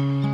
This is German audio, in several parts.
Mm-hmm.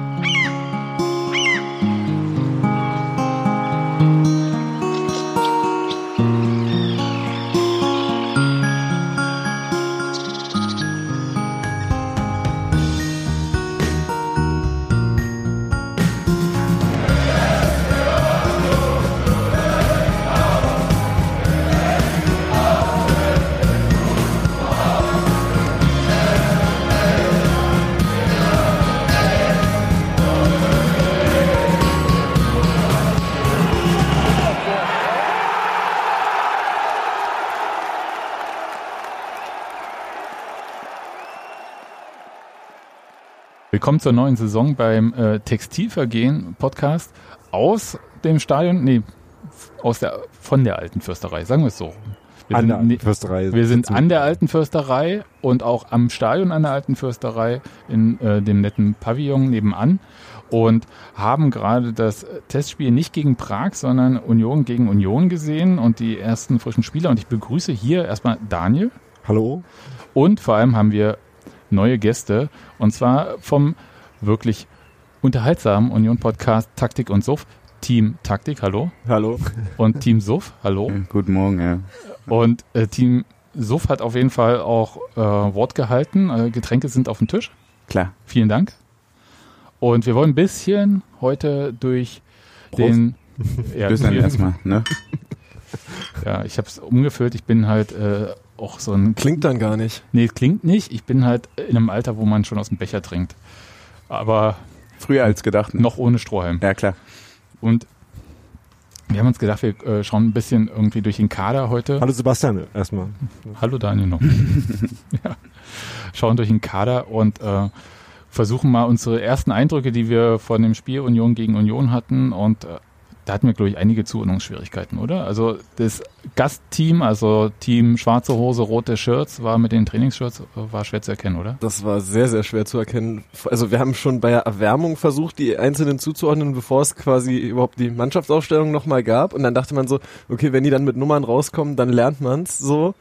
Willkommen zur neuen Saison beim äh, Textilvergehen Podcast aus dem Stadion, nee, aus der, von der alten Fürsterei, sagen wir es so. Wir An sind, der alten Fürsterei. Wir sind an der alten Fürsterei und auch am Stadion an der alten Fürsterei in äh, dem netten Pavillon nebenan und haben gerade das Testspiel nicht gegen Prag, sondern Union gegen Union gesehen und die ersten frischen Spieler. Und ich begrüße hier erstmal Daniel. Hallo. Und vor allem haben wir neue Gäste und zwar vom wirklich unterhaltsamen Union-Podcast Taktik und Suff. Team Taktik, hallo. Hallo. Und Team Suff, hallo. Guten Morgen, ja. Und äh, Team Suff hat auf jeden Fall auch äh, Wort gehalten. Äh, Getränke sind auf dem Tisch. Klar. Vielen Dank. Und wir wollen ein bisschen heute durch Prost. den. Ja, Bis dann erstmal, ne? ja ich habe es umgefüllt. Ich bin halt äh, auch so ein. Klingt dann gar nicht. Nee, klingt nicht. Ich bin halt in einem Alter, wo man schon aus dem Becher trinkt. Aber Früher als gedacht. Ne? noch ohne Strohhalm. Ja, klar. Und wir haben uns gedacht, wir äh, schauen ein bisschen irgendwie durch den Kader heute. Hallo Sebastian erstmal. Hallo Daniel noch. ja. Schauen durch den Kader und äh, versuchen mal unsere ersten Eindrücke, die wir von dem Spiel Union gegen Union hatten und äh, da hatten wir, glaube ich, einige Zuordnungsschwierigkeiten, oder? Also das Gastteam, also Team schwarze Hose, rote Shirts, war mit den Trainingsshirts, äh, war schwer zu erkennen, oder? Das war sehr, sehr schwer zu erkennen. Also wir haben schon bei der Erwärmung versucht, die Einzelnen zuzuordnen, bevor es quasi überhaupt die Mannschaftsaufstellung nochmal gab. Und dann dachte man so, okay, wenn die dann mit Nummern rauskommen, dann lernt man's so.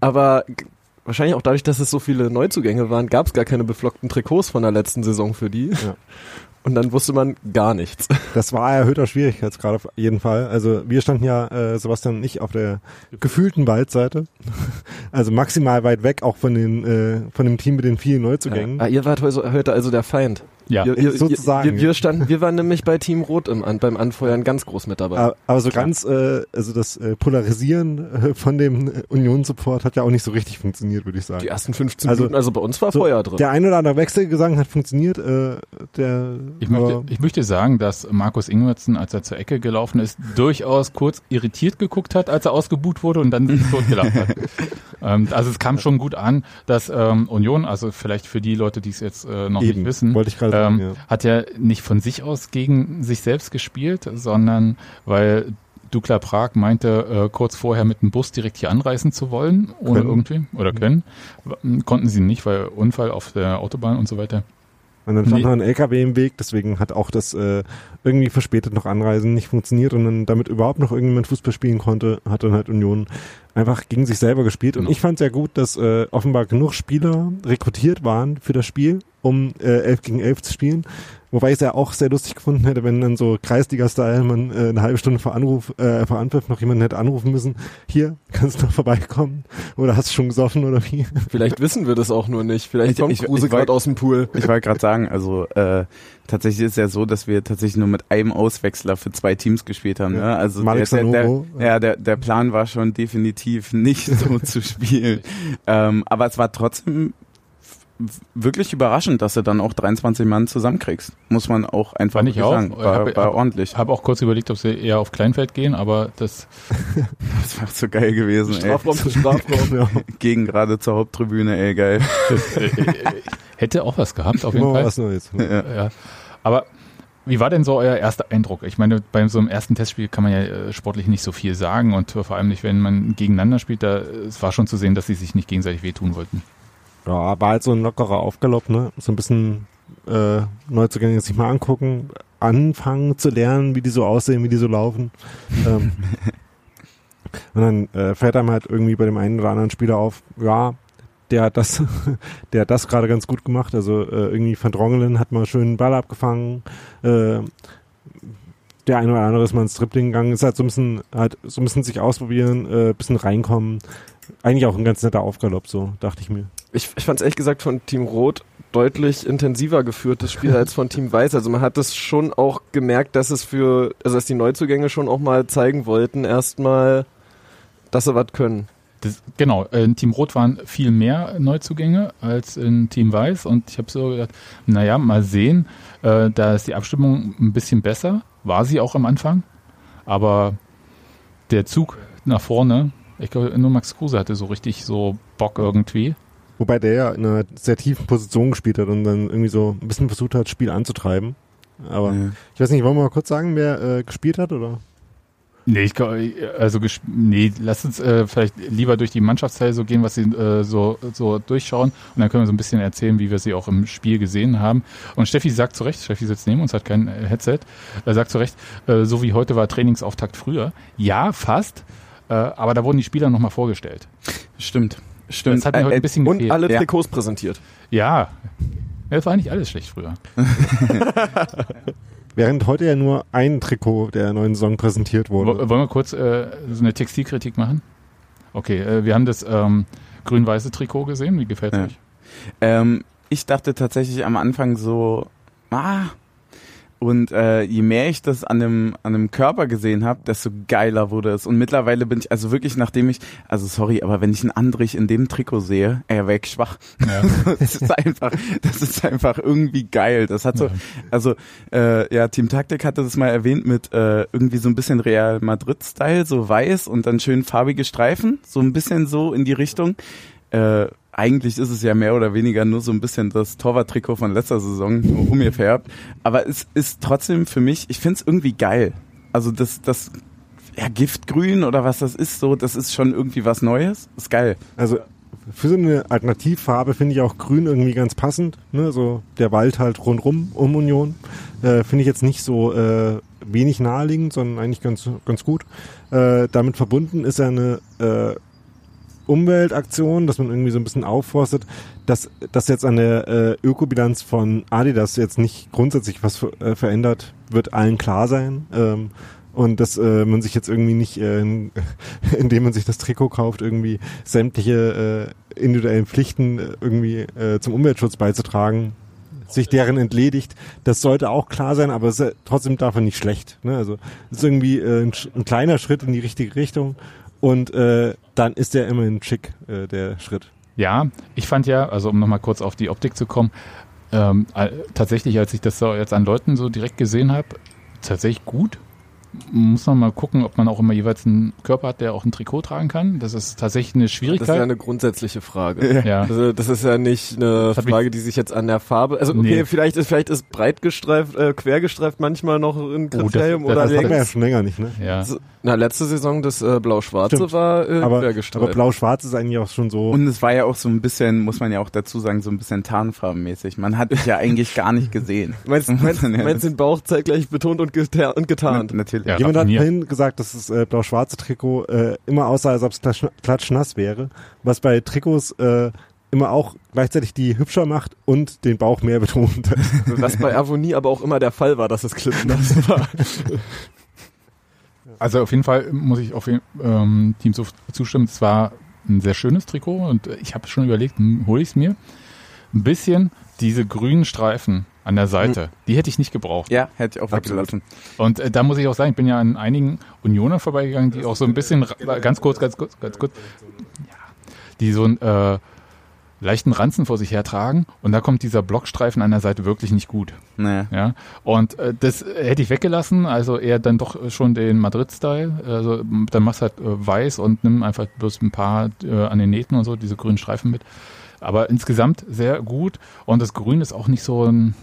Aber wahrscheinlich auch dadurch, dass es so viele Neuzugänge waren, gab es gar keine beflockten Trikots von der letzten Saison für die. Ja. Und dann wusste man gar nichts. Das war erhöhter Schwierigkeitsgrad auf jeden Fall. Also wir standen ja, äh, Sebastian und ich, auf der gefühlten Waldseite. Also maximal weit weg, auch von den äh, von dem Team mit den vielen Neuzugängen. Ah, ihr wart heute heute also der Feind. Ja. Ihr, ihr, sozusagen, Wir, wir, standen, wir waren nämlich bei Team Rot im, An- beim Anfeuern ganz groß mit dabei. Aber, aber so ganz, äh, also das äh, Polarisieren äh, von dem äh, Union-Support hat ja auch nicht so richtig funktioniert, würde ich sagen. Die ersten 15 Also- Minuten, also bei uns war So, Feuer drin. Der ein oder andere Wechselgesang hat funktioniert. Äh, der, Ich möchte, ich möchte sagen, dass Markus Ingwertsen, als er zur Ecke gelaufen ist, durchaus kurz irritiert geguckt hat, als er ausgebuht wurde und dann totgelacht hat. ähm, also es kam schon gut an, dass ähm, Union, also vielleicht für die Leute, die es jetzt äh, noch Eben, nicht wissen, wollte ich gerade ähm, ja. hat ja nicht von sich aus gegen sich selbst gespielt, sondern weil Dukla Prag meinte, äh, kurz vorher mit dem Bus direkt hier anreisen zu wollen, ohne Können. irgendwie, oder können. Konnten sie nicht, weil Unfall auf der Autobahn und so weiter. Und dann stand Nee. noch ein LKW im Weg, deswegen hat auch das äh, irgendwie verspätet noch Anreisen nicht funktioniert und dann damit überhaupt noch irgendjemand Fußball spielen konnte, hat dann halt Union einfach gegen sich selber gespielt. Und Genau. ich fand sehr gut, dass äh, offenbar genug Spieler rekrutiert waren für das Spiel, um äh, 11 gegen 11 zu spielen. Wobei ich es ja auch sehr lustig gefunden hätte, wenn dann so Kreisliga-Style man äh, eine halbe Stunde vor Anruf, äh, vor Anpfiff noch jemanden hätte anrufen müssen. Hier, kannst du noch vorbeikommen? Oder hast du schon gesoffen oder wie? Vielleicht wissen wir das auch nur nicht. Vielleicht Ich- kommt ich- Kruse gerade aus dem Pool. Ich wollte gerade sagen, also äh, tatsächlich ist ja so, dass wir tatsächlich nur mit einem Auswechsler für zwei Teams gespielt haben. Ja. Ne? Also der, der, der, ja, der, der Plan war schon definitiv nicht so zu spielen. Ähm, aber es war trotzdem wirklich überraschend, dass du dann auch 23 Mann zusammenkriegst. Muss man auch einfach ich wirklich auch. sagen. War, Hab- war hab- ordentlich. Habe auch kurz überlegt, ob sie eher auf Kleinfeld gehen, aber das Das war so geil gewesen, ey. Strafraum zu Strafraum. ja. Gegen gerade zur Haupttribüne, ey, geil. äh, äh, hätte auch was gehabt, auf jeden Immer Fall. was Neues. Ja. Ja. Aber wie war denn so euer erster Eindruck? Ich meine, bei so einem ersten Testspiel kann man ja äh, sportlich nicht so viel sagen und vor allem nicht, wenn man gegeneinander spielt. Da, es war schon zu sehen, dass sie sich nicht gegenseitig wehtun wollten. Ja, war halt so ein lockerer Aufgalopp, ne? So ein bisschen äh, Neuzugänge sich mal angucken, anfangen zu lernen, wie die so aussehen, wie die so laufen. ähm, und dann äh, fällt einem halt irgendwie bei dem einen oder anderen Spieler auf, ja, der hat das, der hat das gerade ganz gut gemacht. Also äh, irgendwie Van Drongelen hat mal schön einen Ball abgefangen. Äh, der eine oder andere ist mal ins Dribbling gegangen, ist halt so ein bisschen, halt so ein bisschen sich ausprobieren, äh, bisschen reinkommen. Eigentlich auch ein ganz netter Aufgalopp, so dachte ich mir. Ich, ich fand es ehrlich gesagt von Team Rot deutlich intensiver geführt, das Spiel, als von Team Weiß. Also man hat das schon auch gemerkt, dass es für, also dass die Neuzugänge schon auch mal zeigen wollten, erstmal, dass sie was können. Das, genau, in Team Rot waren viel mehr Neuzugänge als in Team Weiß und ich habe so gedacht, naja, mal sehen, äh, da ist die Abstimmung ein bisschen besser, war sie auch am Anfang, aber der Zug nach vorne, ich glaube, nur Max Kruse hatte so richtig so Bock irgendwie. Wobei der ja in einer sehr tiefen Position gespielt hat und dann irgendwie so ein bisschen versucht hat, das Spiel anzutreiben. Aber Ja. ich weiß nicht, wollen wir mal kurz sagen, wer äh, gespielt hat oder? Nee, ich glaub, also nee, lass uns äh, vielleicht lieber durch die Mannschaftsteile so gehen, was sie äh, so so durchschauen und dann können wir so ein bisschen erzählen, wie wir sie auch im Spiel gesehen haben. Und Steffi sagt zu Recht, Steffi sitzt neben uns, hat kein äh, Headset, äh, sagt zu Recht, äh, so wie heute war Trainingsauftakt früher. Ja, fast, äh, aber da wurden die Spieler nochmal vorgestellt. Stimmt. Stimmt. Das hat mir heute ein bisschen Und gefehlt. alle Ja. Trikots präsentiert. Ja, das war eigentlich alles schlecht früher. Während heute ja nur ein Trikot der neuen Saison präsentiert wurde. Wollen wir kurz äh, so eine Textilkritik machen? Okay, äh, wir haben das ähm, grün-weiße Trikot gesehen. Wie gefällt es Ja. euch? Ähm, ich dachte tatsächlich am Anfang so, ah. Und äh, je mehr ich das an dem, an dem Körper gesehen habe, desto geiler wurde es. Und mittlerweile bin ich, also wirklich, nachdem ich, also sorry, aber wenn ich einen Andrich in dem Trikot sehe, er weg schwach. Ja. Das ist einfach, das ist einfach irgendwie geil. Das hat so, Ja. also äh, ja, Team Taktik hatte das mal erwähnt mit äh, irgendwie so ein bisschen Real Madrid-Style, so weiß und dann schön farbige Streifen, so ein bisschen so in die Richtung. Äh, eigentlich ist es ja mehr oder weniger nur so ein bisschen das Torwart-Trikot von letzter Saison umgefärbt. Aber es ist trotzdem für mich, ich find's irgendwie geil. Also das, das ja, Giftgrün oder was das ist, so, das ist schon irgendwie was Neues. Ist geil. Also für so eine Alternativfarbe finde ich auch grün irgendwie ganz passend. Ne? So der Wald halt rundrum um Union. Äh, finde ich jetzt nicht so äh, wenig naheliegend, sondern eigentlich ganz, ganz gut. Äh, damit verbunden ist ja eine äh, Umweltaktion, dass man irgendwie so ein bisschen aufforstet, dass, dass jetzt an der äh, Ökobilanz von Adidas jetzt nicht grundsätzlich was äh, verändert, wird allen klar sein. Ähm, und dass äh, man sich jetzt irgendwie nicht, äh, in- indem man sich das Trikot kauft, irgendwie sämtliche äh, individuellen Pflichten äh, irgendwie äh, zum Umweltschutz beizutragen, sich deren entledigt. Das sollte auch klar sein, aber es ist ja trotzdem davon nicht schlecht. Ne? Also es ist irgendwie äh, ein, ein kleiner Schritt in die richtige Richtung und äh, dann ist der immerhin schick, äh, der Schritt. Ja, ich fand ja, also um nochmal kurz auf die Optik zu kommen, ähm, äh, tatsächlich, als ich das so jetzt an Leuten so direkt gesehen habe, tatsächlich gut. Muss man mal gucken, ob man auch immer jeweils einen Körper hat, der auch ein Trikot tragen kann. Das ist tatsächlich eine Das ist ja Schwierigkeit. eine grundsätzliche Frage. Ja, Also das ist ja nicht eine Das Frage, die sich jetzt an der Farbe. Also okay, Nee. vielleicht ist vielleicht ist breit gestreift, äh, quer gestreift manchmal noch ein das- Kriterium das- oder das Das hatten wir ja schon länger nicht, ne? ja. So, Na, letzte Saison das äh, Blau-Schwarze war äh, Aber, quer aber gestreift. blau-schwarz ist eigentlich auch schon so. Und es war ja auch so ein bisschen, muss man ja auch dazu sagen, so ein bisschen tarnfarbenmäßig. Man hat dich ja eigentlich gar nicht gesehen. meinst, meinst, den Bauch zeitgleich betont und, geta und getarnt? Natürlich. Ja. Jemand hat vorhin gesagt, dass das äh, blau-schwarze Trikot äh, immer aussah, als ob es klatsch, klatschnass wäre, was bei Trikots äh, immer auch gleichzeitig die hübscher macht und den Bauch mehr betont. Was bei Avonie aber auch immer der Fall war, dass es klitschnass war. Also auf jeden Fall muss ich auf jeden, ähm, Team zu, zustimmen. Es war ein sehr schönes Trikot und ich habe schon überlegt, hm, hole ich es mir. Ein bisschen diese grünen Streifen an der Seite, die hätte ich nicht gebraucht. Ja, hätte ich auch weggelassen. Und äh, da muss ich auch sagen, ich bin ja an einigen Unioner vorbeigegangen, die auch so ein bisschen, ganz kurz, ganz kurz, ganz kurz, ja, die so einen äh, leichten Ranzen vor sich hertragen und da kommt dieser Blockstreifen an der Seite wirklich nicht gut. Naja. Ja, und äh, das hätte ich weggelassen, also eher dann doch schon den Madrid-Style. Also dann machst halt äh, weiß und nimm einfach bloß ein paar äh, an den Nähten und so, diese grünen Streifen mit. Aber insgesamt sehr gut und das Grün ist auch nicht so ein,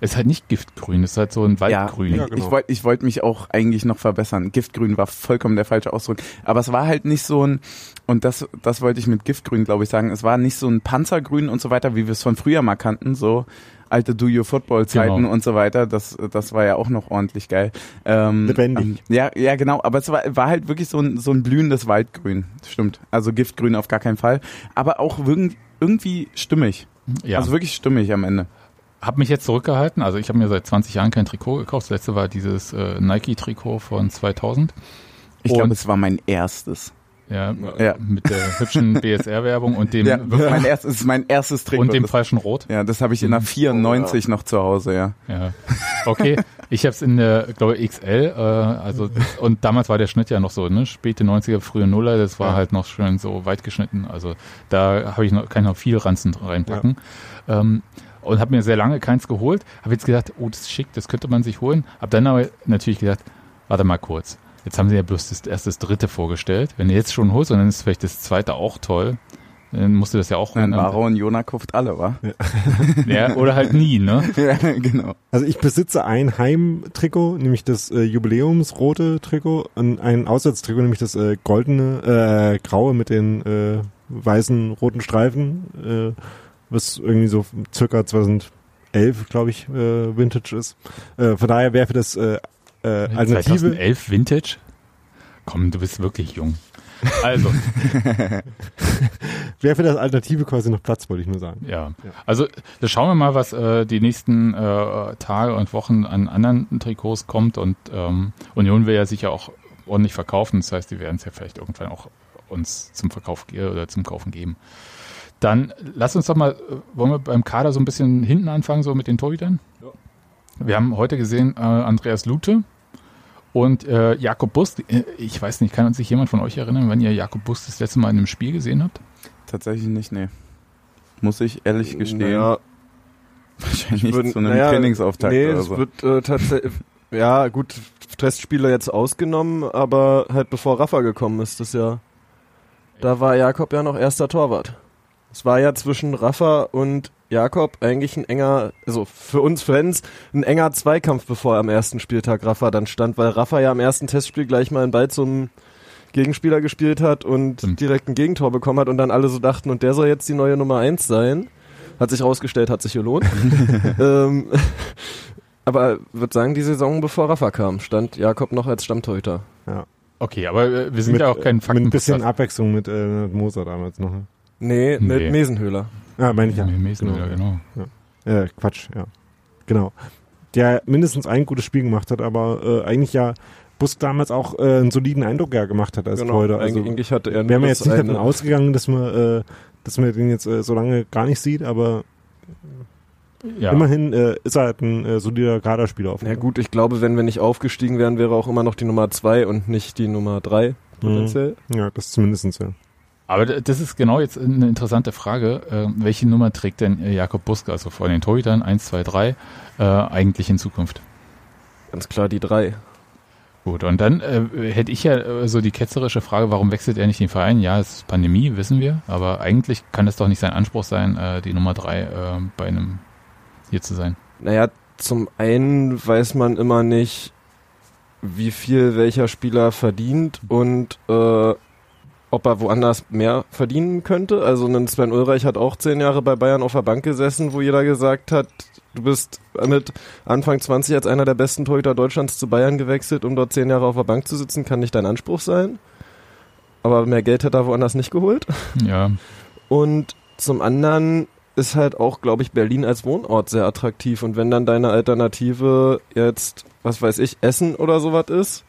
ist halt nicht Giftgrün, ist halt so ein Waldgrün. Ja, Ja, genau. Ich wollte ich wollt mich auch eigentlich noch verbessern. Giftgrün war vollkommen der falsche Ausdruck. Aber es war halt nicht so ein, und das, das wollte ich mit Giftgrün, glaube ich, sagen, es war nicht so ein Panzergrün und so weiter, wie wir es von früher mal kannten, so alte Do Your Football Zeiten Genau. und so weiter. Das, das war ja auch noch ordentlich geil. Ähm, Lebendig. Ähm, ja, ja, genau. Aber es war, war halt wirklich so ein, so ein blühendes Waldgrün. Stimmt. Also Giftgrün auf gar keinen Fall. Aber auch irgendwie stimmig. Ja. Also wirklich stimmig am Ende. Habe mich jetzt zurückgehalten. Also ich habe mir seit 20 Jahren kein Trikot gekauft. Das letzte war dieses äh, Nike-Trikot von 2000. Ich glaube, es war mein erstes. Ja, Ja. mit der hübschen BSR-Werbung und dem, Ja, mein erstes, es ist mein erstes Trikot. und dem das, falschen Rot. ja, das habe ich in der 94 noch zu Hause, ja. Ja. Okay, ich habe es in der, glaube ich, XL, äh, also und damals war der Schnitt ja noch so, ne, späte 90er, frühe Nuller, das war Ja. halt noch schön so weit geschnitten. Also da habe ich noch, kann ich noch viel Ranzen reinpacken. Ähm, und habe mir sehr lange keins geholt. Habe jetzt gedacht, oh, das ist schick, das könnte man sich holen. Hab dann aber natürlich gedacht, warte mal kurz. Jetzt haben sie ja bloß das, erst das dritte vorgestellt. Wenn du jetzt schon holst und dann ist vielleicht das zweite auch toll, dann musst du das ja auch holen. Maro und Jona kauft alle, wa? Ja, oder halt nie, ne? Ja, genau. Also ich besitze ein Heimtrikot, nämlich das äh, Jubiläumsrote Trikot und ein Auswärtstrikot, nämlich das äh, goldene, äh, graue mit den äh, weißen roten Streifen, äh, was irgendwie so circa 2011, glaube ich, äh, Vintage ist. Äh, von daher wäre für das äh, äh, Alternative 2011 Vintage? Komm, du bist wirklich jung. Also, wäre für das Alternative quasi noch Platz, wollte ich nur sagen. ja. Also, da schauen wir mal, was äh, die nächsten äh, Tage und Wochen an anderen Trikots kommt. Und ähm, Union will ja sicher auch ordentlich verkaufen. Das heißt, die werden es ja vielleicht irgendwann auch uns zum Verkauf oder zum Kaufen geben. Dann lass uns doch mal, äh, wollen wir beim Kader so ein bisschen hinten anfangen, so mit den Torhütern? Wir haben heute gesehen äh, Andreas Lute und äh, Jakob Bust. Äh, Ich weiß nicht, kann sich jemand von euch erinnern, wann ihr Jakob Bust das letzte Mal in einem Spiel gesehen habt? Tatsächlich nicht, nee. Muss ich ehrlich gestehen. Ja, Wahrscheinlich würden- zu einem naja, Trainingsauftakt nee, oder es so. wird äh, tatsächlich, ja gut, Testspieler jetzt ausgenommen, aber halt bevor Rafa gekommen ist, das ja, da war Jakob ja noch erster Torwart. Es war ja zwischen Rafa und Jakob eigentlich ein enger, also für uns Fans, ein enger Zweikampf, bevor am ersten Spieltag Rafa dann stand, weil Rafa ja am ersten Testspiel gleich mal einen Ball zum Gegenspieler gespielt hat und Stimmt. direkt ein Gegentor bekommen hat und dann alle so dachten, und der soll jetzt die neue Nummer eins sein. Hat sich rausgestellt, hat sich gelohnt. ähm, aber würde sagen, die Saison bevor Rafa kam, stand Jakob noch als Stammtorhüter. Okay, aber äh, wir sind mit, ja auch kein äh, Mit ein bisschen Fakten. Abwechslung mit äh, Moser damals noch. Ne? Nee, Nee. mit Mesenhöhler. Ah, meine ich ja. Genau. Genau. genau. Äh, Quatsch, ja. Genau. Der mindestens ein gutes Spiel gemacht hat, aber äh, eigentlich ja Busk damals auch äh, einen soliden Eindruck ja gemacht hat als Torhüter. Also, Eigentlich, hatte er wären wir jetzt nicht davon ausgegangen, dass man, äh, dass man den jetzt äh, so lange gar nicht sieht, aber Ja. immerhin äh, ist er halt ein äh, solider Kaderspieler auf Ja gut, ich glaube, wenn wir nicht aufgestiegen wären, wäre auch immer noch die Nummer zwei und nicht die Nummer drei potenziell. Ja, das zumindestens ja. Aber das ist genau jetzt eine interessante Frage. Äh, welche Nummer trägt denn äh, Jakob Buske, also von den Torhütern 1, 2, 3, äh, eigentlich in Zukunft? Ganz klar die drei. Gut, und dann äh, hätte ich ja äh, so die ketzerische Frage, warum wechselt er nicht den Verein? Ja, es ist Pandemie, wissen wir, aber eigentlich kann es doch nicht sein Anspruch sein, äh, die Nummer 3 äh, bei einem hier zu sein. Naja, zum einen weiß man immer nicht, wie viel welcher Spieler verdient und äh, ob er woanders mehr verdienen könnte. Also ein Sven Ulreich hat auch zehn Jahre bei Bayern auf der Bank gesessen, wo jeder gesagt hat, du bist mit Anfang 20 als einer der besten Torhüter Deutschlands zu Bayern gewechselt, um dort zehn Jahre auf der Bank zu sitzen, kann nicht dein Anspruch sein. Aber mehr Geld hat er woanders nicht geholt. Ja, Und zum anderen ist halt auch, glaube ich, Berlin als Wohnort sehr attraktiv. Und wenn dann deine Alternative jetzt, was weiß ich, Essen oder sowas ist,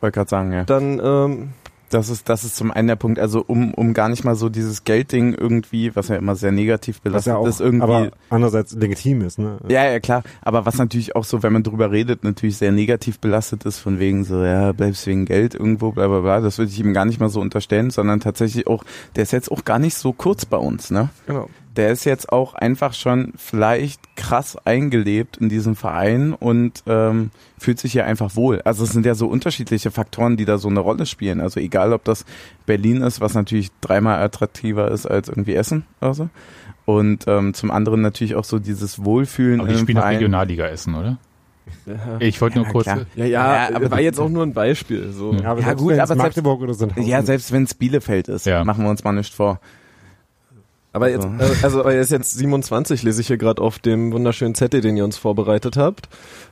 Wollte gerade sagen, ja. dann ähm, Das ist, das ist zum einen der Punkt, also um, um gar nicht mal so dieses Geldding irgendwie, was ja immer sehr negativ belastet ja auch ist, irgendwie. aber andererseits legitim ist, ne? ja, ja, klar. Aber was natürlich auch so, wenn man drüber redet, natürlich sehr negativ belastet ist, von wegen so, ja, bleibst wegen Geld irgendwo, bla, bla, bla. Das würde ich ihm gar nicht mal so unterstellen, sondern tatsächlich auch, der ist jetzt auch gar nicht so kurz bei uns, ne? genau. Der ist jetzt auch einfach schon vielleicht krass eingelebt in diesem Verein und ähm, fühlt sich hier einfach wohl. Also es sind ja so unterschiedliche Faktoren, die da so eine Rolle spielen. Also egal, ob das Berlin ist, was natürlich dreimal attraktiver ist als irgendwie Essen oder so. Und ähm, zum anderen natürlich auch so dieses Wohlfühlen aber die spielen auch. Regionalliga Essen, oder? Ja, Ich wollte nur Ja, kurz. klar. ja, ja, Ja, aber war jetzt auch nur ein Beispiel. So. Ja. aber Ja, selbst gut, aber selbst- Magdeburg oder so Ja, selbst wenn es Bielefeld ist, Ja. machen wir uns mal nicht vor. Aber jetzt, Also. äh, also er ist jetzt 27, lese ich hier gerade auf dem wunderschönen Zettel, den ihr uns vorbereitet habt.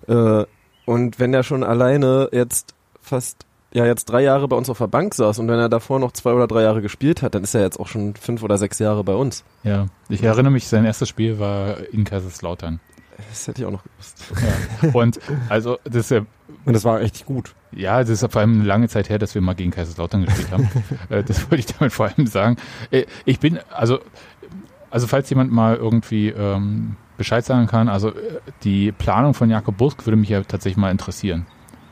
Äh, und wenn er schon alleine jetzt fast ja jetzt drei Jahre bei uns auf der Bank saß und wenn er davor noch zwei oder drei Jahre gespielt hat, dann ist er jetzt auch schon fünf oder sechs Jahre bei uns. Ja, ich erinnere mich, sein erstes Spiel war in Kaiserslautern. Das hätte ich auch noch gewusst. Ja. Und also das ist ja Und das war richtig gut. Ja, das ist vor allem eine lange Zeit her, dass wir mal gegen Kaiserslautern gespielt haben. Äh, das wollte ich damit vor allem sagen. Äh, Ich bin, also, also falls jemand mal irgendwie ähm, Bescheid sagen kann, also äh, die Planung von Jakob Busk würde mich ja tatsächlich mal interessieren.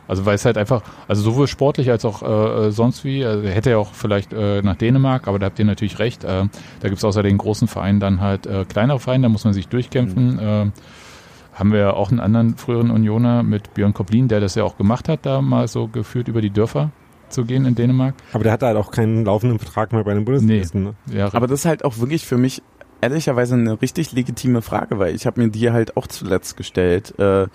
Also weil es halt einfach, also sowohl sportlich als auch äh, sonst wie, also er hätte ja auch vielleicht äh, nach Dänemark, aber da habt ihr natürlich recht. Äh, da gibt's außer den großen Vereinen dann halt äh, kleinere Vereine, da muss man sich durchkämpfen. Äh, haben wir ja auch einen anderen früheren Unioner mit Björn Koblin, der das ja auch gemacht hat, da mal so geführt über die Dörfer zu gehen in Dänemark. Aber der hatte halt auch keinen laufenden Vertrag mehr bei den Bundesligisten. Ne? Ja, Aber das ist halt auch wirklich für mich ehrlicherweise eine richtig legitime Frage, weil ich habe mir die halt auch zuletzt gestellt, äh,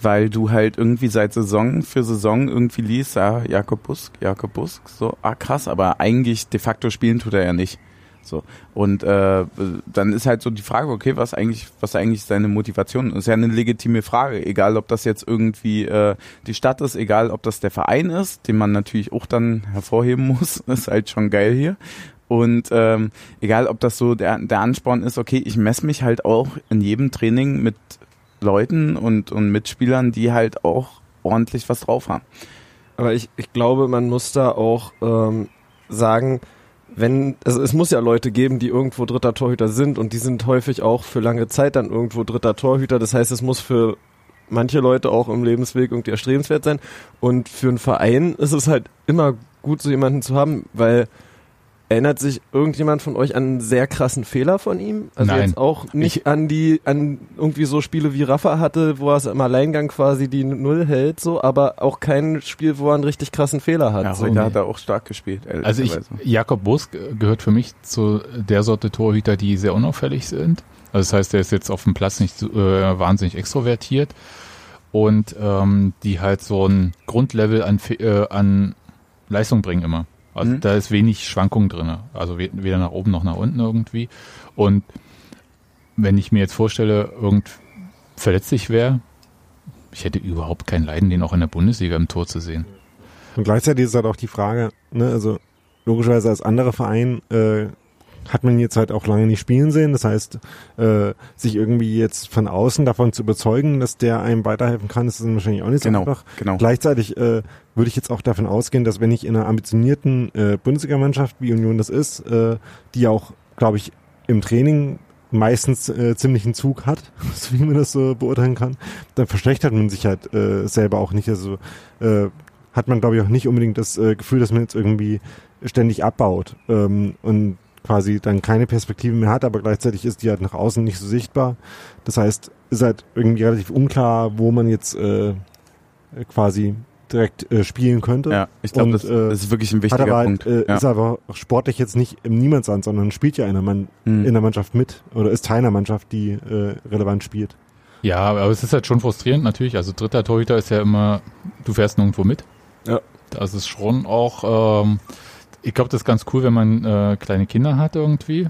weil du halt irgendwie seit Saison für Saison irgendwie liest, ja, Jakob Busk, Jakob Busk, so, ah krass, aber eigentlich de facto spielen tut er ja nicht. So. Und äh, dann ist halt so die Frage, okay, was eigentlich, was eigentlich seine Motivation ist. Ist ja eine legitime Frage, egal ob das jetzt irgendwie äh, die Stadt ist, egal ob das der Verein ist, den man natürlich auch dann hervorheben muss, ist halt schon geil hier. Und ähm, egal, ob das so der, der Ansporn ist, okay, ich messe mich halt auch in jedem Training mit Leuten und, und Mitspielern, die halt auch ordentlich was drauf haben. Aber ich, ich glaube, man muss da auch ähm, sagen, wenn, also es muss ja Leute geben, die irgendwo dritter Torhüter sind und die sind häufig auch für lange Zeit dann irgendwo dritter Torhüter. Das heißt, es muss für manche Leute auch im Lebensweg irgendwie erstrebenswert sein. Und für einen Verein ist es halt immer gut, so jemanden zu haben, weil erinnert sich irgendjemand von euch an einen sehr krassen Fehler von ihm? Also Nein. jetzt auch nicht Ich- an die, an irgendwie so Spiele wie Rafa hatte, wo er es im Alleingang quasi die Null hält, so, aber auch kein Spiel, wo er einen richtig krassen Fehler hat. Ja, so. heute hat er auch stark gespielt. Also ich. Jakob Busk gehört für mich zu der Sorte Torhüter, die sehr unauffällig sind. Also das heißt, er ist jetzt auf dem Platz nicht äh, wahnsinnig extrovertiert und ähm, die halt so ein Grundlevel an, Fe- äh, an Leistung bringen immer. Also Mhm. da ist wenig Schwankung drin. Also we- weder nach oben noch nach unten irgendwie. Und wenn ich mir jetzt vorstelle, irgend verletzlich wäre, ich hätte überhaupt kein Leiden, den auch in der Bundesliga im Tor zu sehen. Und gleichzeitig ist halt auch die Frage, ne, also logischerweise als anderer Verein äh, hat man jetzt halt auch lange nicht spielen sehen. Das heißt, äh, sich irgendwie jetzt von außen davon zu überzeugen, dass der einem weiterhelfen kann, ist dann wahrscheinlich auch nicht so Genau, einfach. genau. Gleichzeitig äh, würde ich jetzt auch davon ausgehen, dass wenn ich in einer ambitionierten äh, Bundesligamannschaft, wie Union das ist, äh, die auch, glaube ich, im Training meistens äh, ziemlichen Zug hat, so wie man das so beurteilen kann, dann verschlechtert man sich halt äh, selber auch nicht. Also äh, hat man, glaube ich, auch nicht unbedingt das äh, Gefühl, dass man jetzt irgendwie ständig abbaut ähm, und quasi dann keine Perspektive mehr hat, aber gleichzeitig ist die halt nach außen nicht so sichtbar. Das heißt, ist halt irgendwie relativ unklar, wo man jetzt äh, quasi direkt äh, spielen könnte. Ja, ich glaube, das, äh, das ist wirklich ein wichtiger aber halt, Punkt. äh, ja. ist aber auch sportlich jetzt nicht im Niemandsland, sondern spielt ja in der, Mann, Hm. in der Mannschaft mit oder ist Teil einer Mannschaft, die äh, relevant spielt. Ja, aber es ist halt schon frustrierend natürlich. Also dritter Torhüter ist ja immer, du fährst nirgendwo mit. Ja. Das ist schon auch, ähm, ich glaube, das ist ganz cool, wenn man äh, kleine Kinder hat irgendwie.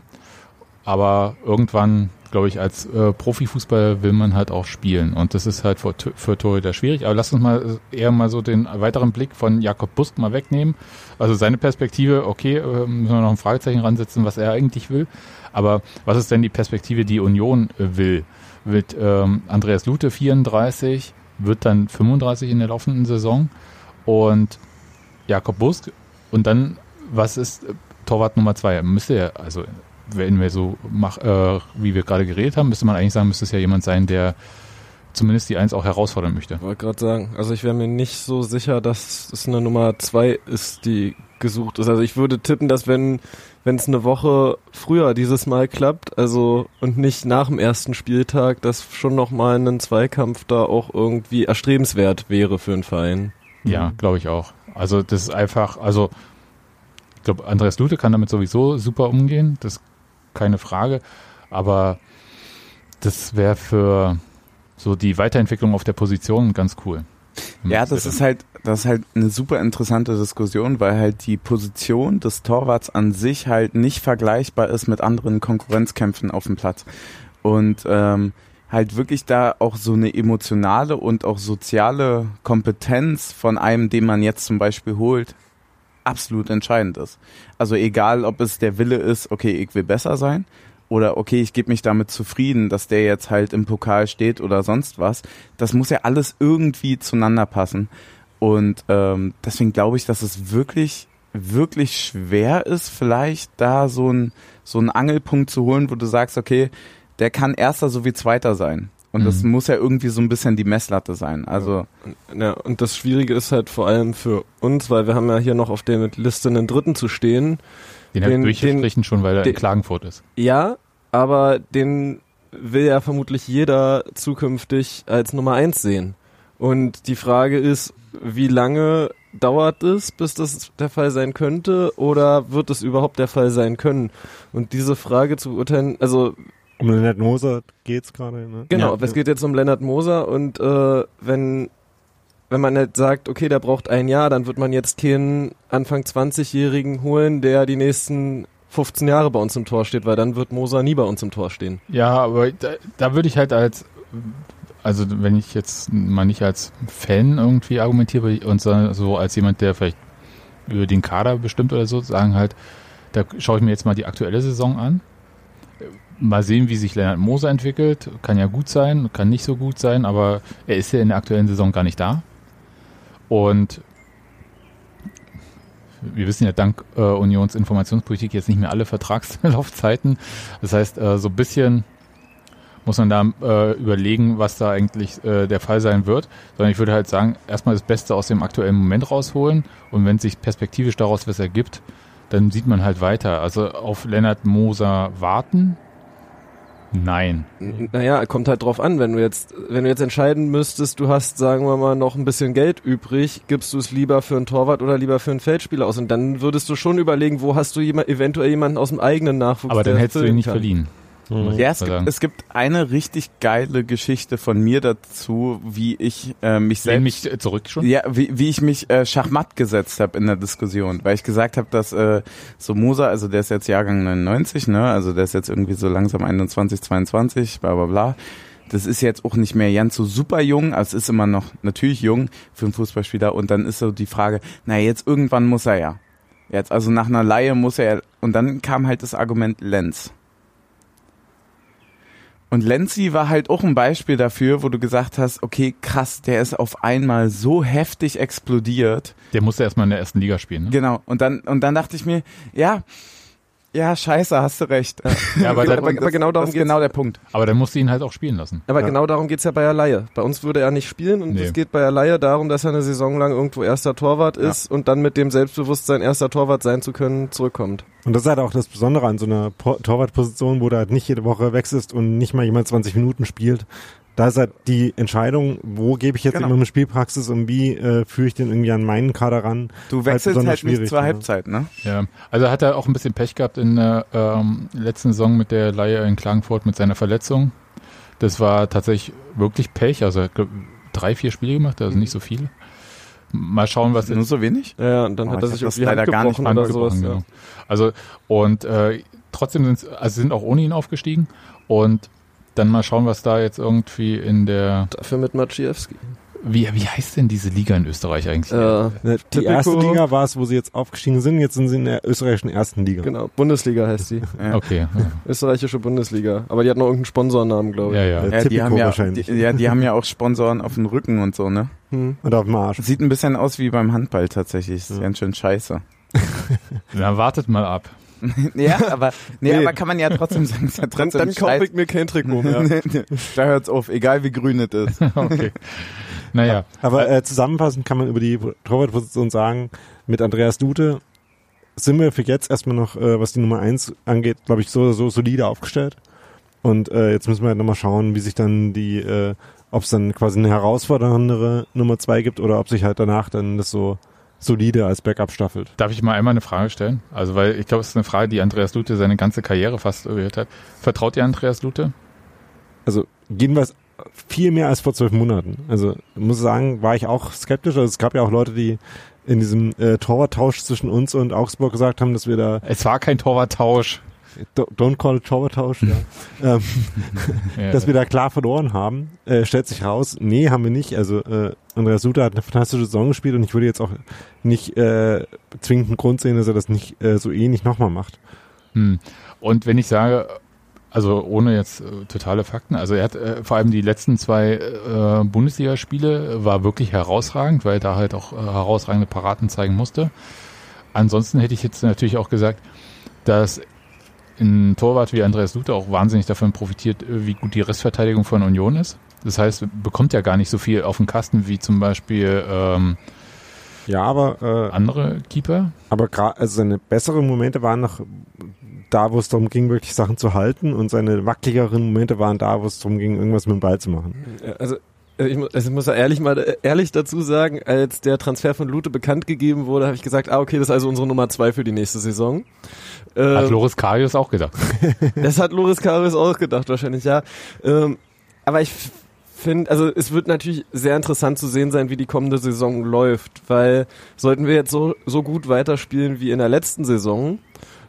Aber irgendwann, glaube ich, als äh, Profifußballer will man halt auch spielen. Und das ist halt für, für Torhüter schwierig. Aber lass uns mal eher mal so den weiteren Blick von Jakob Busk mal wegnehmen. Also seine Perspektive, okay, äh, müssen wir noch ein Fragezeichen ransetzen, was er eigentlich will. Aber was ist denn die Perspektive, die Union äh, will? Wird ähm, Andreas Lute 34, wird dann 35 in der laufenden Saison und Jakob Busk und dann, was ist äh, Torwart Nummer zwei? Müsste ja, also wenn wir so mach, äh, wie wir gerade geredet haben, müsste man eigentlich sagen, müsste es ja jemand sein, der zumindest die Eins auch herausfordern möchte. Ich wollte gerade sagen, also ich wäre mir nicht so sicher, dass es eine Nummer zwei ist, die gesucht ist. Also ich würde tippen, dass wenn wenn es eine Woche früher dieses Mal klappt, also und nicht nach dem ersten Spieltag, dass schon noch mal ein Zweikampf da auch irgendwie erstrebenswert wäre für einen Verein. Ja, glaube ich auch. Also das ist einfach, also ich glaube, Andreas Lute kann damit sowieso super umgehen, das ist keine Frage. Aber das wäre für so die Weiterentwicklung auf der Position ganz cool. Ja, das ist halt, das ist halt eine super interessante Diskussion, weil halt die Position des Torwarts an sich halt nicht vergleichbar ist mit anderen Konkurrenzkämpfen auf dem Platz. Und ähm, halt wirklich da auch so eine emotionale und auch soziale Kompetenz von einem, den man jetzt zum Beispiel holt, absolut entscheidend ist. Also egal, ob es der Wille ist, okay, ich will besser sein, oder okay, ich gebe mich damit zufrieden, dass der jetzt halt im Pokal steht oder sonst was. Das muss ja alles irgendwie zueinander passen. Und ähm, deswegen glaube ich, dass es wirklich, wirklich schwer ist, vielleicht da so ein so einen Angelpunkt zu holen, wo du sagst, okay, der kann erster sowie zweiter sein. Und das Mhm. muss ja irgendwie so ein bisschen die Messlatte sein. Also Ja, und das Schwierige ist halt vor allem für uns, weil wir haben ja hier noch auf der Liste einen Dritten zu stehen. Den, hat Den- durchgestrichen schon, weil er in Klagenfurt ist. Ja, aber den will ja vermutlich jeder zukünftig als Nummer eins sehen. Und die Frage ist, wie lange dauert es, bis das der Fall sein könnte, oder wird es überhaupt der Fall sein können? Und diese Frage zu beurteilen, also Um Lennart Moser geht's gerade, ne? Genau, Ja. es geht jetzt um Lennart Moser und äh, wenn wenn man halt sagt, okay, der braucht ein Jahr, dann wird man jetzt keinen Anfang 20-Jährigen holen, der die nächsten 15 Jahre bei uns im Tor steht, weil dann wird Moser nie bei uns im Tor stehen. Ja, aber da, da würde ich halt als, also wenn ich jetzt mal nicht als Fan irgendwie argumentiere und sondern so als jemand, der vielleicht über den Kader bestimmt oder so, sagen halt, da schaue ich mir jetzt mal die aktuelle Saison an. Mal sehen, wie sich Lennart Moser entwickelt. Kann ja gut sein, kann nicht so gut sein, aber er ist ja in der aktuellen Saison gar nicht da. Und wir wissen ja dank äh, Unions Informationspolitik jetzt nicht mehr alle Vertragslaufzeiten. Das heißt, äh, so ein bisschen muss man da äh, überlegen, was da eigentlich äh, der Fall sein wird. Sondern ich würde halt sagen, erstmal das Beste aus dem aktuellen Moment rausholen und wenn sich perspektivisch daraus was ergibt, dann sieht man halt weiter. Also auf Lennart Moser warten? Nein. N- Naja, kommt halt drauf an, wenn du jetzt, wenn du jetzt entscheiden müsstest, du hast, sagen wir mal, noch ein bisschen Geld übrig, gibst du es lieber für einen Torwart oder lieber für einen Feldspieler aus? Und dann würdest du schon überlegen, wo hast du jemand, eventuell jemanden aus dem eigenen Nachwuchs. Aber dann hättest du ihn nicht kann. verliehen. Mhm. Ja, es gibt, es gibt eine richtig geile Geschichte von mir dazu, wie ich äh, mich selbst mich äh, zurück schon? Ja, wie, wie ich mich äh, schachmatt gesetzt habe in der Diskussion, weil ich gesagt habe, dass äh, so Moser, also der ist jetzt Jahrgang 99, ne, also der ist jetzt irgendwie so langsam 21, 22, bla bla bla. Das ist jetzt auch nicht mehr ganz so super jung, also es ist immer noch natürlich jung für einen Fußballspieler und dann ist so die Frage, na jetzt irgendwann muss er ja. Jetzt also nach einer Laie muss er und dann kam halt das Argument Lenz. Und Lenzi war halt auch ein Beispiel dafür, wo du gesagt hast, okay, krass, der ist auf einmal so heftig explodiert. Der musste erstmal in der ersten Liga spielen. Ne? Genau. Und dann, und dann dachte ich mir, ja, ja, scheiße, hast du recht. Ja, aber, Aber- dann, aber genau darum das ist geht's. genau der Punkt. aber dann musste ihn halt auch spielen lassen. Aber Ja. genau darum geht's ja bei Laie. Bei uns würde er nicht spielen und Nee. es geht bei Laie darum, dass er eine Saison lang irgendwo erster Torwart Ja. ist und dann mit dem Selbstbewusstsein, erster Torwart sein zu können, zurückkommt. Und das ist halt auch das Besondere an so einer Po- Torwartposition, wo du halt nicht jede Woche wechselst und nicht mal jemand 20 Minuten spielt. Da ist halt die Entscheidung, wo gebe ich jetzt Genau. immer Spielpraxis und wie äh, führe ich den irgendwie an meinen Kader ran. Du wechselst besonders halt nicht zur ja. Halbzeit, ne? Ja, also hat er auch ein bisschen Pech gehabt in der ähm, letzten Saison mit der Leihe in Klagenfurt mit seiner Verletzung. Das war tatsächlich wirklich Pech. Also er hat drei, vier Spiele gemacht, also nicht so viele. Mal schauen, was Nur so wenig? Ja, und dann Oh, hat er sich das leider gar nicht oder sowas. genau. Ja. Also und äh, trotzdem sind also sind auch ohne ihn aufgestiegen und dann mal schauen, was da jetzt irgendwie in der Dafür mit Maciejewski. wie wie heißt denn diese Liga in Österreich eigentlich? Äh, Ne, Die Typico- erste Liga war es, wo sie jetzt aufgestiegen sind. Jetzt sind sie in der österreichischen ersten Liga. Genau, Bundesliga heißt die. Ja. Okay, Österreichische Bundesliga. Aber die hat noch irgendeinen Sponsornamen, glaube ja, ich. ja. Äh, Ja, die haben ja, wahrscheinlich. die, ja, die haben ja auch Sponsoren auf dem Rücken und so, ne? Hm. Und auf dem Arsch. Sieht ein bisschen aus wie beim Handball tatsächlich. Ist Ja. ganz schön scheiße. Na, wartet mal ab. ja, aber, nee, Nee. aber kann man ja trotzdem sagen, ist ja Dann, trotzdem dann kaufe scheiße. ich mir kein Trikot mehr. da hört's auf, egal wie grün es ist. okay. Naja, Aber äh, zusammenfassend kann man über die Torwartposition sagen, mit Andreas Dute sind wir für jetzt erstmal noch, äh, was die Nummer eins angeht, glaube ich, so, so solide aufgestellt. Und äh, jetzt müssen wir halt nochmal schauen, wie sich dann die, äh, ob es dann quasi eine herausforderndere Nummer zwei gibt oder ob sich halt danach dann das so solide als Backup staffelt. Darf ich mal einmal eine Frage stellen? Also, weil ich glaube, es ist eine Frage, die Andreas Lute seine ganze Karriere fast gehört hat. Vertraut ihr Andreas Lute? Also jedenfalls viel mehr als vor zwölf Monaten. Also muss sagen, war ich auch skeptisch. Also es gab ja auch Leute, die in diesem äh, Torwarttausch zwischen uns und Augsburg gesagt haben, dass wir da Es war kein Torwarttausch. Do- don't call it ja. ähm, Ja, dass wir da klar verloren haben, äh, stellt sich raus, nee, haben wir nicht. Also äh, Andreas Suter hat eine fantastische Saison gespielt und ich würde jetzt auch nicht äh, zwingend einen Grund sehen, dass er das nicht äh, so ähnlich nochmal macht. Hm. Und wenn ich sage, also ohne jetzt äh, totale Fakten, also er hat äh, vor allem die letzten zwei äh, Bundesligaspiele äh, war wirklich herausragend, weil er da halt auch äh, herausragende Paraden zeigen musste. Ansonsten hätte ich jetzt natürlich auch gesagt, dass ein Torwart wie Andreas Luther auch wahnsinnig davon profitiert, äh, wie gut die Restverteidigung von Union ist. Das heißt, bekommt ja gar nicht so viel auf den Kasten wie zum Beispiel ähm, Ja, aber äh, andere Keeper. Aber gerade, also seine besseren Momente waren noch da, wo es darum ging, wirklich Sachen zu halten und seine wackeligeren Momente waren da, wo es darum ging, irgendwas mit dem Ball zu machen. Ja, Also äh, ich, mu- also ich muss ehrlich mal äh, ehrlich dazu sagen, als der Transfer von Lute bekannt gegeben wurde, habe ich gesagt, ah okay, das ist also unsere Nummer zwei für die nächste Saison. Hat Ähm, Loris Karius auch gedacht. das hat Loris Karius auch gedacht wahrscheinlich, ja. Ähm, aber ich finde, also es wird natürlich sehr interessant zu sehen sein, wie die kommende Saison läuft, weil sollten wir jetzt so, so gut weiterspielen wie in der letzten Saison,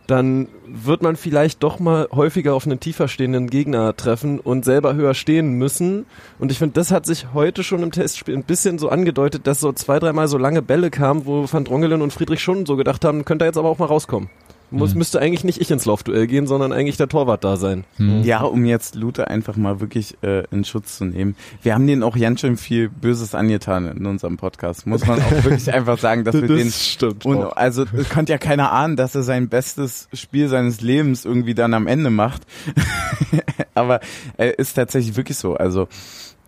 dann wird man vielleicht doch mal häufiger auf einen tiefer stehenden Gegner treffen und selber höher stehen müssen. Und ich finde, das hat sich heute schon im Testspiel ein bisschen so angedeutet, dass so zwei, dreimal so lange Bälle kamen, wo Van Drongelen und Friedrich schon so gedacht haben, könnte er jetzt aber auch mal rauskommen. Muss, Mhm. Müsste eigentlich nicht ich ins Laufduell gehen, sondern eigentlich der Torwart da sein. Hm. Ja, um jetzt Luther einfach mal wirklich äh, in Schutz zu nehmen. Wir haben denen auch ganz schön viel Böses angetan in unserem Podcast. Muss man auch wirklich einfach sagen, dass wir den stimmt. und also es konnte ja keiner ahnen, dass er sein bestes Spiel seines Lebens irgendwie dann am Ende macht. Aber er ist tatsächlich wirklich so. Also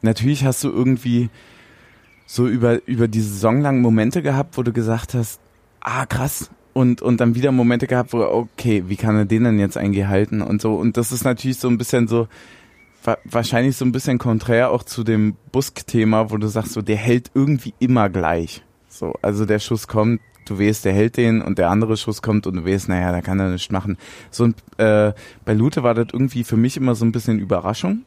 natürlich hast du irgendwie so über über die Saison lang Momente gehabt, wo du gesagt hast, ah krass. Und, und dann wieder Momente gehabt, wo, okay, wie kann er den denn jetzt eigentlich halten und so. Und das ist natürlich so ein bisschen so, wa wahrscheinlich so ein bisschen konträr auch zu dem Busk-Thema, wo du sagst, so, der hält irgendwie immer gleich. So, also der Schuss kommt, du weißt, der hält den und der andere Schuss kommt und du weißt, naja, da kann er nichts machen. So ein, äh, bei Lute war das irgendwie für mich immer so ein bisschen Überraschung.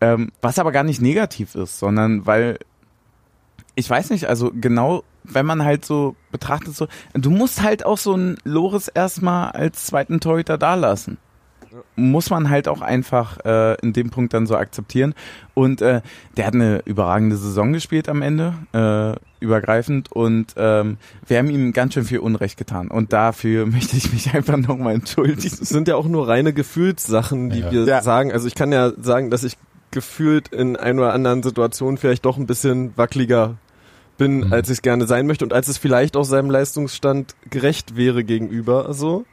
Ähm, was aber gar nicht negativ ist, sondern weil, ich weiß nicht, also genau, wenn man halt so betrachtet, so, du musst halt auch so einen Loris erstmal als zweiten Torhüter da lassen muss man halt auch einfach äh, in dem Punkt dann so akzeptieren. Und äh, der hat eine überragende Saison gespielt am Ende, äh, übergreifend. Und ähm, wir haben ihm ganz schön viel Unrecht getan. Und dafür möchte ich mich einfach nochmal entschuldigen. Es sind ja auch nur reine Gefühlssachen, die Ja. wir Ja. sagen. Also ich kann ja sagen, dass ich gefühlt in ein oder anderen Situationen vielleicht doch ein bisschen wackeliger bin, Mhm. als ich es gerne sein möchte und als es vielleicht auch seinem Leistungsstand gerecht wäre gegenüber. So.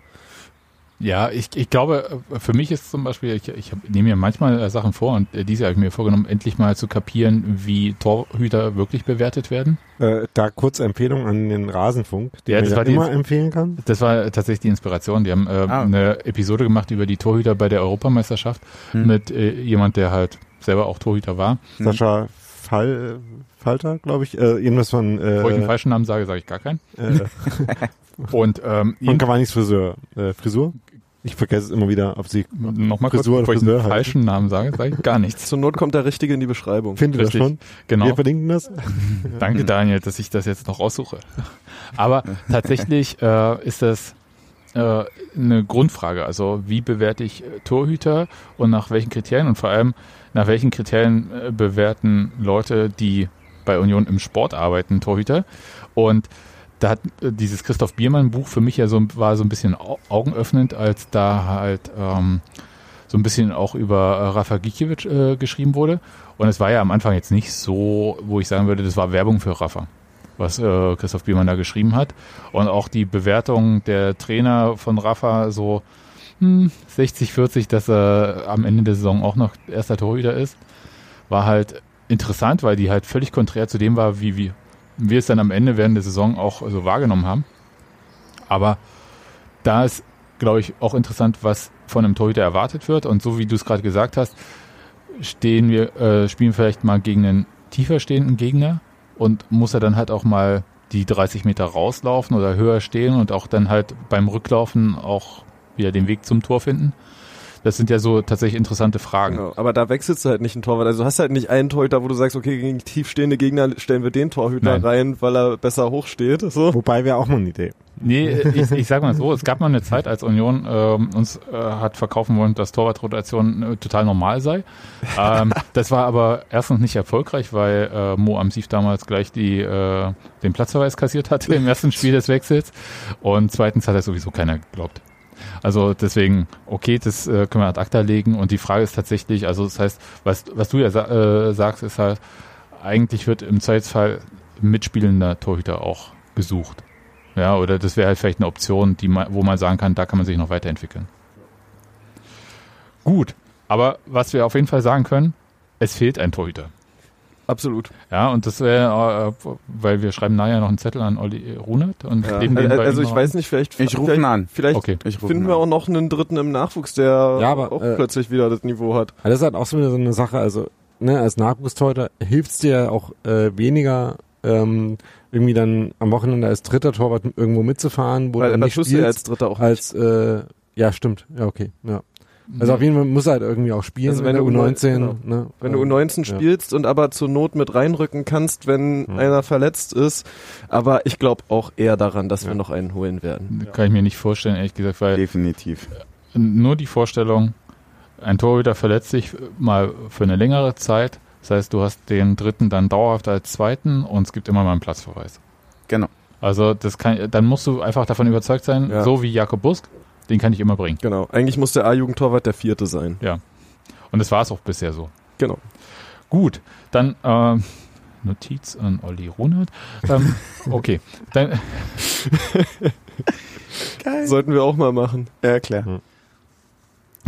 Ja, ich, ich glaube, äh, für mich ist zum Beispiel, ich, ich hab, nehme mir manchmal äh, Sachen vor und äh, diese habe ich mir vorgenommen, endlich mal zu kapieren, wie Torhüter wirklich bewertet werden. Äh, da kurze Empfehlung an den Rasenfunk, den Ja, das ja war die- immer empfehlen kann. Das war tatsächlich die Inspiration. Die haben äh, Ah. eine Episode gemacht über die Torhüter bei der Europameisterschaft Hm. mit äh, jemand, der halt selber auch Torhüter war. Sascha Fall, Falter, glaube ich, äh, irgendwas von, äh, Bevor ich einen falschen Namen sage, sage ich gar keinen. äh, Und ähm, von Cavani's Friseur. Äh, Frisur? Ich vergesse es immer wieder, ob sie nochmal kurz, Frisur oder bevor ich einen Friseur falschen Namen sage, sage ich gar nichts. Zur Not kommt der Richtige in die Beschreibung. findet das Richtig. schon. Genau. Wir verlinken das. Danke, Daniel, dass ich das jetzt noch raussuche. Aber tatsächlich äh, ist das äh, eine Grundfrage. Also wie bewerte ich äh, Torhüter und nach welchen Kriterien und vor allem nach welchen Kriterien äh, bewerten Leute, die bei Union im Sport arbeiten, Torhüter. Und da hat äh, dieses Christoph Biermann Buch für mich ja so war so ein bisschen au- augenöffnend, als da halt ähm, so ein bisschen auch über äh, Rafa Gikiewicz äh, geschrieben wurde. Und es war ja am Anfang jetzt nicht so, wo ich sagen würde, das war Werbung für Rafa, was äh, Christoph Biermann da geschrieben hat. Und auch die Bewertung der Trainer von Rafa so hm, 60, 40, dass er am Ende der Saison auch noch erster Torhüter ist, war halt interessant, weil die halt völlig konträr zu dem war, wie, wie wir es dann am Ende während der Saison auch so wahrgenommen haben. Aber da ist, glaube ich, auch interessant, was von einem Torhüter erwartet wird. Und so wie du es gerade gesagt hast, stehen wir, äh, spielen vielleicht mal gegen einen tiefer stehenden Gegner und muss er dann halt auch mal die 30 Meter rauslaufen oder höher stehen und auch dann halt beim Rücklaufen auch wieder den Weg zum Tor finden. Das sind ja so tatsächlich interessante Fragen. Genau. Aber da wechselst du halt nicht einen Torwart. Also du hast halt nicht einen Torhüter, wo du sagst, okay, gegen tiefstehende Gegner stellen wir den Torhüter Nein. rein, weil er besser hoch steht. So. Wobei wäre auch mal eine Idee. Nee, ich, ich sag mal so, es gab mal eine Zeit, als Union ähm, uns äh, hat verkaufen wollen, dass Torwartrotation äh, total normal sei. Ähm, das war aber erstens nicht erfolgreich, weil äh, Mo Amsif damals gleich die, äh, den Platzverweis kassiert hatte im ersten Spiel des Wechsels. Und zweitens hat er sowieso keiner geglaubt. Also deswegen, okay, das äh, können wir ad acta legen. Und die Frage ist tatsächlich, also das heißt, was, was du ja sa äh, sagst, ist halt, eigentlich wird im Zweifelsfall mitspielender Torhüter auch gesucht. Ja, oder das wäre halt vielleicht eine Option, die man, wo man sagen kann, da kann man sich noch weiterentwickeln. Gut, aber was wir auf jeden Fall sagen können, es fehlt ein Torhüter. Absolut. Ja, und das wäre, äh, weil wir schreiben nachher noch einen Zettel an Olli Runert und Ja. den Also, bei also ihm ich weiß nicht, vielleicht, Ich rufe vielleicht, ihn an. vielleicht Okay. Ich rufe finden ihn wir an. auch noch einen dritten im Nachwuchs, der Ja, aber, auch äh, plötzlich wieder das Niveau hat. Das ist halt auch so eine, so eine Sache, also ne, als Nachwuchstorhüter hilft es dir auch äh, weniger, ähm, irgendwie dann am Wochenende als dritter Torwart irgendwo mitzufahren, wo Weil du nicht du ja als spielst, Dritter auch als äh, ja stimmt, ja okay, ja. Also auf jeden Fall muss er halt irgendwie auch spielen, Also wenn du du U19, genau. ne, Wenn du ähm, U19 ja. spielst und aber zur Not mit reinrücken kannst, wenn Hm. einer verletzt ist. Aber ich glaube auch eher daran, dass wir Ja. noch einen holen werden. Kann ich mir nicht vorstellen, ehrlich gesagt, weil Definitiv. nur die Vorstellung, ein Torhüter verletzt sich mal für eine längere Zeit. Das heißt, du hast den dritten dann dauerhaft als zweiten und es gibt immer mal einen Platzverweis. Genau. Also das kann, dann musst du einfach davon überzeugt sein, Ja. so wie Jakob Busk, den kann ich immer bringen. Genau. Eigentlich muss der A-Jugendtorwart der vierte sein. Und das war es auch bisher so. Genau. Gut, dann ähm, Notiz an Olli Runert. Ähm, okay, dann Geil. Sollten wir auch mal machen. Ja, klar. äh,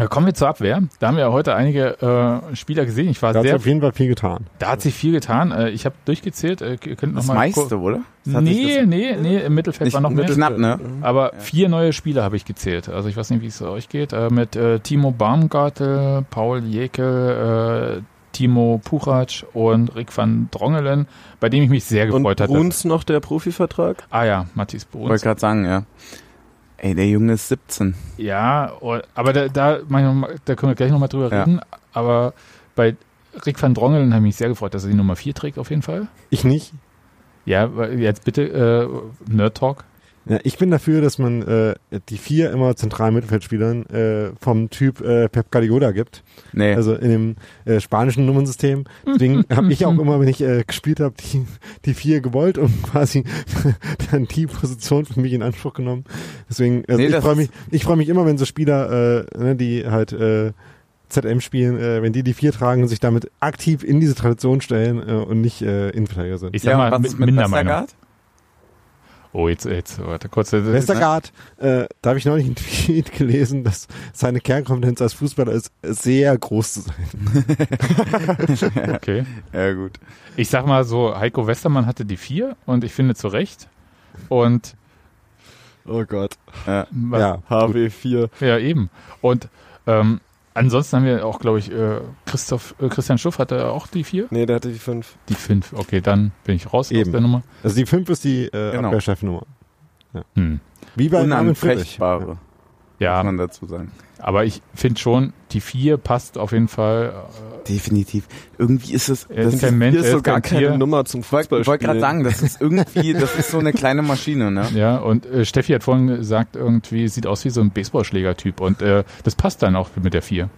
kommen wir zur Abwehr. Da haben wir ja heute einige äh, Spieler gesehen. Ich war Da hat sich sehr, auf jeden Fall viel getan. da hat sich viel getan. Äh, ich habe durchgezählt. Äh, ihr könnt noch Das mal meiste, oder? Das hat Nee, das- nee, nee, im Mittelfeld Nicht war noch mehr. Mittel- Knapp, ne? Aber vier neue Spieler habe ich gezählt. Also ich weiß nicht, wie es euch geht. Äh, mit äh, Timo Baumgartel, Paul Jekel, äh, Timo Puchac und Rick van Drongelen, bei dem ich mich sehr Und gefreut hatte. Bruns noch der Profivertrag? Ah ja, Matthias Wollte Bruns. gerade sagen, ja. Ey, der Junge ist 17. Ja, oh, aber da, da, da können wir gleich nochmal drüber Ja. reden. Aber bei Rick van Drongelen habe ich mich sehr gefreut, dass er die Nummer vier trägt auf jeden Fall. Ich nicht. Ja, jetzt bitte äh, Nerd Talk. Ja, ich bin dafür, dass man äh, die vier immer zentralen Mittelfeldspielern äh, vom Typ äh, Pep Guardiola gibt. Nee. Also in dem äh, spanischen Nummernsystem. Deswegen habe ich auch immer, wenn ich äh, gespielt habe, die, die vier gewollt und quasi dann die Position für mich in Anspruch genommen. Deswegen, also Nee, ich freue mich, ich freue mich immer, wenn so Spieler, äh, ne, die halt äh, ZM spielen, äh, wenn die die vier tragen und sich damit aktiv in diese Tradition stellen äh, und nicht äh, Innenverteidiger sind. Ich sag ja, mal, was mit, mit Mindermeinung. Westergaard? Oh, jetzt, jetzt, warte kurz. das ist- Westergaard, äh, da habe ich neulich einen Tweet gelesen, dass seine Kernkompetenz als Fußballer ist, sehr groß zu sein. Okay. Ja, gut. Ich sag mal so, Heiko Westermann hatte die vier und ich finde zu Recht. Und Oh Gott. Ja. Ja, HW4. ja eben. Und ähm, ansonsten haben wir auch, glaube ich, äh, Christoph, äh, Christian Schuff hatte auch die vier. Nee, der hatte die fünf. Die fünf. Okay, dann bin ich raus aus Eben. der Nummer. Also die fünf ist die äh, Genau. Abwehrchefnummer. Hm. Wie bei Armin Friedrich. Unanfechtbare, muss Ja, man dazu sagen. Aber ich finde schon, die vier passt auf jeden Fall. Definitiv. Irgendwie ist es, das ist kein Mensch, ist so gar kein keine Tier. Nummer zum ich wollte gerade sagen, das ist irgendwie, das ist so eine kleine Maschine, ne? Ja, und äh, Steffi hat vorhin gesagt, irgendwie sieht aus wie so ein Baseballschlägertyp und äh, das passt dann auch mit der vier.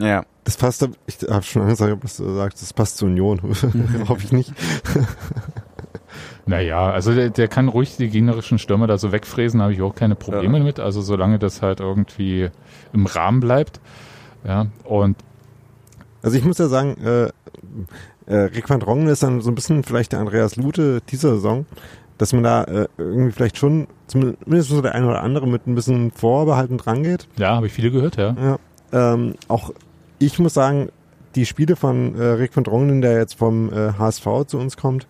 Ja. Das passt, ich habe schon gesagt, was du sagst, das passt zur Union. Hoffe ich nicht. Naja, also der, der kann ruhig die gegnerischen Stürmer da so wegfräsen, habe ich auch keine Probleme Ja. mit. Also solange das halt irgendwie im Rahmen bleibt. Ja, und Also ich muss ja sagen, äh, äh, Rick van Drongen ist dann so ein bisschen vielleicht der Andreas Lute dieser Saison, dass man da äh, irgendwie vielleicht schon, zumindest so der eine oder andere mit ein bisschen Vorbehalten drangeht. ja, habe ich viele gehört, ja. Ja. Ähm, auch ich muss sagen, die Spiele von äh, Rick van Drongelen, der jetzt vom äh, HSV zu uns kommt,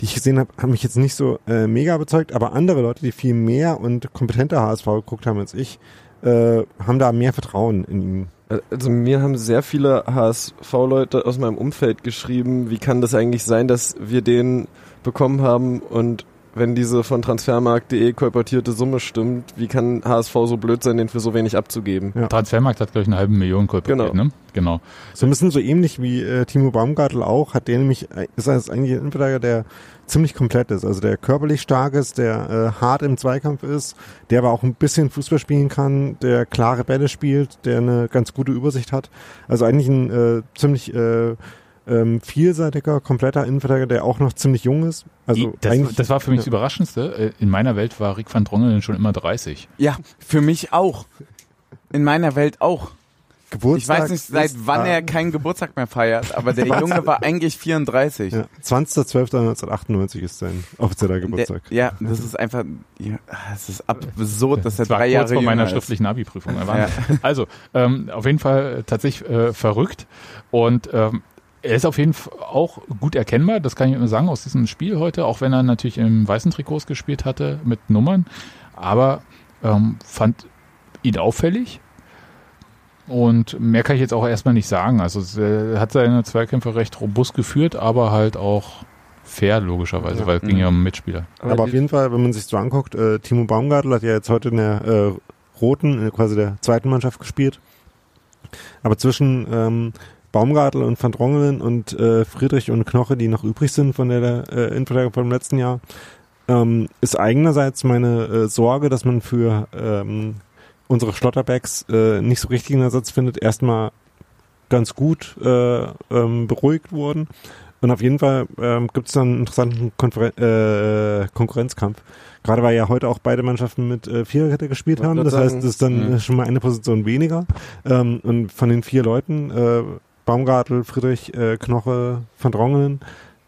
die ich gesehen habe, haben mich jetzt nicht so äh, mega überzeugt, aber andere Leute, die viel mehr und kompetenter HSV geguckt haben als ich, äh, haben da mehr Vertrauen in ihn. Also mir haben sehr viele HSV-Leute aus meinem Umfeld geschrieben, wie kann das eigentlich sein, dass wir den bekommen haben und wenn diese von transfermarkt.de kolportierte Summe stimmt, wie kann HSV so blöd sein, den für so wenig abzugeben? Ja. Transfermarkt hat, glaube ich, eine halbe Million kolportiert, Genau. ne? Genau. So ein bisschen so ähnlich wie äh, Timo Baumgartel auch, hat der nämlich, äh, ist das eigentlich ein Innenverteidiger, der ziemlich komplett ist. Also der körperlich stark ist, der äh, hart im Zweikampf ist, der aber auch ein bisschen Fußball spielen kann, der klare Bälle spielt, der eine ganz gute Übersicht hat. Also eigentlich ein äh, ziemlich äh, ähm, vielseitiger, kompletter Innenverteidiger, der auch noch ziemlich jung ist. Also das, eigentlich, das war für mich das Überraschendste. Äh, In meiner Welt war Rick van Drongelen schon immer 30. Ja, für mich auch. In meiner Welt auch. Ich Geburtstag weiß nicht, seit wann er keinen Geburtstag mehr feiert, aber der Junge war eigentlich 34. Ja, 20.12.1998 ist sein offizieller Geburtstag. Der, ja, das ist einfach, ja, es ist absurd, dass er Das war drei kurz Jahre vor meiner ist. schriftlichen Abi-Prüfung. War- Ja. Also, ähm, auf jeden Fall tatsächlich äh, verrückt. Und ähm, er ist auf jeden Fall auch gut erkennbar, das kann ich nur sagen, aus diesem Spiel heute, auch wenn er natürlich im weißen Trikots gespielt hatte mit Nummern. Aber ähm, fand ihn auffällig. Und mehr kann ich jetzt auch erstmal nicht sagen. Also es, äh, er hat seine Zweikämpfe recht robust geführt, aber halt auch fair, logischerweise, Ja. weil es ging ja um Mitspieler. Aber, auf jeden Fall, wenn man sich so anguckt, äh, Timo Baumgartel hat ja jetzt heute in der äh, roten, äh, quasi der zweiten Mannschaft gespielt. Aber zwischen ähm, Baumgartel und Van Drongelen und äh, Friedrich und Knoche, die noch übrig sind von der äh, Innenverteidigung vom letzten Jahr, ähm, ist eigenerseits meine äh, Sorge, dass man für ähm, unsere Schlotterbacks äh, nicht so richtig einen Ersatz findet, erstmal ganz gut äh, ähm, beruhigt wurden. Und auf jeden Fall ähm, gibt es dann einen interessanten Konferen äh, Konkurrenzkampf. Gerade weil ja heute auch beide Mannschaften mit äh, Viererkette gespielt haben. Das heißt, sagen, es ist dann mhm. schon mal eine Position weniger. Ähm, und von den vier Leuten, äh, Baumgartel, Friedrich, äh, Knoche, Van Drongelen,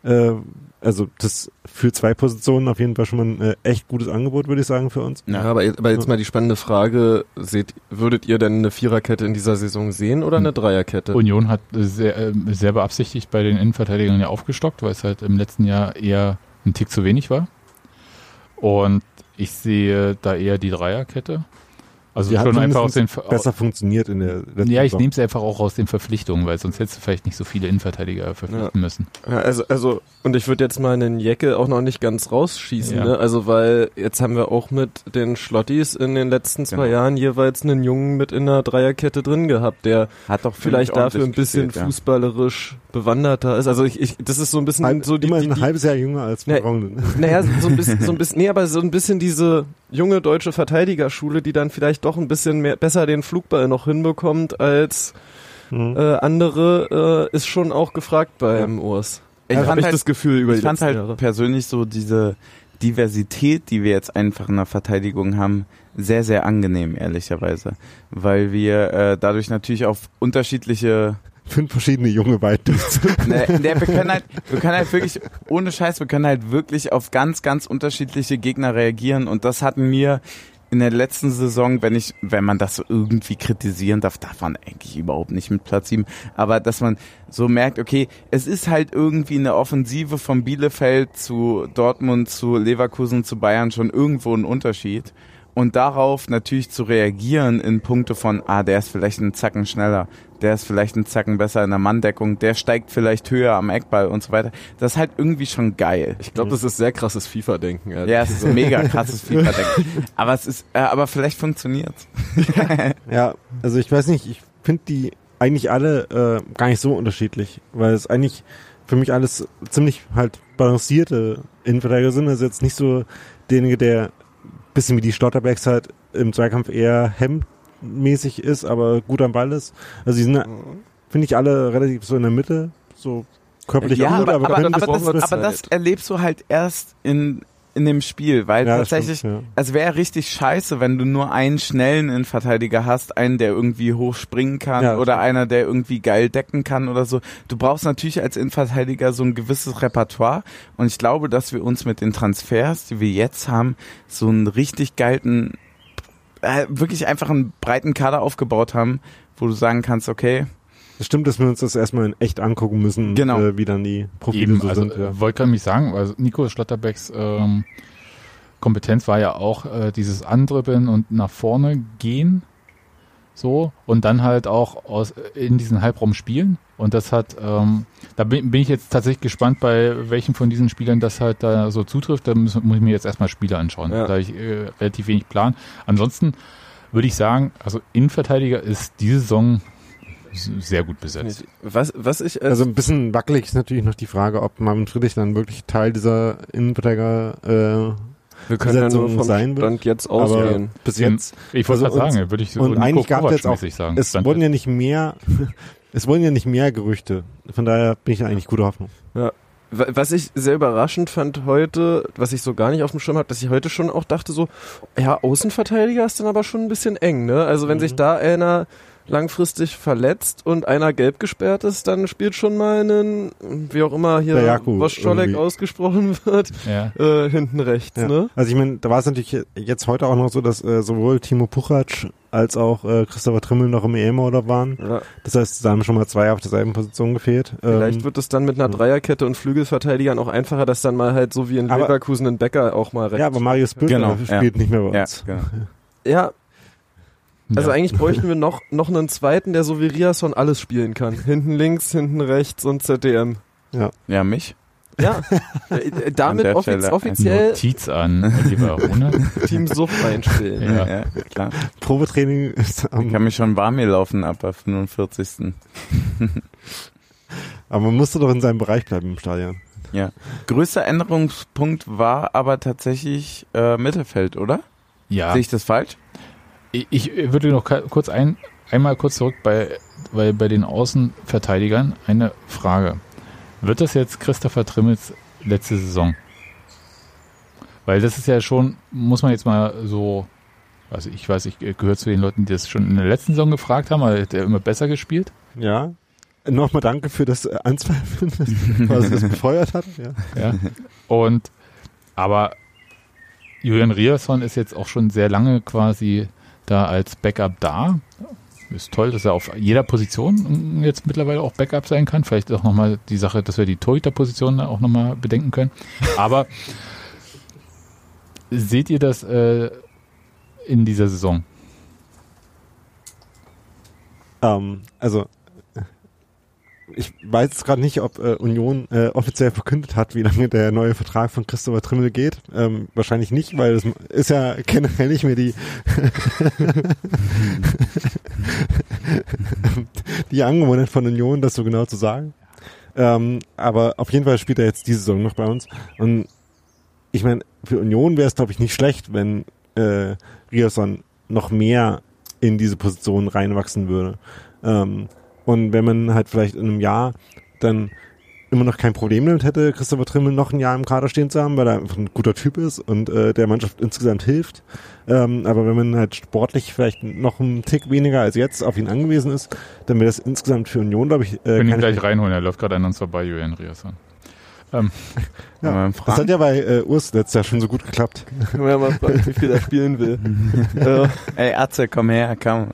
äh, also das für zwei Positionen auf jeden Fall schon mal ein äh, echt gutes Angebot, würde ich sagen, für uns. Ja, aber, jetzt- aber jetzt mal die spannende Frage, seht, würdet ihr denn eine Viererkette in dieser Saison sehen oder eine Dreierkette? Union hat sehr, äh, sehr beabsichtigt bei den Innenverteidigern ja aufgestockt, weil es halt im letzten Jahr eher ein Tick zu wenig war. Und ich sehe da eher die Dreierkette. Also Die hat schon einfach aus den zumindest besser funktioniert in der letzten Ja, ich nehme es einfach auch aus den Verpflichtungen, weil sonst hättest du vielleicht nicht so viele Innenverteidiger verpflichten müssen. Ja, also, also, und ich würde jetzt mal einen Jecke auch noch nicht ganz rausschießen, Ja. ne? Also, weil jetzt haben wir auch mit den Schlottis in den letzten zwei Genau. Jahren jeweils einen Jungen mit in einer Dreierkette drin gehabt, der Hat doch vielleicht dafür ein bisschen gespielt, ja. fußballerisch bewanderter ist. Also ich, ich, das ist so ein bisschen Halb, so die, die, ein die halbes Jahr jünger als Drongelen. naja, so ein bisschen, so ein bisschen, nee, aber so ein bisschen diese junge deutsche Verteidigerschule, die dann vielleicht doch ein bisschen mehr, besser den Flugball noch hinbekommt als Mhm. äh, andere, äh, ist schon auch gefragt beim Urs. Ich Habe halt, das Gefühl über ich die fand halt Jahre. persönlich so diese Diversität, die wir jetzt einfach in der Verteidigung haben, sehr, sehr angenehm, ehrlicherweise. Weil wir äh, dadurch natürlich auf unterschiedliche Fünf verschiedene junge Weitdüster. Ne, ne, wir können halt, wir können halt wirklich, ohne Scheiß, wir können halt wirklich auf ganz, ganz unterschiedliche Gegner reagieren und das hatten wir in der letzten Saison, wenn ich, wenn man das so irgendwie kritisieren darf, darf man eigentlich überhaupt nicht mit Platz 7, aber dass man so merkt, okay, es ist halt irgendwie eine Offensive von Bielefeld zu Dortmund, zu Leverkusen, zu Bayern schon irgendwo ein Unterschied. Und darauf natürlich zu reagieren in Punkte von, ah, der ist vielleicht einen Zacken schneller, der ist vielleicht einen Zacken besser in der Manndeckung, der steigt vielleicht höher am Eckball und so weiter. Das ist halt irgendwie schon geil. Ich glaube, das ist sehr krasses FIFA-Denken. ehrlich Ja, es ist mega krasses FIFA-Denken. Aber es ist, äh, aber vielleicht funktioniert's. Ja, also ich weiß nicht, ich finde die eigentlich alle äh, gar nicht so unterschiedlich, weil es eigentlich für mich alles ziemlich halt balancierte Innenverteidiger sind. Also jetzt nicht so derjenige, der bisschen wie die Schlotterbacks halt im Zweikampf eher hemmmäßig ist, aber gut am Ball ist. Also die sind, finde ich, alle relativ so in der Mitte, so körperlich ja, auch gut, aber, aber, können aber, das aber das erlebst du halt erst in, in dem Spiel, weil Ja, tatsächlich, stimmt, ja. es wäre richtig scheiße, wenn du nur einen schnellen Innenverteidiger hast, einen, der irgendwie hoch springen kann Ja, oder stimmt. einer, der irgendwie geil decken kann oder so. Du brauchst natürlich als Innenverteidiger so ein gewisses Repertoire und ich glaube, dass wir uns mit den Transfers, die wir jetzt haben, so einen richtig geilen, äh, wirklich einfach einen breiten Kader aufgebaut haben, wo du sagen kannst, okay, Das stimmt, dass wir uns das erstmal in echt angucken müssen, Genau. äh, wie dann die Profile Eben, so also sind. Ja. äh, wollte mich sagen, also Nico Schlotterbecks ähm, Kompetenz war ja auch äh, dieses Andribbeln und nach vorne gehen, so und dann halt auch aus in diesen Halbraum spielen. Und das hat, ähm, da bin, bin ich jetzt tatsächlich gespannt, bei welchen von diesen Spielern das halt da so zutrifft. Da muss, muss ich mir jetzt erstmal Spiele anschauen, Ja. da ich äh, relativ wenig plan. Ansonsten würde ich sagen, also Innenverteidiger ist diese Saison sehr gut besetzt. Was, was ich als Also ein bisschen wackelig ist natürlich noch die Frage, ob Marvin Friedrich dann wirklich Teil dieser Innenverteidiger äh, wir können ja nur Besetzung vom sein wird, Stand jetzt aber ausgehen. bis jetzt Ich wollte Also sagen, würde ich so und eigentlich gab es jetzt auch- sagen. es Stand wurden jetzt. ja nicht mehr es wurden ja nicht mehr Gerüchte. Von daher bin ich eigentlich guter Hoffnung. Wa- Was ich sehr überraschend fand heute, was ich so gar nicht auf dem Schirm habe, dass ich heute schon auch dachte so, ja, Außenverteidiger ist dann aber schon ein bisschen eng, ne? Also wenn Mhm. sich da einer langfristig verletzt und einer gelb gesperrt ist, dann spielt schon mal einen, wie auch immer hier Woscholek irgendwie. ausgesprochen wird, ja. äh, hinten rechts, Ja. ne? Also ich meine, da war es natürlich jetzt heute auch noch so, dass äh, sowohl Timo Puchac als auch äh, Christopher Trimmel noch im EM-Order waren. Ja, Das heißt, da haben schon mal zwei auf derselben Position gefehlt. vielleicht Ähm, wird es dann mit einer Dreierkette und Flügelverteidigern auch einfacher, dass dann mal halt so wie in Leverkusen ein Becker auch mal rechts. ja, aber Marius Bülter Genau, spielt nicht mehr bei Ja, uns. genau. ja, Also ja. eigentlich bräuchten wir noch, noch einen zweiten, der so wie Riasson alles spielen kann. Hinten links, hinten rechts und ZDM. Ja, mich. Ja, äh, damit der offiz offiziell Notiz an Rune. Team Suff reinstellen. Ja. Ja, klar. Probetraining ist Ich am, kann mich schon warm hier laufen ab der 45. aber man musste doch in seinem Bereich bleiben im Stadion. Ja. Größter Änderungspunkt war aber tatsächlich äh, Mittelfeld, oder? Ja, Sehe ich das falsch? Ich, würde noch kurz ein, einmal kurz zurück bei, bei, bei den Außenverteidigern eine Frage. Wird das jetzt Christopher Trimmels letzte Saison? Weil das ist ja schon, muss man jetzt mal so, also ich weiß, ich gehöre zu den Leuten, die das schon in der letzten Saison gefragt haben, weil der immer besser gespielt. Ja. Nochmal danke für das äh, Anzweifeln, dass quasi das befeuert hat. Ja. Ja. Und aber Julian Riasson ist jetzt auch schon sehr lange quasi da als Backup da. Ist toll, dass er auf jeder Position jetzt mittlerweile auch Backup sein kann. Vielleicht auch nochmal die Sache, dass wir die Torhüter-Position auch nochmal bedenken können. Aber seht ihr das äh, in dieser Saison? Ähm, also ich weiß jetzt gerade nicht, ob äh, Union äh, offiziell verkündet hat, wie lange der neue Vertrag von Christopher Trimmel geht. Ähm, wahrscheinlich nicht, weil es ist ja generell nicht mehr die die Angewohnheit von Union, das so genau zu sagen. Ähm, aber auf jeden Fall spielt er jetzt diese Saison noch bei uns. Und ich meine, für Union wäre es, glaube ich, nicht schlecht, wenn äh, Riasson noch mehr in diese Position reinwachsen würde. Ähm, und wenn man halt vielleicht in einem Jahr dann immer noch kein Problem damit hätte, Christopher Trimmel noch ein Jahr im Kader stehen zu haben, weil er einfach ein guter Typ ist und äh, der Mannschaft insgesamt hilft. Ähm, aber wenn man halt sportlich vielleicht noch einen Tick weniger als jetzt auf ihn angewiesen ist, dann wäre das insgesamt für Union, glaube ich, äh, Können ihn gleich reinholen, er läuft gerade an uns vorbei, Julian Riasson. Ähm, Ja, Das hat ja bei äh, Urs letztes Jahr schon so gut geklappt. Wenn man mal fragt, wie viel er spielen will. Ey, Atze, komm her, komm.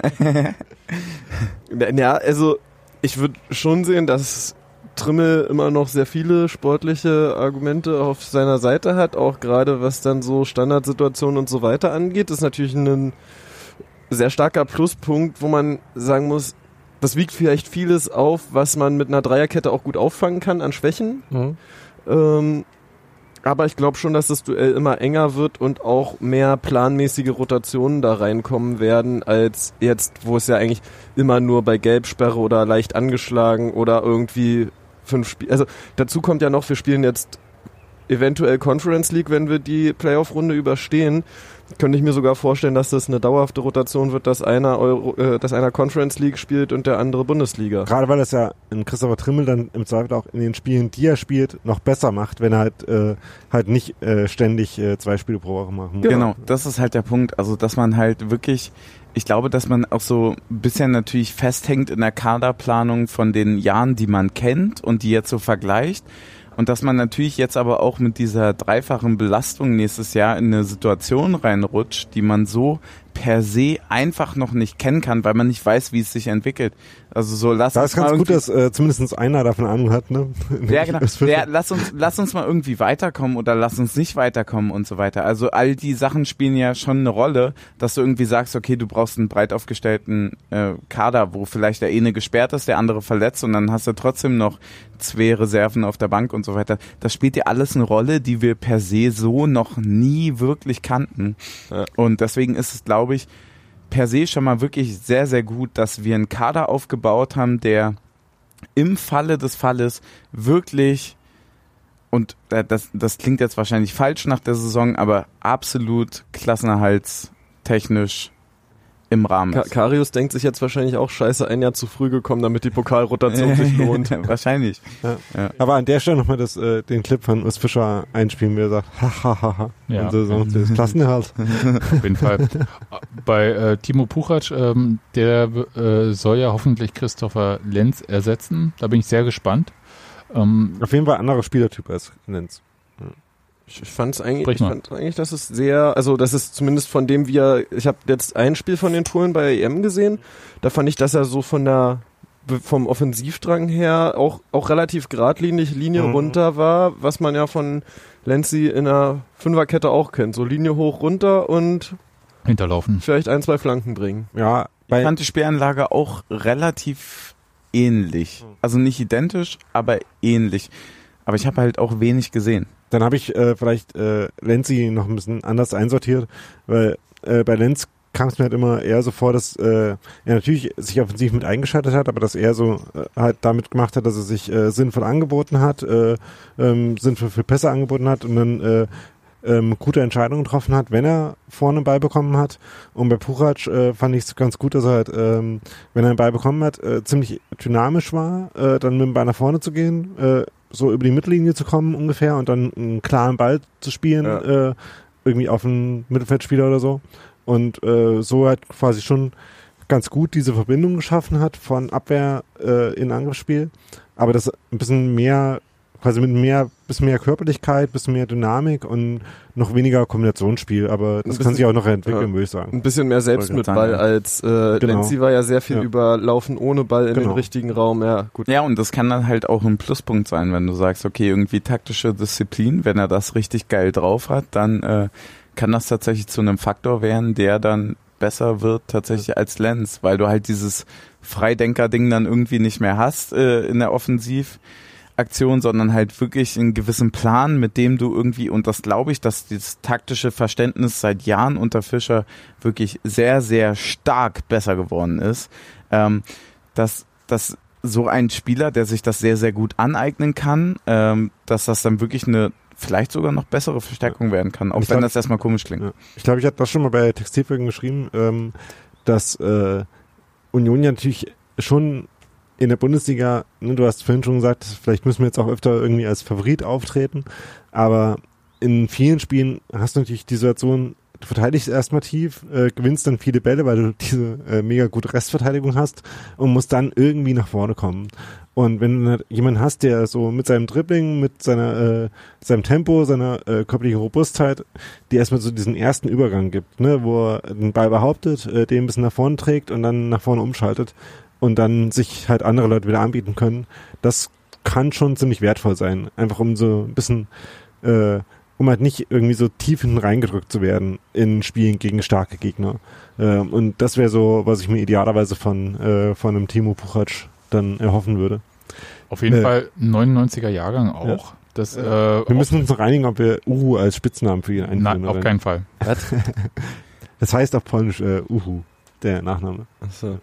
ja, also ich würde schon sehen, dass Trimmel immer noch sehr viele sportliche Argumente auf seiner Seite hat, auch gerade was dann so Standardsituationen und so weiter angeht. Das ist natürlich ein sehr starker Pluspunkt, wo man sagen muss, das wiegt vielleicht vieles auf, was man mit einer Dreierkette auch gut auffangen kann an Schwächen. Ähm, aber ich glaube schon, dass das Duell immer enger wird und auch mehr planmäßige Rotationen da reinkommen werden, als jetzt, wo es ja eigentlich immer nur bei Gelbsperre oder leicht angeschlagen oder irgendwie fünf Spiele. Also dazu kommt ja noch, wir spielen jetzt eventuell Conference League, wenn wir die Playoff-Runde überstehen. Könnte ich mir sogar vorstellen, dass das eine dauerhafte Rotation wird, dass einer Euro, äh, dass einer Conference League spielt und der andere Bundesliga. Gerade weil das ja in Christopher Trimmel dann im Zweifel auch in den Spielen, die er spielt, noch besser macht, wenn er halt, äh, halt nicht äh, ständig äh, zwei Spiele pro Woche machen muss. Genau, das ist halt der Punkt. Also, dass man halt wirklich, ich glaube, dass man auch so ein bisschen natürlich festhängt in der Kaderplanung von den Jahren, die man kennt und die jetzt so vergleicht. Und dass man natürlich jetzt aber auch mit dieser dreifachen Belastung nächstes Jahr in eine Situation reinrutscht, die man so per se einfach noch nicht kennen kann, weil man nicht weiß, wie es sich entwickelt. Also so lass Da uns ist mal ganz gut, irgendwie- dass äh, zumindest einer davon Ahnung hat, ne? ja, genau. Ja, lass uns, lass uns mal irgendwie weiterkommen oder lass uns nicht weiterkommen und so weiter. Also all die Sachen spielen ja schon eine Rolle, dass du irgendwie sagst, okay, du brauchst einen breit aufgestellten äh, Kader, wo vielleicht der eine gesperrt ist, der andere verletzt und dann hast du trotzdem noch zwei Reserven auf der Bank und so weiter. Das spielt ja alles eine Rolle, die wir per se so noch nie wirklich kannten. Ja. Und deswegen ist es, glaube ich, per se schon mal wirklich sehr, sehr gut, dass wir einen Kader aufgebaut haben, der im Falle des Falles wirklich und das, das klingt jetzt wahrscheinlich falsch nach der Saison, aber absolut klassenerhaltstechnisch im Rahmen Ka ist. Karius denkt sich jetzt wahrscheinlich auch scheiße, ein Jahr zu früh gekommen, damit die Pokalrotation sich lohnt. wahrscheinlich. Aber an der Stelle nochmal das, äh, den Clip von Urs Fischer einspielen, wie er sagt, hahaha. Ja. Und so, so, das Klassenerhalt. Auf jeden Fall. Bei äh, Timo Puchac, ähm, der äh, soll ja hoffentlich Christopher Lenz ersetzen. Da bin ich sehr gespannt. Ähm, Auf jeden Fall ein anderer Spielertyp als Lenz. Ich, ich fand's eigentlich, Sprich ich mal. fand eigentlich, dass es sehr, also das ist zumindest von dem wir, ich habe jetzt ein Spiel von den Touren bei EM gesehen, da fand ich, dass er so von der vom Offensivdrang her auch auch relativ geradlinig Linie Mhm. runter war, was man ja von Lenzi in der Fünferkette auch kennt, so Linie hoch runter und hinterlaufen. vielleicht ein zwei Flanken bringen. Ja, Ich fand die Spielanlage auch relativ ähnlich. Also nicht identisch, aber ähnlich. Aber ich habe halt auch wenig gesehen. Dann habe ich äh, vielleicht äh, Lenzi noch ein bisschen anders einsortiert, weil äh, bei Lenz kam es mir halt immer eher so vor, dass äh, er natürlich sich offensiv mit eingeschaltet hat, aber dass er so äh, halt damit gemacht hat, dass er sich äh, sinnvoll angeboten hat, äh, ähm, sinnvoll für Pässe angeboten hat und dann äh, ähm, gute Entscheidungen getroffen hat, wenn er vorne einen Ball bekommen hat. Und bei Puchac äh, fand ich es ganz gut, dass er halt, ähm, wenn er einen Ball bekommen hat, äh, ziemlich dynamisch war, äh, dann mit dem Ball nach vorne zu gehen, äh, so über die Mittellinie zu kommen ungefähr und dann einen klaren Ball zu spielen, Ja. äh, irgendwie auf einen Mittelfeldspieler oder so. Und äh, so halt quasi schon ganz gut diese Verbindung geschaffen hat von Abwehr äh, in Angriffsspiel. Aber das ein bisschen mehr, quasi mit mehr, bisschen mehr Körperlichkeit, bisschen mehr Dynamik und noch weniger Kombinationsspiel. Aber das Ein kann sich bisschen- auch noch entwickeln, ja. würde ich sagen. Ein bisschen mehr selbst mit Ball als äh, Genau. Lenzi war ja sehr viel Ja. über Laufen ohne Ball in den Genau. richtigen Raum. Ja, gut. Ja, und das kann dann halt auch ein Pluspunkt sein, wenn du sagst, okay, irgendwie taktische Disziplin, wenn er das richtig geil drauf hat, dann äh, kann das tatsächlich zu einem Faktor werden, der dann besser wird tatsächlich als Lenz, weil du halt dieses Freidenker-Ding dann irgendwie nicht mehr hast äh, in der Offensivaktion, sondern halt wirklich einen gewissen Plan, mit dem du irgendwie, und das glaube ich, dass dieses taktische Verständnis seit Jahren unter Fischer wirklich sehr, sehr stark besser geworden ist, ähm, dass, dass so ein Spieler, der sich das sehr, sehr gut aneignen kann, ähm, dass das dann wirklich eine vielleicht sogar noch bessere Verstärkung werden kann, auch Ich wenn glaub- das erstmal komisch klingt. Ja. Ich glaube, ich hatte das schon mal bei Textilfolgen geschrieben, ähm, dass äh, Union ja natürlich schon in der Bundesliga, ne, du hast vorhin schon gesagt, vielleicht müssen wir jetzt auch öfter irgendwie als Favorit auftreten, aber in vielen Spielen hast du natürlich die Situation, du verteidigst erstmal tief, äh, gewinnst dann viele Bälle, weil du diese äh, mega gute Restverteidigung hast und musst dann irgendwie nach vorne kommen. Und wenn du halt jemanden hast, der so mit seinem Dribbling, mit seiner, äh, seinem Tempo, seiner äh, körperlichen Robustheit, die erstmal so diesen ersten Übergang gibt, ne, wo er den Ball behauptet, äh, den ein bisschen nach vorne trägt und dann nach vorne umschaltet und dann sich halt andere Leute wieder anbieten können, das kann schon ziemlich wertvoll sein. Einfach um so ein bisschen, äh, um halt nicht irgendwie so tief hinten reingedrückt zu werden in Spielen gegen starke Gegner. Ähm, und das wäre so, was ich mir idealerweise von, äh, von einem Timo Puchac dann erhoffen würde. Auf jeden Äh. Fall 99er Jahrgang auch. Das, äh, Wir müssen uns noch einigen, ob wir Uhu als Spitznamen für ihn einführen. Nein, auf keinen Fall. Das heißt auf Polnisch äh, Uhu, der Nachname. Achso.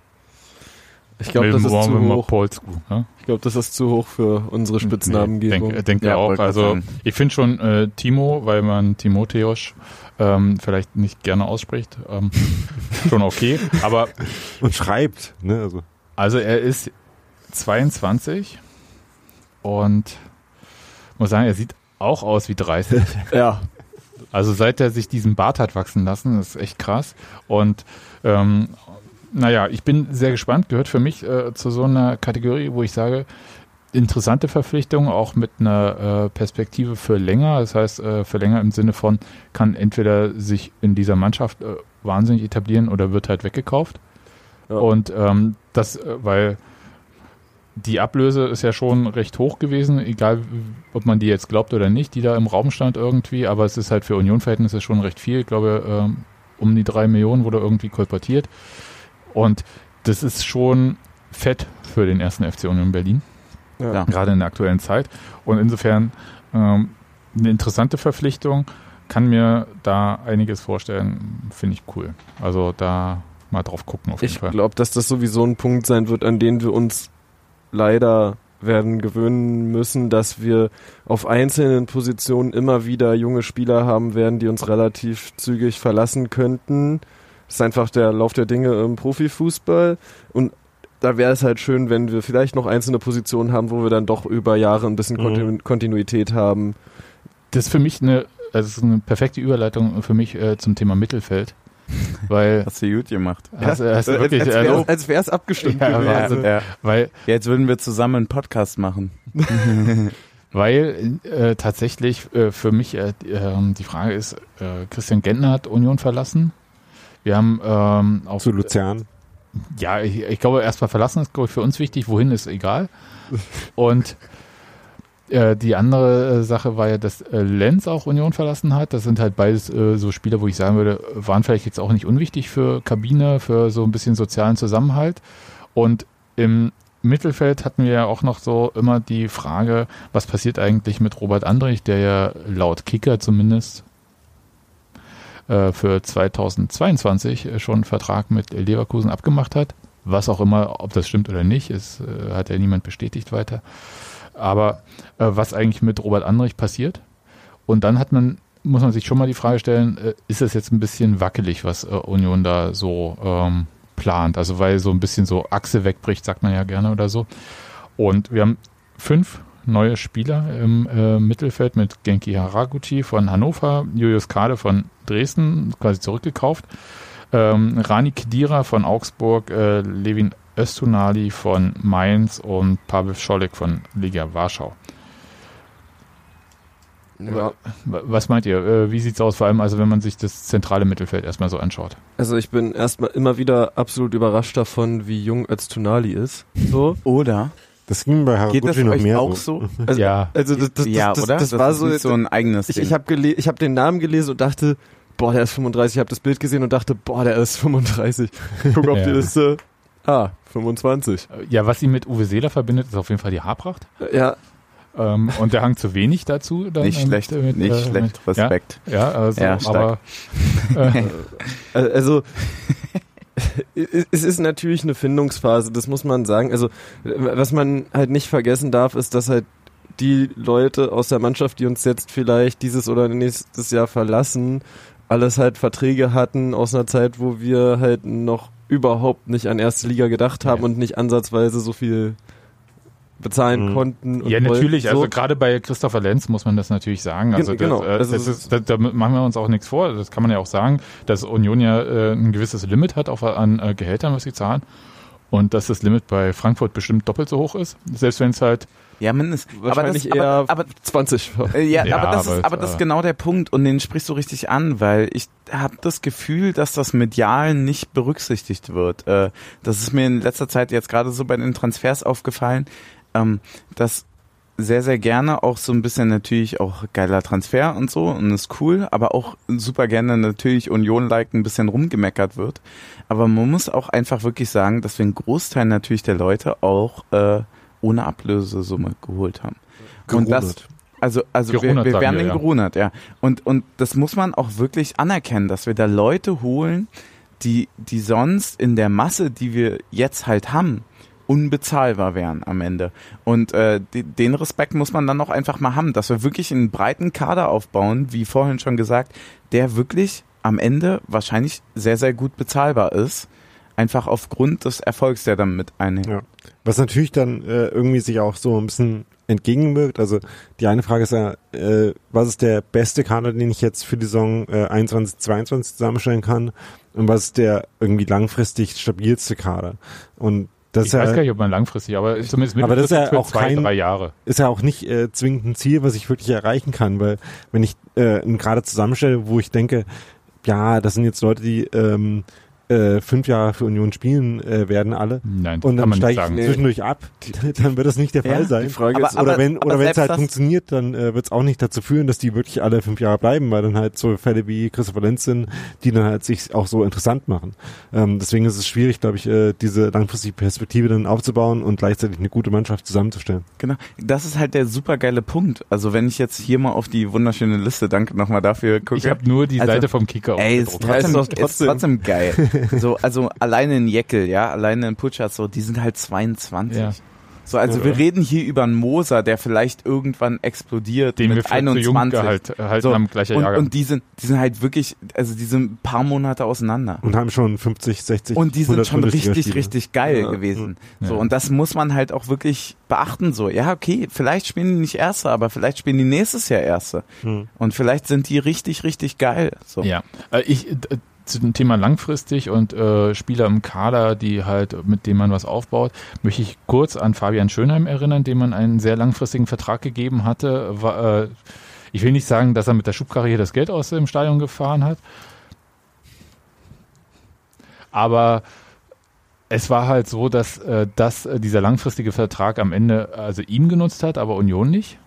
Ich glaube, das ist zu hoch. Polsku, ne? Ich glaube, das ist zu hoch für unsere Spitznamengebung. Denke denk Ja, auch. Also ich finde schon äh, Timo, weil man Timotheos ähm, vielleicht nicht gerne ausspricht, ähm, schon okay. Aber Und schreibt, ne? Also, also er ist 22 und muss sagen, er sieht auch aus wie 30. Ja, Also seit er sich diesen Bart hat wachsen lassen, das ist echt krass. Und ähm, naja, ich bin sehr gespannt, gehört für mich äh, zu so einer Kategorie, wo ich sage, interessante Verpflichtung, auch mit einer äh, Perspektive für länger. Das heißt, äh, für länger im Sinne von, kann entweder sich in dieser Mannschaft äh, wahnsinnig etablieren oder wird halt weggekauft. Ja. Und ähm, das, äh, weil die Ablöse ist ja schon recht hoch gewesen, egal ob man die jetzt glaubt oder nicht, die da im Raum stand irgendwie, aber es ist halt für Union-Verhältnisse schon recht viel. Ich glaube, ähm, um die drei Millionen wurde irgendwie kolportiert. Und das ist schon fett für den ersten FC Union Berlin, Ja. gerade in der aktuellen Zeit. Und insofern ähm, eine interessante Verpflichtung, kann mir da einiges vorstellen, finde ich cool. Also da mal drauf gucken auf jeden Ich Fall. glaube, dass das sowieso ein Punkt sein wird, an den wir uns leider werden gewöhnen müssen, dass wir auf einzelnen Positionen immer wieder junge Spieler haben werden, die uns relativ zügig verlassen könnten. Das ist einfach der Lauf der Dinge im Profifußball. Und da wäre es halt schön, wenn wir vielleicht noch einzelne Positionen haben, wo wir dann doch über Jahre ein bisschen Mhm. Kontinu Kontinuität haben. Das ist für mich eine, also eine perfekte Überleitung für mich äh, zum Thema Mittelfeld. Weil Hast du gut gemacht. hast, hast du als, wirklich, als also, wäre als wär's abgestimmt Ja, gewesen. Wahnsinn. ja. weil, Jetzt würden wir zusammen einen Podcast machen. weil äh, tatsächlich äh, für mich äh, die, ähm, die Frage ist, äh, Christian Gentner hat Union verlassen. Wir haben ähm, auch Zu Luzern. Ja, ich, ich glaube, erstmal verlassen ist, glaube ich, für uns wichtig. Wohin ist egal. Und äh, die andere äh, Sache war ja, dass äh, Lenz auch Union verlassen hat. Das sind halt beides äh, so Spieler, wo ich sagen würde, waren vielleicht jetzt auch nicht unwichtig für Kabine, für so ein bisschen sozialen Zusammenhalt. Und im Mittelfeld hatten wir ja auch noch so immer die Frage, was passiert eigentlich mit Robert Andrich, der ja laut Kicker zumindest äh, für 2022 äh, schon einen Vertrag mit Leverkusen abgemacht hat. Was auch immer, ob das stimmt oder nicht, ist, äh, hat ja niemand bestätigt weiter. Aber äh, was eigentlich mit Robert Andrich passiert? Und dann hat man, muss man sich schon mal die Frage stellen, äh, ist es jetzt ein bisschen wackelig, was äh, Union da so ähm, plant? Also weil so ein bisschen so Achse wegbricht, sagt man ja gerne oder so. Und wir haben fünf neue Spieler im äh, Mittelfeld mit Genki Haraguchi von Hannover, Julius Kade von Dresden, quasi zurückgekauft, ähm, Rani Kedira von Augsburg, äh, Levin Östunali von Mainz und Pavel Scholek von Liga Warschau. Ja. Was meint ihr? Äh, wie sieht's aus? Vor allem, also wenn man sich das zentrale Mittelfeld erstmal so anschaut. Also ich bin erstmal immer wieder absolut überrascht davon, wie jung Öztunali ist. So. Oder? Das ging bei Geht das Haraguchi noch euch mehr auch so. so? Also, Ja. also das, das, ja, das, oder? das, war ist so, so ein eigenes ich, Ding. ich habe hab den Namen gelesen und dachte, boah, der ist 35. Ich habe das Bild gesehen und dachte, boah, der ist 35. Guck auf Ja. die Liste. Ah, 25. Äh, Ja, was ihn mit Uwe Seeler verbindet, ist auf jeden Fall die Haarpracht. Ja, Ähm, und der Hang zu wenig dazu. Dann, nicht äh, schlecht, mit, nicht äh, schlecht. Mit, ja, Respekt. ja, also, Ja, aber äh, Äh, Also es ist natürlich eine Findungsphase, das muss man sagen. Also was man halt nicht vergessen darf, ist, dass halt die Leute aus der Mannschaft, die uns jetzt vielleicht dieses oder nächstes Jahr verlassen, alles halt Verträge hatten aus einer Zeit, wo wir halt noch überhaupt nicht an erste Liga gedacht haben Ja. und nicht ansatzweise so viel bezahlen Mhm. konnten. und Ja, natürlich. So. Also gerade bei Christopher Lenz muss man das natürlich sagen. Also Gen- genau. das, äh, Also das es ist, da, da machen wir uns auch nichts vor. Das kann man ja auch sagen, dass Union ja äh, ein gewisses Limit hat auf, an äh, Gehältern, was sie zahlen. Und dass das Limit bei Frankfurt bestimmt doppelt so hoch ist. Selbst wenn es halt, Ja, mindestens. Aber das, Wahrscheinlich aber, eher aber, 20. Äh, Ja, Ja, aber das, aber ist, aber das ist äh, genau der Punkt und den sprichst du richtig an, weil ich habe das Gefühl, dass das medial nicht berücksichtigt wird. Äh, das ist mir in letzter Zeit jetzt gerade so bei den Transfers aufgefallen, ähm, dass sehr, sehr gerne auch so ein bisschen natürlich auch geiler Transfer und so und ist cool, aber auch super gerne natürlich Union-like ein bisschen rumgemeckert wird. Aber man muss auch einfach wirklich sagen, dass wir einen Großteil natürlich der Leute auch äh, ohne Ablösesumme geholt haben. Und das, Gerudert. also, also wir, Gerunert wir sagen werden wir, den ja. gerunert, ja. Und, und das muss man auch wirklich anerkennen, dass wir da Leute holen, die, die sonst in der Masse, die wir jetzt halt haben, unbezahlbar wären am Ende. Und äh, den Respekt muss man dann auch einfach mal haben, dass wir wirklich einen breiten Kader aufbauen, wie vorhin schon gesagt, der wirklich am Ende wahrscheinlich sehr, sehr gut bezahlbar ist. Einfach aufgrund des Erfolgs, der dann mit einhängt. Ja. Was natürlich dann äh, irgendwie sich auch so ein bisschen entgegenwirkt. Also die eine Frage ist ja, äh, was ist der beste Kader, den ich jetzt für die Saison äh, 21, 22 zusammenstellen kann? Und was ist der irgendwie langfristig stabilste Kader? Und das ich ist ja, weiß gar nicht, ob man langfristig, aber zumindest Aber das ist ja auch zwei, kein- drei Jahre. ist ja auch nicht äh, zwingend ein Ziel, was ich wirklich erreichen kann, weil wenn ich äh, Kader zusammenstelle, wo ich denke, ja, das sind jetzt Leute, die ähm, äh, fünf Jahre für Union spielen äh, werden alle Nein, und dann steige ich zwischendurch ab, dann wird das nicht der Fall Ja, sein. Die Frage Aber- ist, oder aber- wenn oder wenn es halt funktioniert, dann äh, wird es auch nicht dazu führen, dass die wirklich alle fünf Jahre bleiben, weil dann halt so Fälle wie Christopher Lenz sind, die dann halt sich auch so interessant machen. Ähm, deswegen ist es schwierig, glaube ich, äh, diese langfristige Perspektive dann aufzubauen und gleichzeitig eine gute Mannschaft zusammenzustellen. Genau, das ist halt der supergeile Punkt. Also wenn ich jetzt hier mal auf die wunderschöne Liste, danke nochmal dafür, gucke. Ich habe nur die Also, Seite vom Kicker Ey, ist trotzdem, Ja, ist trotzdem- trotzdem geil. So, also alleine in Jeckel, ja, alleine in Putschatz, so, die sind halt 22. Ja. So, also Ja. wir reden hier über einen Moser, der vielleicht irgendwann explodiert Den wir mit für zu jung 21. gehalt, halten So, am gleichen und, Jahrgang. und die sind, die sind halt wirklich, also die sind ein paar Monate auseinander. Und haben schon 50, 60, Und die sind 100 schon richtig, richtig geil Ja. gewesen. So, Ja. und das muss man halt auch wirklich beachten, so. Ja, okay, vielleicht spielen die nicht Erste, aber vielleicht spielen die nächstes Jahr Erste. Hm. Und vielleicht sind die richtig, richtig geil. So. Ja, äh, ich äh, zu dem Thema langfristig und äh, Spieler im Kader, die halt mit denen man was aufbaut, möchte ich kurz an Fabian Schönheim erinnern, dem man einen sehr langfristigen Vertrag gegeben hatte. War, äh, ich will nicht sagen, dass er mit der Schubkarre hier das Geld aus dem Stadion gefahren hat, aber es war halt so, dass, äh, dass äh, dieser langfristige Vertrag am Ende also ihm genutzt hat, aber Union nicht.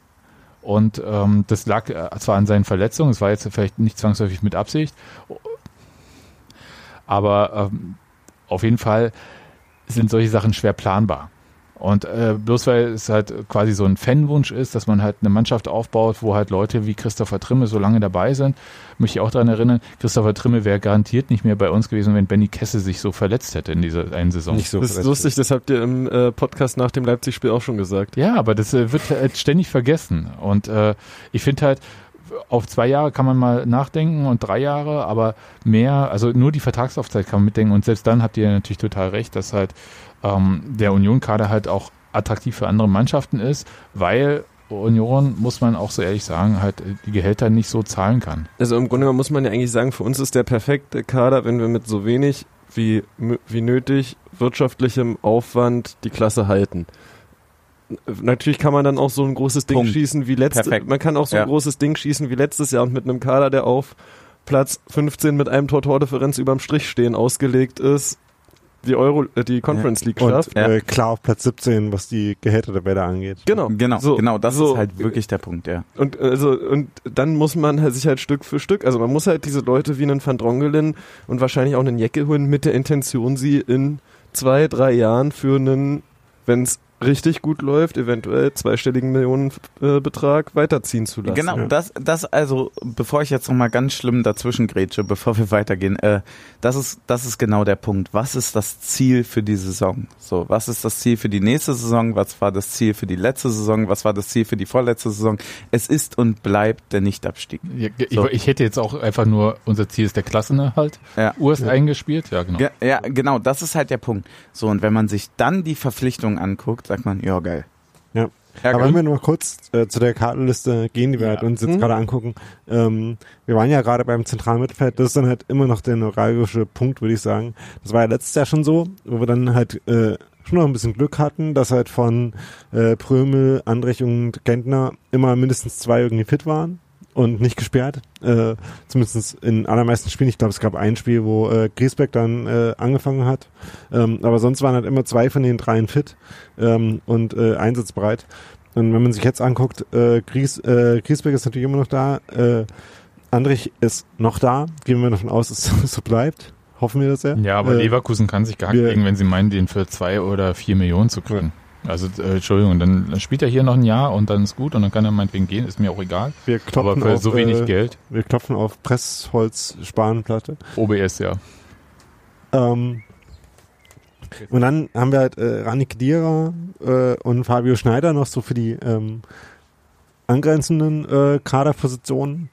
Und ähm, das lag äh, zwar an seinen Verletzungen, es war jetzt vielleicht nicht zwangsläufig mit Absicht, aber ähm, auf jeden Fall sind solche Sachen schwer planbar. Und äh, bloß weil es halt quasi so ein Fanwunsch ist, dass man halt eine Mannschaft aufbaut, wo halt Leute wie Christopher Trimme so lange dabei sind, möchte ich auch daran erinnern, Christopher Trimme wäre garantiert nicht mehr bei uns gewesen, wenn Benny Kesse sich so verletzt hätte in dieser einen Saison. Nicht so das ist lustig, das habt ihr im äh, Podcast nach dem Leipzig-Spiel auch schon gesagt. Ja, aber das äh, wird halt ständig vergessen. Und äh, ich finde halt, auf zwei Jahre kann man mal nachdenken und drei Jahre, aber mehr, also nur die Vertragslaufzeit kann man mitdenken. Und selbst dann habt ihr natürlich total recht, dass halt ähm, der Union-Kader halt auch attraktiv für andere Mannschaften ist, weil Union, muss man auch so ehrlich sagen, halt die Gehälter nicht so zahlen kann. Also im Grunde muss man ja eigentlich sagen, für uns ist der perfekte Kader, wenn wir mit so wenig wie, wie nötig wirtschaftlichem Aufwand die Klasse halten. Natürlich kann man dann auch so ein großes Ding Punkt. schießen wie letztes. Man kann auch so Ja. ein großes Ding schießen wie letztes Jahr und mit einem Kader, der auf Platz 15 mit einem Tor-Tor-Differenz überm Strich stehen ausgelegt ist, die Euro, äh, die Conference League Und schafft. Ja. äh, klar auf Platz 17, was die Gehältertabelle angeht. Genau. Genau, So, genau, das so, ist halt wirklich der Punkt, ja. Und also und dann muss man halt sich halt Stück für Stück, also man muss halt diese Leute wie einen Van Drongelen und wahrscheinlich auch einen Jecke holen mit der Intention, sie in zwei, drei Jahren für einen, wenn es richtig gut läuft, eventuell zweistelligen Millionenbetrag weiterziehen zu lassen. Genau, Ja. das, das also, bevor ich jetzt nochmal ganz schlimm dazwischen grätsche, bevor wir weitergehen, äh, das ist, das ist genau der Punkt. Was ist das Ziel für die Saison? So, was ist das Ziel für die nächste Saison? Was war das Ziel für die letzte Saison? Was war das Ziel für die vorletzte Saison? Es ist und bleibt der Nichtabstieg. Ja, Ich, So. ich hätte jetzt auch einfach nur, unser Ziel ist der Klassenerhalt. Ja. Ur ist eingespielt, ja genau. Ge ja, genau, das ist halt der Punkt. So, und wenn man sich dann die Verpflichtungen anguckt, sagt man, ja, geil. Ja. Ja, Aber wenn wir noch kurz äh, zu der Kartenliste gehen, die wir Ja. halt uns jetzt Mhm. gerade angucken. Ähm, wir waren ja gerade beim zentralen Mittelfeld, das ist dann halt immer noch der neuralgische Punkt, würde ich sagen. Das war ja letztes Jahr schon so, wo wir dann halt äh, schon noch ein bisschen Glück hatten, dass halt von äh, Prömel, Andrich und Gentner immer mindestens zwei irgendwie fit waren und nicht gesperrt. Äh, zumindest in allermeisten Spielen. Ich glaube, es gab ein Spiel, wo äh, Griesbeck dann äh, angefangen hat. Ähm, aber sonst waren halt immer zwei von den dreien fit ähm, und äh, einsatzbereit. Und wenn man sich jetzt anguckt, äh, Gries, äh, Griesbeck ist natürlich immer noch da, äh, Andrich ist noch da, gehen wir davon aus, dass es so bleibt. Hoffen wir das ja. Ja, aber äh, Leverkusen kann sich gehackt wir- legen, wenn sie meinen, den für zwei oder vier Millionen zu kriegen. Also, äh, Entschuldigung, dann spielt er hier noch ein Jahr und dann ist gut und dann kann er meinetwegen gehen, ist mir auch egal. Wir Aber klopfen, für auf, so wenig äh, Geld, wir klopfen auf Pressholz-Spanplatte. OBS, ja. Ähm, und dann haben wir halt äh, Rani Kedira äh, und Fabio Schneider noch so für die ähm, angrenzenden äh, Kaderpositionen.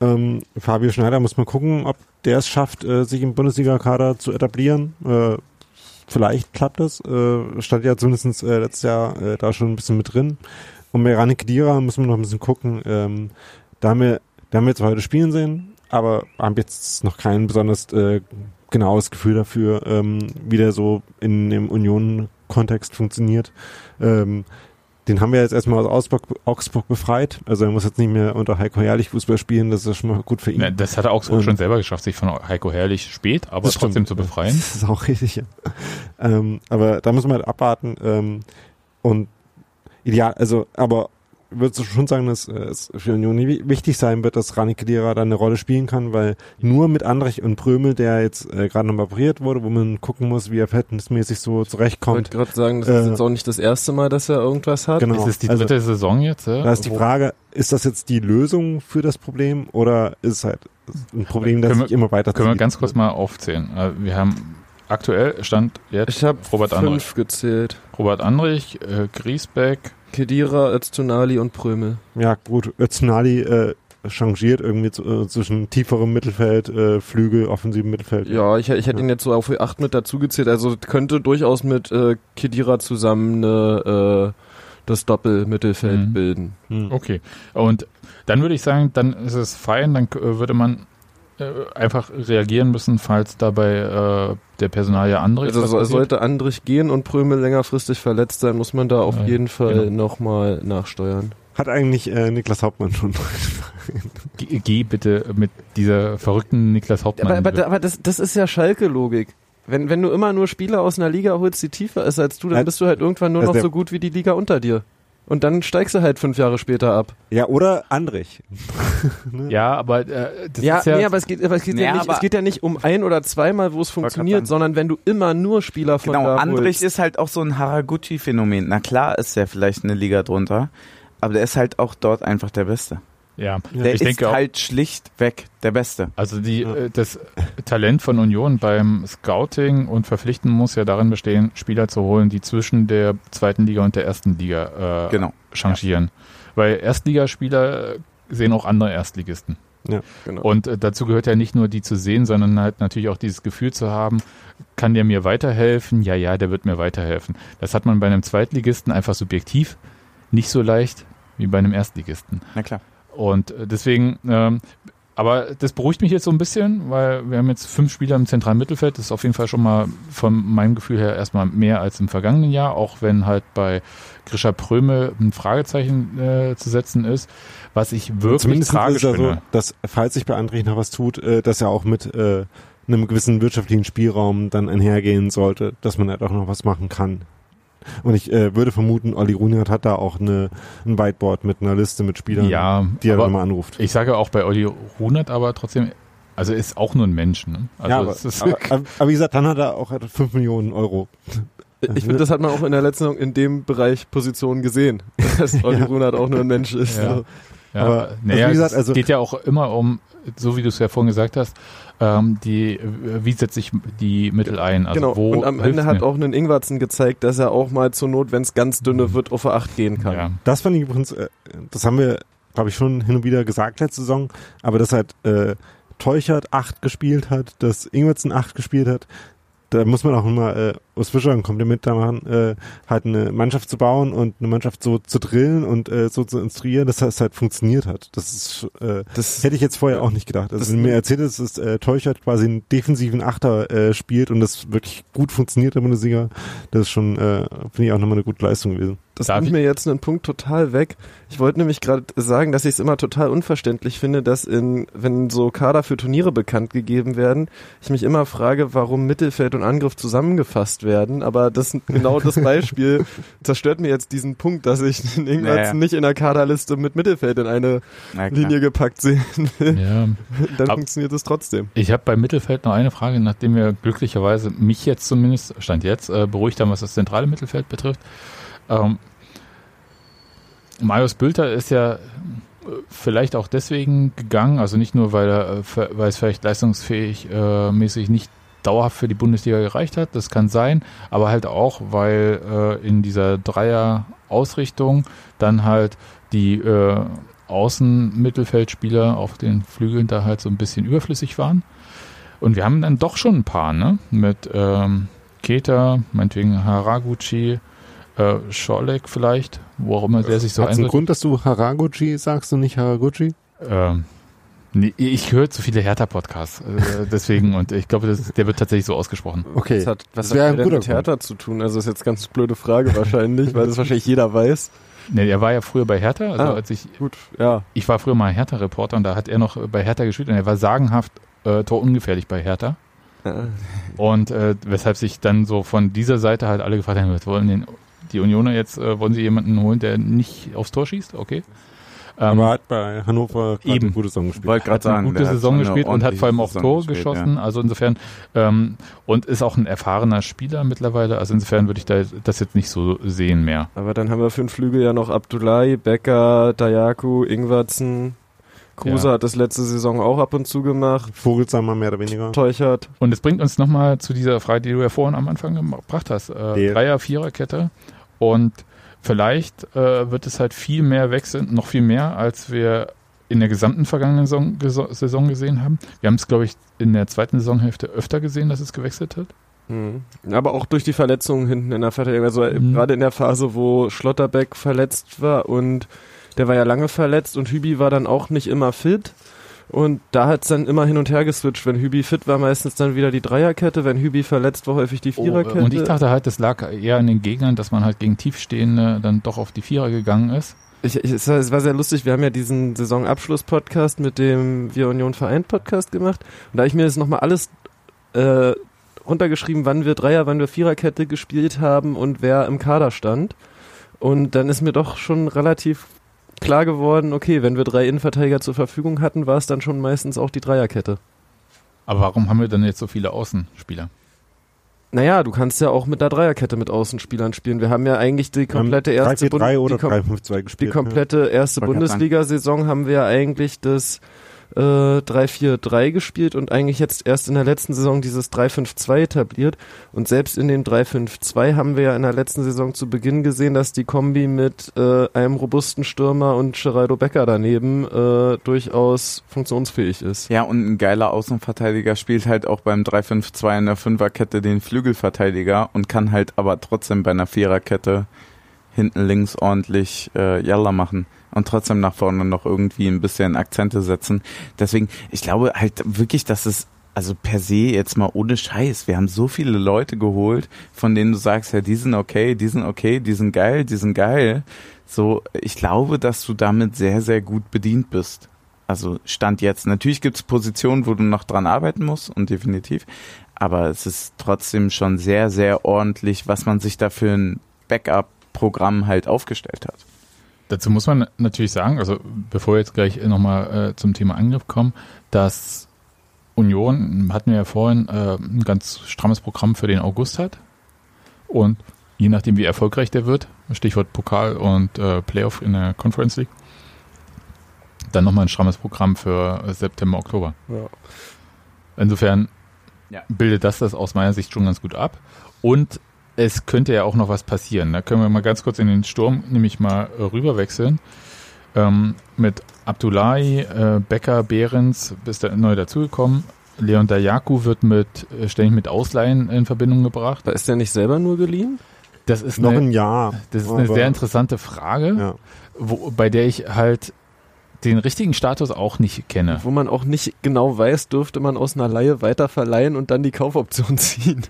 Ähm, Fabio Schneider muss mal gucken, ob der es schafft, äh, sich im Bundesliga-Kader zu etablieren. Äh, vielleicht klappt das. Äh, stand ja zumindest äh, letztes Jahr äh, da schon ein bisschen mit drin. Und bei Rani Kedira müssen wir noch ein bisschen gucken. Ähm, da haben wir, da haben wir jetzt heute spielen sehen, aber haben jetzt noch kein besonders äh, genaues Gefühl dafür, ähm, wie der so in dem Union-Kontext funktioniert. Ähm, den haben wir jetzt erstmal aus Augsburg, Augsburg befreit. Also er muss jetzt nicht mehr unter Heiko Herrlich Fußball spielen, das ist schon mal gut für ihn. Ja, das hat er Augsburg Und- schon selber geschafft, sich von Heiko Herrlich spät, aber trotzdem stimmt. zu befreien. Das ist auch richtig, ja. Ähm, aber da muss man halt abwarten. Ähm, und ideal, also, aber würdest du schon sagen, dass äh, es für Union wi- wichtig sein wird, dass Rani Kedira da eine Rolle spielen kann, weil nur mit Andrich und Prömel, der jetzt äh, gerade noch operiert wurde, wo man gucken muss, wie er verhältnismäßig so Ich wollte zurechtkommt. gerade sagen, das ist Äh, jetzt auch nicht das erste Mal, dass er irgendwas hat. Genau. Ist es die Also- dritte Saison jetzt? Ja? Da ist die Frage, ist das jetzt die Lösung für das Problem oder ist es halt ein Problem, das sich immer weiter Können wir ganz kurz mal aufzählen. Äh, Wir haben aktuell stand jetzt Ich habe Robert Andrich. fünf gezählt. Robert Andrich, äh, Griesbeck, Kedira, Öztunali und Prömel. Ja, gut, Öztunali äh, changiert irgendwie zu, äh, zwischen tieferem Mittelfeld, äh, Flügel, offensivem Mittelfeld. Ja, ich, ich hätte Ja. ihn jetzt so auf die 8 mit dazugezählt. Also könnte durchaus mit äh, Kedira zusammen eine, äh, das Doppelmittelfeld Mhm. bilden. Hm. Okay. Und dann würde ich sagen, dann ist es fein, dann äh, würde man einfach reagieren müssen, falls dabei äh, der Personal ja andere Also so, sollte Andrich gehen und Prömel längerfristig verletzt sein, muss man da auf Ja, jeden Fall genau. nochmal nachsteuern. Hat eigentlich äh, Niklas Hauptmann schon. Geh, geh bitte mit dieser verrückten Niklas Hauptmann. Aber, aber, aber das, das ist ja Schalke-Logik. Wenn, wenn du immer nur Spieler aus einer Liga holst, die tiefer ist als du, dann bist du halt irgendwann nur also noch so gut wie die Liga unter dir. Und dann steigst du halt fünf Jahre später ab. ja, oder Andrich. ja, aber äh, das ja, ist ja, nee, aber es geht, aber es, geht ja Nee, nicht, aber- es geht ja nicht um ein oder zweimal, wo es funktioniert, sondern wenn du immer nur Spieler von Genau, da Andrich holst. ist halt auch so ein Haraguchi-Phänomen. Na klar ist er vielleicht eine Liga drunter, aber der ist halt auch dort einfach der Beste. Ja. Der ich ist denke auch, halt schlichtweg der Beste. Also die, Ja. äh, das Talent von Union beim Scouting und Verpflichten muss ja darin bestehen, Spieler zu holen, die zwischen der zweiten Liga und der ersten Liga äh, Genau. changieren. Weil Erstligaspieler sehen auch andere Erstligisten. Genau. Und äh, dazu gehört ja nicht nur die zu sehen, sondern halt natürlich auch dieses Gefühl zu haben, kann der mir weiterhelfen? Ja, ja, der wird mir weiterhelfen. Das hat man bei einem Zweitligisten einfach subjektiv nicht so leicht wie bei einem Erstligisten. Na klar. Und äh, deswegen, ähm, aber das beruhigt mich jetzt so ein bisschen, weil wir haben jetzt fünf Spieler im zentralen Mittelfeld. Das ist auf jeden Fall schon mal von meinem Gefühl her erstmal mehr als im vergangenen Jahr, auch wenn halt bei Grisha Prömel ein Fragezeichen äh, zu setzen ist, was ich wirklich Zumindest ist tragisch es ja finde. so, dass falls sich bei Andrich noch was tut, äh, dass er auch mit äh, einem gewissen wirtschaftlichen Spielraum dann einhergehen sollte, dass man halt auch noch was machen kann. Und ich äh, würde vermuten, Olli Runert hat da auch eine, ein Whiteboard mit einer Liste mit Spielern, ja, die er dann mal anruft. ich sage auch bei Olli Runert, aber trotzdem, also ist auch nur ein Mensch. Ne? Also ja, aber, es ist, aber, aber, aber wie gesagt, dann hat er auch 5 Millionen Euro. Ich finde, das hat man auch in der letzten Saison in dem Bereich Positionen gesehen, dass Olli Ja. Runert auch nur ein Mensch ist. Ja. So. Ja, Aber, aber, also naja, wie gesagt, es also- geht ja auch immer um, so wie du es ja vorhin gesagt hast, ähm, die, äh, wie setze ich die Mittel ein? Also genau. wo Und am Ende hat mir? auch einen Ingwarzen gezeigt, dass er auch mal zur Not, wenn es ganz dünne wird, auf eine 8 gehen kann. ja. Das fand ich übrigens, äh, das haben wir, glaube ich, schon hin und wieder gesagt letzte Saison, aber dass halt äh, Teuchert 8 gespielt hat, dass Ingwertsen 8 gespielt hat, da muss man auch immer äh, aus Fischer ein Kompliment da machen, äh, halt eine Mannschaft zu bauen und eine Mannschaft so zu drillen und äh, so zu instruieren, dass das halt funktioniert hat. Das ist äh, Das, hätte ich jetzt vorher auch nicht gedacht. Also mir erzählt ist, dass äh, Teuchert quasi einen defensiven Achter äh, spielt und das wirklich gut funktioniert in der Bundesliga, das ist schon, äh, finde ich auch nochmal eine gute Leistung gewesen. das Darf nimmt mir jetzt einen Punkt total weg. Ich wollte nämlich gerade sagen, dass ich es immer total unverständlich finde, dass in, wenn so Kader für Turniere bekannt gegeben werden, ich mich immer frage, warum Mittelfeld und Angriff zusammengefasst werden. Aber das genau das Beispiel zerstört mir jetzt diesen Punkt, dass ich den Ingwertsen Naja. nicht in der Kaderliste mit Mittelfeld in eine. Linie gepackt sehen will. ja. Dann Ab- funktioniert es trotzdem. Ich habe beim Mittelfeld noch eine Frage, nachdem wir glücklicherweise mich jetzt zumindest, Stand jetzt, äh, beruhigt haben, was das zentrale Mittelfeld betrifft. Ähm, Marius Bülter ist ja äh, vielleicht auch deswegen gegangen, also nicht nur, weil, er, äh, weil es vielleicht leistungsfähig äh, mäßig nicht dauerhaft für die Bundesliga gereicht hat, das kann sein, aber halt auch, weil äh, in dieser Dreier-Ausrichtung dann halt die äh, Außenmittelfeldspieler auf den Flügeln da halt so ein bisschen überflüssig waren. Und wir haben dann doch schon ein paar, ne? Mit ähm, Keta, meinetwegen Haraguchi, äh, Scholek vielleicht, wo auch immer der sich so Hat's einen einsetzt. Grund, dass du Haraguchi sagst und nicht Haraguchi? Ähm, nee, ich höre zu viele Hertha-Podcasts, äh, deswegen, und ich glaube, das, der wird tatsächlich so ausgesprochen. Okay. Was hat, was Das hat denn mit Hertha zu tun? Also ist jetzt ganz blöde Frage wahrscheinlich, weil das wahrscheinlich jeder weiß. Ne, er war ja früher bei Hertha, also Ah. als ich, Gut, ja. ich war früher mal Hertha-Reporter und da hat er noch bei Hertha gespielt und er war sagenhaft äh, torungefährlich bei Hertha. ja. Und äh, weshalb sich dann so von dieser Seite halt alle gefragt haben, was wollen denn die Unioner jetzt, äh, wollen sie jemanden holen, der nicht aufs Tor schießt? Okay. Ähm, Aber hat bei Hannover Eben. eine gute Saison gespielt. Wollte gerade hat eine sagen, gute Saison gespielt und hat vor allem auch Saison gespielt, geschossen. Also insofern ähm, und ist auch ein erfahrener Spieler mittlerweile. Also insofern würde ich da das jetzt nicht so sehen mehr. Aber dann haben wir für den Flügel ja noch Abdullahi, Becker, Dayaku, Ingwertsen. Kruse Ja. hat das letzte Saison auch ab und zu gemacht. Vogelsammer mehr oder weniger. Teuchert. Und es bringt uns nochmal zu dieser Frage, die du ja vorhin am Anfang gebracht hast. Äh, Ja. Dreier, Viererkette. Und vielleicht äh, wird es halt viel mehr wechseln, noch viel mehr, als wir in der gesamten vergangenen Saison, Saison gesehen haben. Wir haben es, glaube ich, in der zweiten Saisonhälfte öfter gesehen, dass es gewechselt hat. Mhm. Aber auch durch die Verletzungen hinten in der Verteidigung. Also äh, Mhm. gerade in der Phase, wo Schlotterbeck verletzt war und der war ja lange verletzt und Hübi war dann auch nicht immer fit. Und da hat es dann immer hin und her geswitcht. Wenn Hübi fit war, meistens dann wieder die Dreierkette. Wenn Hübi verletzt war, häufig die Viererkette. Oh, und ich dachte halt, das lag eher an den Gegnern, dass man halt gegen Tiefstehende dann doch auf die Vierer gegangen ist. Ich, ich, es, war, es war sehr lustig, wir haben ja diesen Saisonabschluss-Podcast mit dem Wir Union Vereint Podcast gemacht und da habe ich mir das nochmal alles äh, runtergeschrieben, wann wir Dreier, wann wir Viererkette gespielt haben und wer im Kader stand. Und dann ist mir doch schon relativ klar geworden, okay, wenn wir drei Innenverteidiger zur Verfügung hatten, war es dann schon meistens auch die Dreierkette. Aber warum haben wir dann jetzt so viele Außenspieler? Naja, du kannst ja auch mit der Dreierkette mit Außenspielern spielen. Wir haben ja eigentlich die komplette erste 3-4-3 Bund- oder die kom- 3-5-2 Die gespielt. komplette erste. Bundesliga-Saison haben wir eigentlich das äh, 3-4-3 gespielt und eigentlich jetzt erst in der letzten Saison dieses 3-5-2 etabliert. Und selbst in dem 3-5-2 haben wir ja in der letzten Saison zu Beginn gesehen, dass die Kombi mit äh, einem robusten Stürmer und Geraldo Becker daneben äh, durchaus funktionsfähig ist. Ja, und ein geiler Außenverteidiger spielt halt auch beim 3-5-2 in der Fünferkette den Flügelverteidiger und kann halt aber trotzdem bei einer Viererkette hinten links ordentlich äh, Jalla machen und trotzdem nach vorne noch irgendwie ein bisschen Akzente setzen. Deswegen, ich glaube halt wirklich, dass es also per se jetzt mal ohne Scheiß. Wir haben so viele Leute geholt, von denen du sagst, ja, die sind okay, die sind okay, die sind geil, die sind geil. So, ich glaube, dass du damit sehr, sehr gut bedient bist. Also Stand jetzt. Natürlich gibt es Positionen, wo du noch dran arbeiten musst und definitiv. Aber es ist trotzdem schon sehr, sehr ordentlich, was man sich da für ein Backup-Programm halt aufgestellt hat. Dazu muss man natürlich sagen, also bevor wir jetzt gleich nochmal äh, zum Thema Angriff kommen, dass Union, hatten wir ja vorhin, äh, ein ganz strammes Programm für den August hat. Und je nachdem, wie erfolgreich der wird, Stichwort Pokal und äh, Playoff in der Conference League, dann nochmal ein strammes Programm für äh, September, Oktober. Ja. Insofern Ja. bildet das das aus meiner Sicht schon ganz gut ab. Und es könnte ja auch noch was passieren. Da können wir mal ganz kurz in den Sturm nämlich mal äh, rüberwechseln. Ähm, mit Abdullahi, äh, Becker, Behrens bist da neu dazugekommen. Leon Dayaku wird mit äh, ständig mit Ausleihen in Verbindung gebracht. Da ist der nicht selber nur geliehen? Das ist Noch eine, ein Jahr. das ist eine sehr interessante Frage, Ja. wo, bei der ich halt den richtigen Status auch nicht kenne. Wo man auch nicht genau weiß, dürfte man aus einer Laie weiter verleihen und dann die Kaufoption ziehen,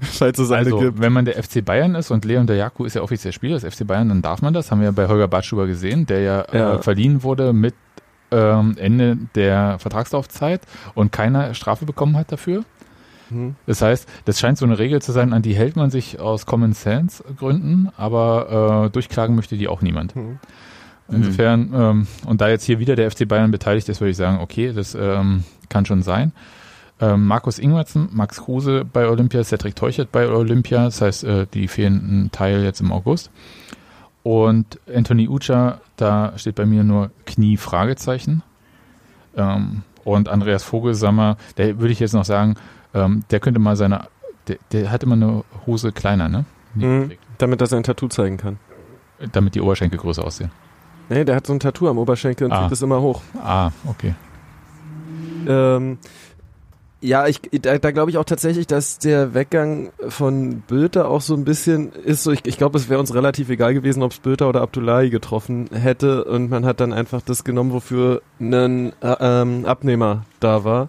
falls es eine Also, gibt. wenn man der FC Bayern ist und Leon Dayaku ist ja offiziell Spieler des FC Bayern, dann darf man das. Haben wir ja bei Holger Badstuber gesehen, der ja, Ja. Äh, verliehen wurde mit ähm, Ende der Vertragslaufzeit und keine Strafe bekommen hat dafür. Hm. Das heißt, das scheint so eine Regel zu sein, an die hält man sich aus Common Sense Gründen, aber äh, durchklagen möchte die auch niemand. Hm. Insofern, ähm, und da jetzt hier wieder der FC Bayern beteiligt ist, würde ich sagen, okay, das ähm, kann schon sein. Ähm, Markus Ingwertsen, Max Kruse bei Olympia, Cedric Teuchert bei Olympia, das heißt, äh, die fehlen ein Teil jetzt im August. Und Anthony Ucha, da steht bei mir nur Knie Fragezeichen. Ähm, und Andreas Vogelsammer, der würde ich jetzt noch sagen, ähm, der könnte mal seine, der, der hat immer eine Hose kleiner, ne? Mhm. Damit er sein Tattoo zeigen kann. Damit die Oberschenkel größer aussehen. Nee, der hat so ein Tattoo am Oberschenkel und Ah. zieht es immer hoch. Ah, okay. Ähm, ja, ich, da, da glaube ich auch tatsächlich, dass der Weggang von Bülter auch so ein bisschen ist so, ich, ich glaube, es wäre uns relativ egal gewesen, ob es Bülter oder Abdullahi getroffen hätte und man hat dann einfach das genommen, wofür ein äh, ähm, Abnehmer da war.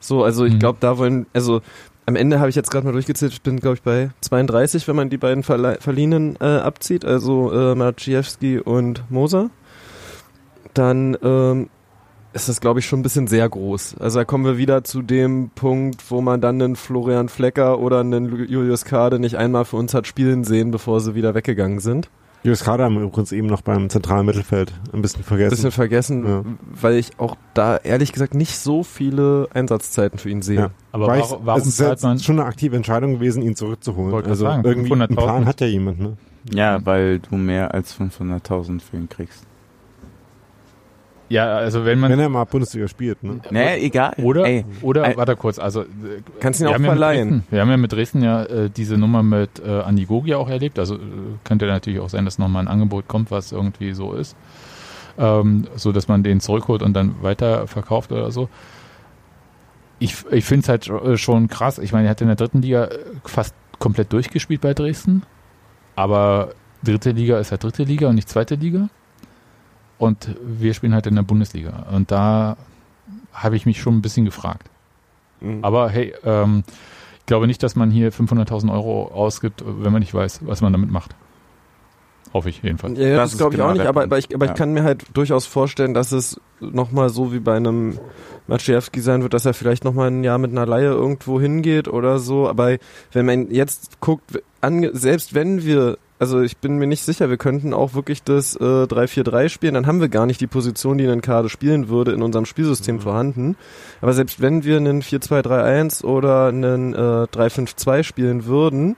So, also ich Mhm. glaube, da wollen, also am Ende habe ich jetzt gerade mal durchgezählt, ich bin glaube ich bei 32, wenn man die beiden Verle Verliehenen äh, abzieht, also äh, Maciejewski und Moser. Dann ähm, ist das glaube ich schon ein bisschen sehr groß. Also da kommen wir wieder zu dem Punkt, wo man dann einen Florian Flecker oder einen Julius Kade nicht einmal für uns hat spielen sehen, bevor sie wieder weggegangen sind. Julius Kader haben wir übrigens eben noch beim zentralen Mittelfeld ein bisschen vergessen. bisschen vergessen, Ja. weil ich auch da ehrlich gesagt nicht so viele Einsatzzeiten für ihn sehe. Ja. Aber Weil warum, warum es ist man? schon eine aktive Entscheidung gewesen, ihn zurückzuholen. Wollte Also sagen, irgendwie einen 500.000. Plan hat ja jemand, ne? Ja, weil du mehr als 500.000 für ihn kriegst. Ja, also wenn man Wenn er mal Bundesliga spielt, ne? Naja, egal. Oder, Ey, oder, Ey. warte kurz, also äh, Kannst ihn wir auch haben ja mit verleihen. Dresden, wir haben ja mit Dresden ja äh, diese Nummer mit äh, Andi Gogia auch erlebt, also äh, könnte natürlich auch sein, dass nochmal ein Angebot kommt, was irgendwie so ist, ähm, so dass man den zurückholt und dann weiter verkauft oder so. Ich, ich finde es halt äh, schon krass, ich meine, er hat in der dritten Liga äh, fast komplett durchgespielt bei Dresden, aber dritte Liga ist halt dritte Liga und nicht zweite Liga. Und wir spielen halt in der Bundesliga. Und da habe ich mich schon ein bisschen gefragt. Mhm. Aber hey, ähm, ich glaube nicht, dass man hier 500.000 Euro ausgibt, wenn man nicht weiß, was man damit macht. Hoffe ich jedenfalls. Ja, Das das, glaube ich genau auch nicht, aber, aber, ich, aber Ja. ich kann mir halt durchaus vorstellen, dass es nochmal so wie bei einem Maciejewski sein wird, dass er vielleicht nochmal ein Jahr mit einer Laie irgendwo hingeht oder so. Aber wenn man jetzt guckt, selbst wenn wir, also ich bin mir nicht sicher, wir könnten auch wirklich das äh, 3-4-3 spielen, dann haben wir gar nicht die Position, die ein Kade spielen würde, in unserem Spielsystem vorhanden. Aber selbst wenn wir einen 4-2-3-1 oder einen äh, 3-5-2 spielen würden,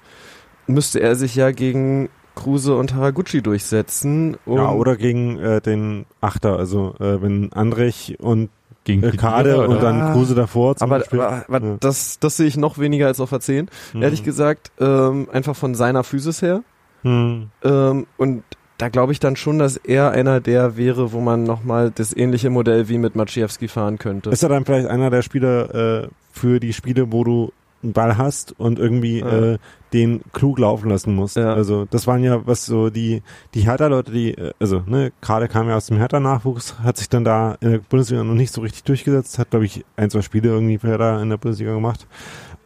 müsste er sich ja gegen Kruse und Haraguchi durchsetzen. Um, Ja, oder gegen äh, den Achter, also äh, wenn Andrich und Gegen äh, Kade und dann Ah. Kruse davor zum aber, Beispiel. aber, aber Ja. das, das sehe ich noch weniger als auf der 10. Mhm. Ehrlich gesagt, ähm, einfach von seiner Physis her. Hm. Ähm, und da glaube ich dann schon, dass er einer der wäre, wo man nochmal das ähnliche Modell wie mit Maciejewski fahren könnte. Ist er dann vielleicht einer der Spieler äh, für die Spiele, wo du einen Ball hast und irgendwie Ja. äh, den klug laufen lassen musst. Ja. Also das waren ja was so die die Hertha-Leute, die äh, also ne, gerade kam ja aus dem Hertha-Nachwuchs, hat sich dann da in der Bundesliga noch nicht so richtig durchgesetzt, hat glaube ich ein zwei Spiele irgendwie für Hertha in der Bundesliga gemacht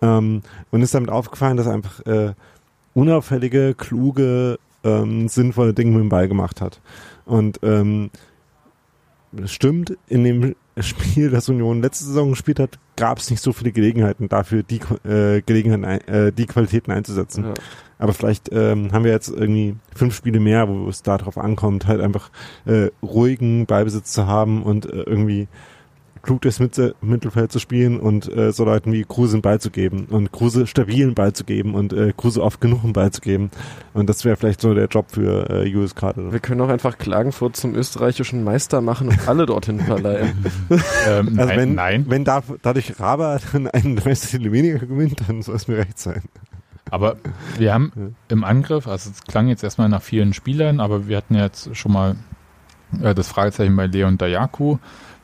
ähm, und ist damit aufgefallen, dass er einfach äh, unauffällige, kluge, ähm, sinnvolle Dinge mit dem Ball gemacht hat. Und ähm, stimmt, in dem Spiel, das Union letzte Saison gespielt hat, gab es nicht so viele Gelegenheiten dafür, die äh, Gelegenheiten, äh, die Qualitäten einzusetzen. Ja. Aber vielleicht ähm, haben wir jetzt irgendwie fünf Spiele mehr, wo es darauf ankommt, halt einfach äh, ruhigen Ballbesitz zu haben und äh, irgendwie klug durchs Mitte- Mittelfeld zu spielen und äh, so Leuten wie Kruse einen Ball zu geben und Kruse stabilen Ball zu geben und äh, Kruse oft genug einen Ball zu geben. Und das wäre vielleicht so der Job für äh, Julius Kader. Wir können auch einfach Klagenfurt zum österreichischen Meister machen und alle dorthin verleihen. Ähm, Also nein, wenn, nein. wenn da, dadurch Raber dann einen Meistertitel weniger gewinnt, dann soll es mir recht sein. Aber wir haben im Angriff, also es klang jetzt erstmal nach vielen Spielern, aber wir hatten jetzt schon mal äh, das Fragezeichen bei Leon Dayaku.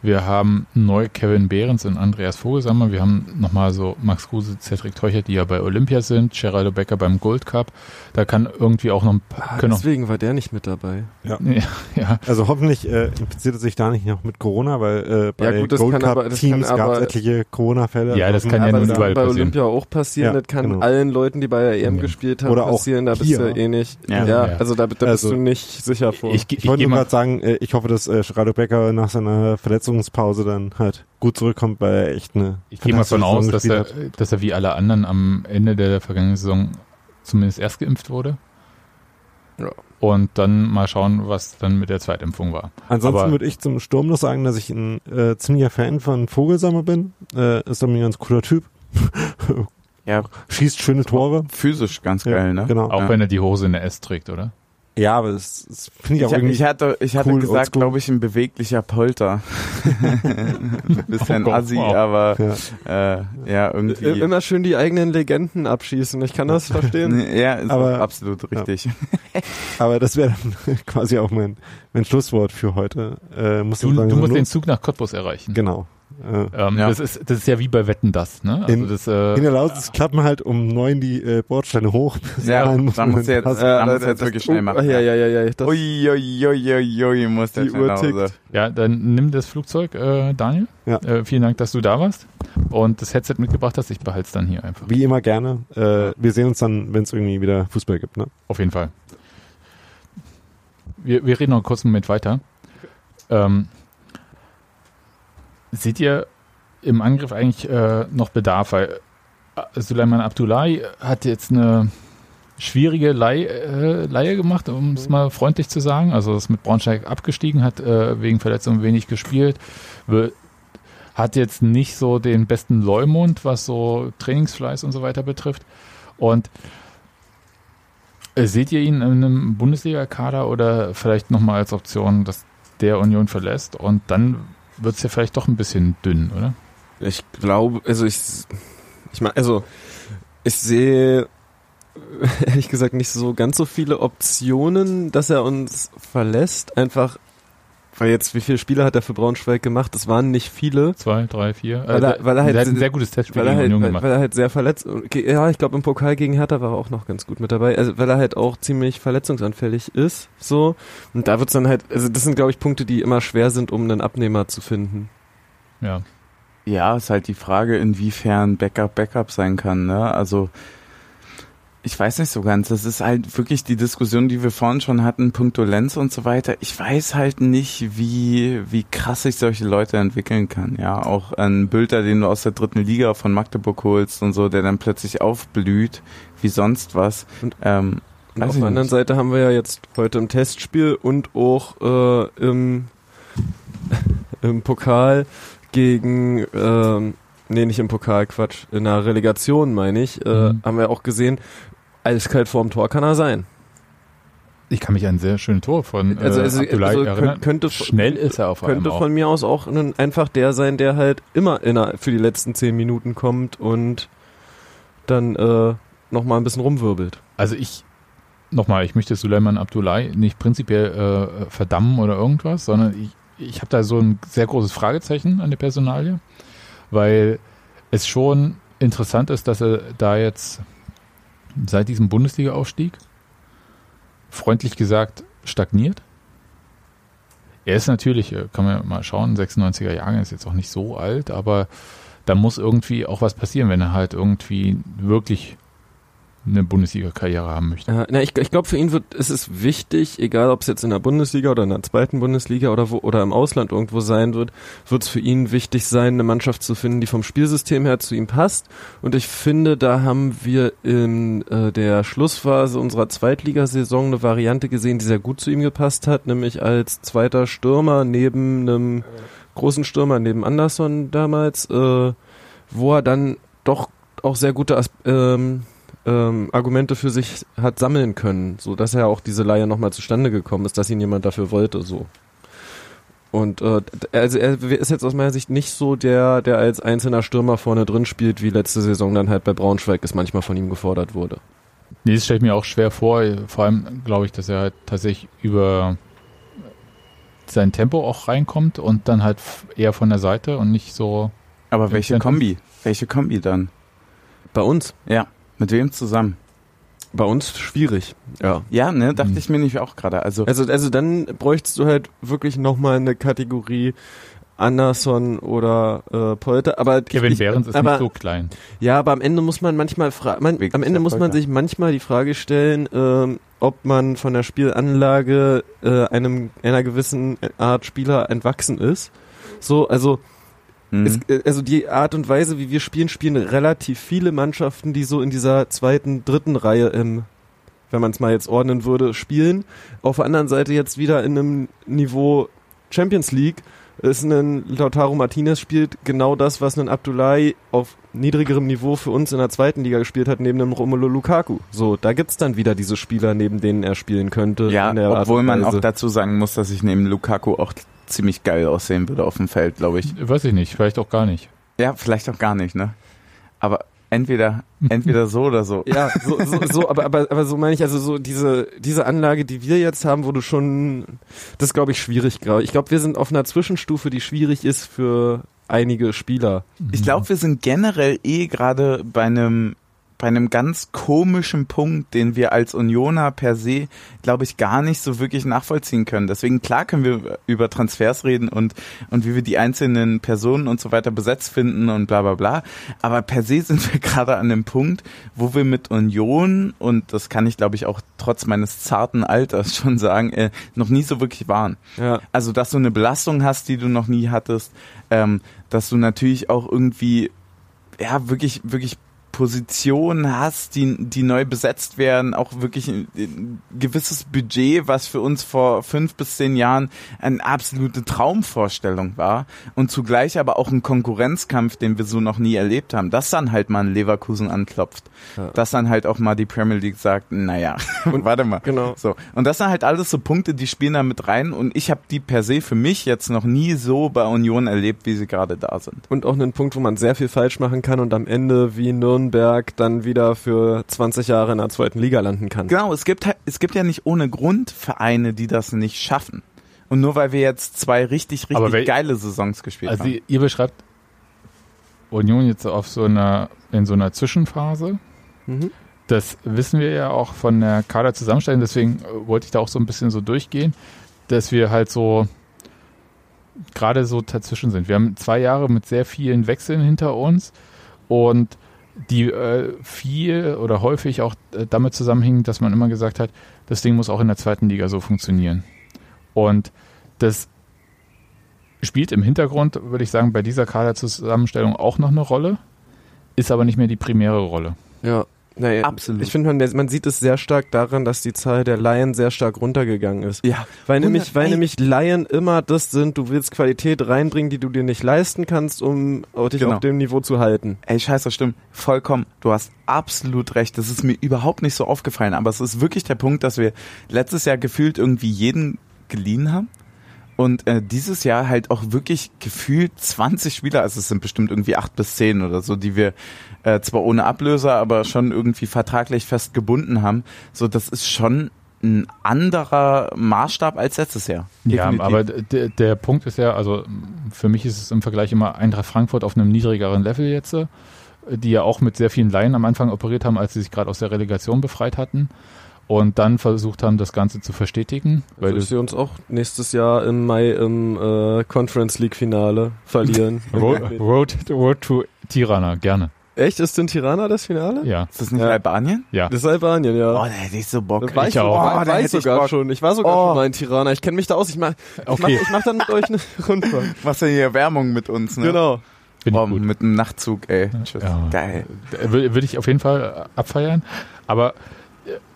Wir haben neu Kevin Behrens und Andreas Vogelsammer. Wir haben nochmal so Max Kruse, Cedric Teuchert, die ja bei Olympia sind, Geraldo Becker beim Gold Cup. Da kann irgendwie auch noch ein paar, Ah, können auch, deswegen war der nicht mit dabei. ja, ja, Also hoffentlich äh, infiziert er sich da nicht noch mit Corona, weil äh, bei Ja, gut, Gold Cup Teams gab es etliche Corona-Fälle. Ja, das kann ja aber nun überall kann bei. Olympia auch passieren, Ja, das kann genau. allen Leuten, die bei der EM Ja. gespielt haben, Oder auch passieren, da bist hier. du eh nicht. Ja. Ja, Ja. also da, da Also- bist du nicht sicher vor. ich, ich, Ich wollte nur mal, gerade sagen, äh, ich hoffe, dass äh, Geraldo Becker nach seiner Verletzungspause dann halt gut zurückkommt, weil er echt eine ich gehe mal von fantastische aus, Saison dass er, hat. dass er wie alle anderen am Ende der vergangenen Saison zumindest erst geimpft wurde. Ja. Und dann mal schauen, was dann mit der Zweitimpfung war. Ansonsten Aber- würde ich zum Sturm noch sagen, dass ich ein äh, ziemlicher Fan von Vogelsammer bin. Äh, ist doch ein ganz cooler Typ. Ja, Schießt schöne Tore. physisch ganz Ja, geil, ne? genau. Auch Ja. wenn er die Hose in der S trägt, oder? Ja, aber das, das finde ich auch Ich, irgendwie. ich hatte, ich hatte cool, gesagt, glaube ich, ein beweglicher Polter. Bisschen Oh Gott, assi, wow. aber ja. äh, ja, irgendwie. Immer schön die eigenen Legenden abschießen. Ich kann das verstehen. Ja, ist Aber- absolut richtig. Aber das wäre dann quasi auch mein, mein Schlusswort für heute. Äh, muss Du, sagen, du musst den Zug nach Cottbus erreichen. Genau. Äh, Ähm, Ja. das, ist, das ist ja wie bei Wetten das, ne? Also In- das, äh, in der Lausitz klappen halt um neun die äh, Bordsteine hoch. Ja, dahin da muss man jetzt- passen. da muss jetzt wirklich schnell machen. Oh, ja, ja, ja, ja. Das, Ui, ui, ui, ui, ui, muss der Die Uhr tickt. ja, dann nimm das Flugzeug, äh, Daniel. Ja. Äh, vielen Dank, dass du da warst und das Headset mitgebracht hast. Ich behalte es dann hier einfach. Wie immer gerne. Äh, wir sehen uns dann, wenn es irgendwie wieder Fußball gibt. Ne? Auf jeden Fall. Wir, wir reden noch einen kurzen Moment weiter. Ähm, seht ihr im Angriff eigentlich äh, noch Bedarf? Weil äh, Suleiman Abdullahi hat jetzt eine schwierige Leih, äh, Leihe gemacht, um es mal freundlich zu sagen. Also ist mit Braunschweig abgestiegen, hat äh, wegen Verletzung wenig gespielt. Hat jetzt nicht so den besten Leumund, was so Trainingsfleiß und so weiter betrifft. Und äh, Seht ihr ihn in einem Bundesliga-Kader oder vielleicht nochmal als Option, dass der Union verlässt und dann wird es ja vielleicht doch ein bisschen dünn, oder? Ich glaube, also ich, ich meine, also ich sehe ehrlich gesagt nicht so ganz so viele Optionen, dass er uns verlässt. Einfach, weil jetzt, wie viele Spiele hat er für Braunschweig gemacht? Das waren nicht viele. Zwei, drei, vier. Weil er- weil er halt ein se- sehr gutes Testspiel Weil er, gegen halt, Union weil, gemacht. weil er halt sehr verletzt, okay, ja, ich glaube im Pokal gegen Hertha war er auch noch ganz gut mit dabei, also weil er halt auch ziemlich verletzungsanfällig ist, so. Und da wird's dann halt, also das sind glaube ich Punkte, die immer schwer sind, um einen Abnehmer zu finden. ja. Ja, ist halt die Frage, inwiefern Backup Backup sein kann. Ne? Also ich weiß nicht so ganz. Das ist halt wirklich die Diskussion, die wir vorhin schon hatten, puncto Lenz und so weiter. Ich weiß halt nicht, wie wie krass sich solche Leute entwickeln kann. Ja, auch ein Bülter, den du aus der dritten Liga von Magdeburg holst und so, der dann plötzlich aufblüht, wie sonst was. Und- ähm, Und auf der anderen. Seite haben wir ja jetzt heute im Testspiel und auch äh, im, im Pokal gegen, ähm, nee, nicht im Pokal, Quatsch, in der Relegation, meine ich, äh, Mhm. haben wir auch gesehen, eiskalt vorm Tor kann er sein. Ich kann mich an ein sehr schönes Tor von äh, Also- also- also erinnern. könnte- Schnell ist er auf Könnte von mir aus auch ein, einfach der sein, der halt immer in der, für die letzten zehn Minuten kommt und dann äh, nochmal ein bisschen rumwirbelt. Also ich, nochmal, ich möchte Suleiman Abdullahi nicht prinzipiell äh, verdammen oder irgendwas, sondern ich, ich habe da so ein sehr großes Fragezeichen an der Personalie, weil es schon interessant ist, dass er da jetzt seit diesem Bundesliga-Aufstieg freundlich gesagt stagniert. Er ist natürlich, äh, kann man mal schauen, 96er Jahre ist jetzt auch nicht so alt, aber da muss irgendwie auch was passieren, wenn er halt irgendwie wirklich eine Bundesliga-Karriere haben möchte. Ja, na, ich, ich glaube, für ihn wird es ist wichtig, egal ob es jetzt in der Bundesliga oder in der zweiten Bundesliga oder wo oder im Ausland irgendwo sein wird, wird es für ihn wichtig sein, eine Mannschaft zu finden, die vom Spielsystem her zu ihm passt. Und ich finde, da haben wir in äh, der Schlussphase unserer Zweitligasaison eine Variante gesehen, die sehr gut zu ihm gepasst hat, nämlich als zweiter Stürmer neben einem großen Stürmer neben Anderson damals, äh, wo er dann doch auch sehr gute As ähm, ähm, Argumente für sich hat sammeln können, so dass er auch diese Leihe nochmal zustande gekommen ist, dass ihn jemand dafür wollte, so. Und äh, also er ist jetzt aus meiner Sicht nicht so der, der als einzelner Stürmer vorne drin spielt, wie letzte Saison dann halt bei Braunschweig es manchmal von ihm gefordert wurde. Nee, das stelle ich mir auch schwer vor. Vor allem glaube ich, dass er halt tatsächlich über sein Tempo auch reinkommt und dann halt eher von der Seite und nicht so. aber welche? Kombi? Welche Kombi dann? Bei uns, Ja, mit wem zusammen? bei uns schwierig, ja. Ja, ne, dachte Hm. ich mir nicht auch gerade. Also Also, also dann bräuchtest du halt wirklich nochmal eine Kategorie Anderson oder äh, Polter, aber Kevin ich, Behrens ist aber, nicht so klein. Ja, aber am Ende muss man manchmal fra man, am Ende muss man sich manchmal die Frage stellen, ähm, ob man von der Spielanlage äh, einem einer gewissen Art Spieler entwachsen ist. So, also mhm. es, äh, also die Art und Weise, wie wir spielen, spielen relativ viele Mannschaften, die so in dieser zweiten, dritten Reihe im wenn man es mal jetzt ordnen würde, spielen. Auf der anderen Seite jetzt wieder in einem Niveau Champions League ist ein Lautaro Martinez spielt genau das, was ein Abdullahi auf niedrigerem Niveau für uns in der zweiten Liga gespielt hat, neben einem Romelu Lukaku. So, da gibt's dann wieder diese Spieler, neben denen er spielen könnte. Ja, obwohl man auch dazu sagen muss, dass ich neben Lukaku auch ziemlich geil aussehen würde auf dem Feld, glaube ich. Weiß ich nicht, vielleicht auch gar nicht. Ja, vielleicht auch gar nicht, ne? Aber entweder, entweder so oder so. Ja, so, so, so aber, aber, aber so meine ich, also so diese, diese Anlage, die wir jetzt haben, wo du schon, das glaube ich schwierig, glaube ich. Ich glaube, wir sind auf einer Zwischenstufe, die schwierig ist für, einige Spieler. Ich glaube, wir sind generell eh gerade bei einem bei einem ganz komischen Punkt, den wir als Unioner per se, glaube ich, gar nicht so wirklich nachvollziehen können. Deswegen klar können wir über Transfers reden und, und wie wir die einzelnen Personen und so weiter besetzt finden und bla bla bla. Aber per se sind wir gerade an dem Punkt, wo wir mit Union, und das kann ich, glaube ich, auch trotz meines zarten Alters schon sagen, äh, noch nie so wirklich waren. Ja. Also, dass du eine Belastung hast, die du noch nie hattest, ähm, dass du natürlich auch irgendwie ja, wirklich, wirklich Positionen hast, die, die neu besetzt werden, auch wirklich ein, ein gewisses Budget, was für uns vor fünf bis zehn Jahren eine absolute Traumvorstellung war und zugleich aber auch ein Konkurrenzkampf, den wir so noch nie erlebt haben, dass dann halt mal ein Leverkusen anklopft, Ja. dass dann halt auch mal die Premier League sagt, naja, und warte mal. Genau. So. Und das sind halt alles so Punkte, die spielen da mit rein und ich habe die per se für mich jetzt noch nie so bei Union erlebt, wie sie gerade da sind. Und auch einen Punkt, wo man sehr viel falsch machen kann und am Ende wie Nürnberg dann wieder für 20 Jahre in der zweiten Liga landen kann. Genau, es gibt es gibt ja nicht ohne Grund Vereine, die das nicht schaffen. Und nur weil wir jetzt zwei richtig, richtig Aber wel- geile Saisons gespielt Also haben. ihr, ihr beschreibt Union jetzt auf so einer, in so einer Zwischenphase. Mhm. Das wissen wir ja auch von der Kaderzusammenstellung, deswegen äh, wollte ich da auch so ein bisschen so durchgehen, dass wir halt so gerade so dazwischen sind. Wir haben zwei Jahre mit sehr vielen Wechseln hinter uns und die äh, viel oder häufig auch äh, damit zusammenhingen, dass man immer gesagt hat, das Ding muss auch in der zweiten Liga so funktionieren. Und das spielt im Hintergrund, würde ich sagen, bei dieser Kaderzusammenstellung auch noch eine Rolle, ist aber nicht mehr die primäre Rolle. Ja. Naja, Absolut. Ich finde, man, man sieht es sehr stark daran, dass die Zahl der Laien sehr stark runtergegangen ist. ja, Weil nämlich, weil Ey. nämlich Laien immer das sind, du willst Qualität reinbringen, die du dir nicht leisten kannst, um dich Genau. auf dem Niveau zu halten. Ey, scheiße, das stimmt. Vollkommen. Du hast absolut recht. Das ist mir überhaupt nicht so aufgefallen. Aber es ist wirklich der Punkt, dass wir letztes Jahr gefühlt irgendwie jeden geliehen haben. Und äh, dieses Jahr halt auch wirklich gefühlt 20 Spieler, also es sind bestimmt irgendwie acht bis zehn oder so, die wir äh, zwar ohne Ablöser, aber schon irgendwie vertraglich fest gebunden haben. So, das ist schon ein anderer Maßstab als letztes Jahr. Ja, Definitiv. aber der, der Punkt ist ja, also für mich ist es im Vergleich immer Eintracht Frankfurt auf einem niedrigeren Level jetzt, äh, die ja auch mit sehr vielen Laien am Anfang operiert haben, als sie sich gerade aus der Relegation befreit hatten und dann versucht haben, das Ganze zu verstetigen. Weil Weil du, sie uns auch nächstes Jahr im Mai im äh, Conference League Finale verlieren. Road, Road, Road to Tirana, gerne. Echt? Ist denn Tirana das Finale? Ja, ist das nicht Ja. Albanien? ja. Das ist Albanien, ja. Oh, da hätte ich so Bock. Da war ich, ich auch. War, Oh, war ich sogar Bock. schon. Ich war sogar Oh. schon mal in Tirana. Ich kenne mich da aus. Ich mach, ich Okay. mach, ich mach dann mit euch eine Rundfahrt. Was denn hier Werbung mit uns, ne? Genau. Oh, ich gut. mit einem Nachtzug, ey. Tschüss. Ja. Geil. Würde würde ich auf jeden Fall abfeiern. Aber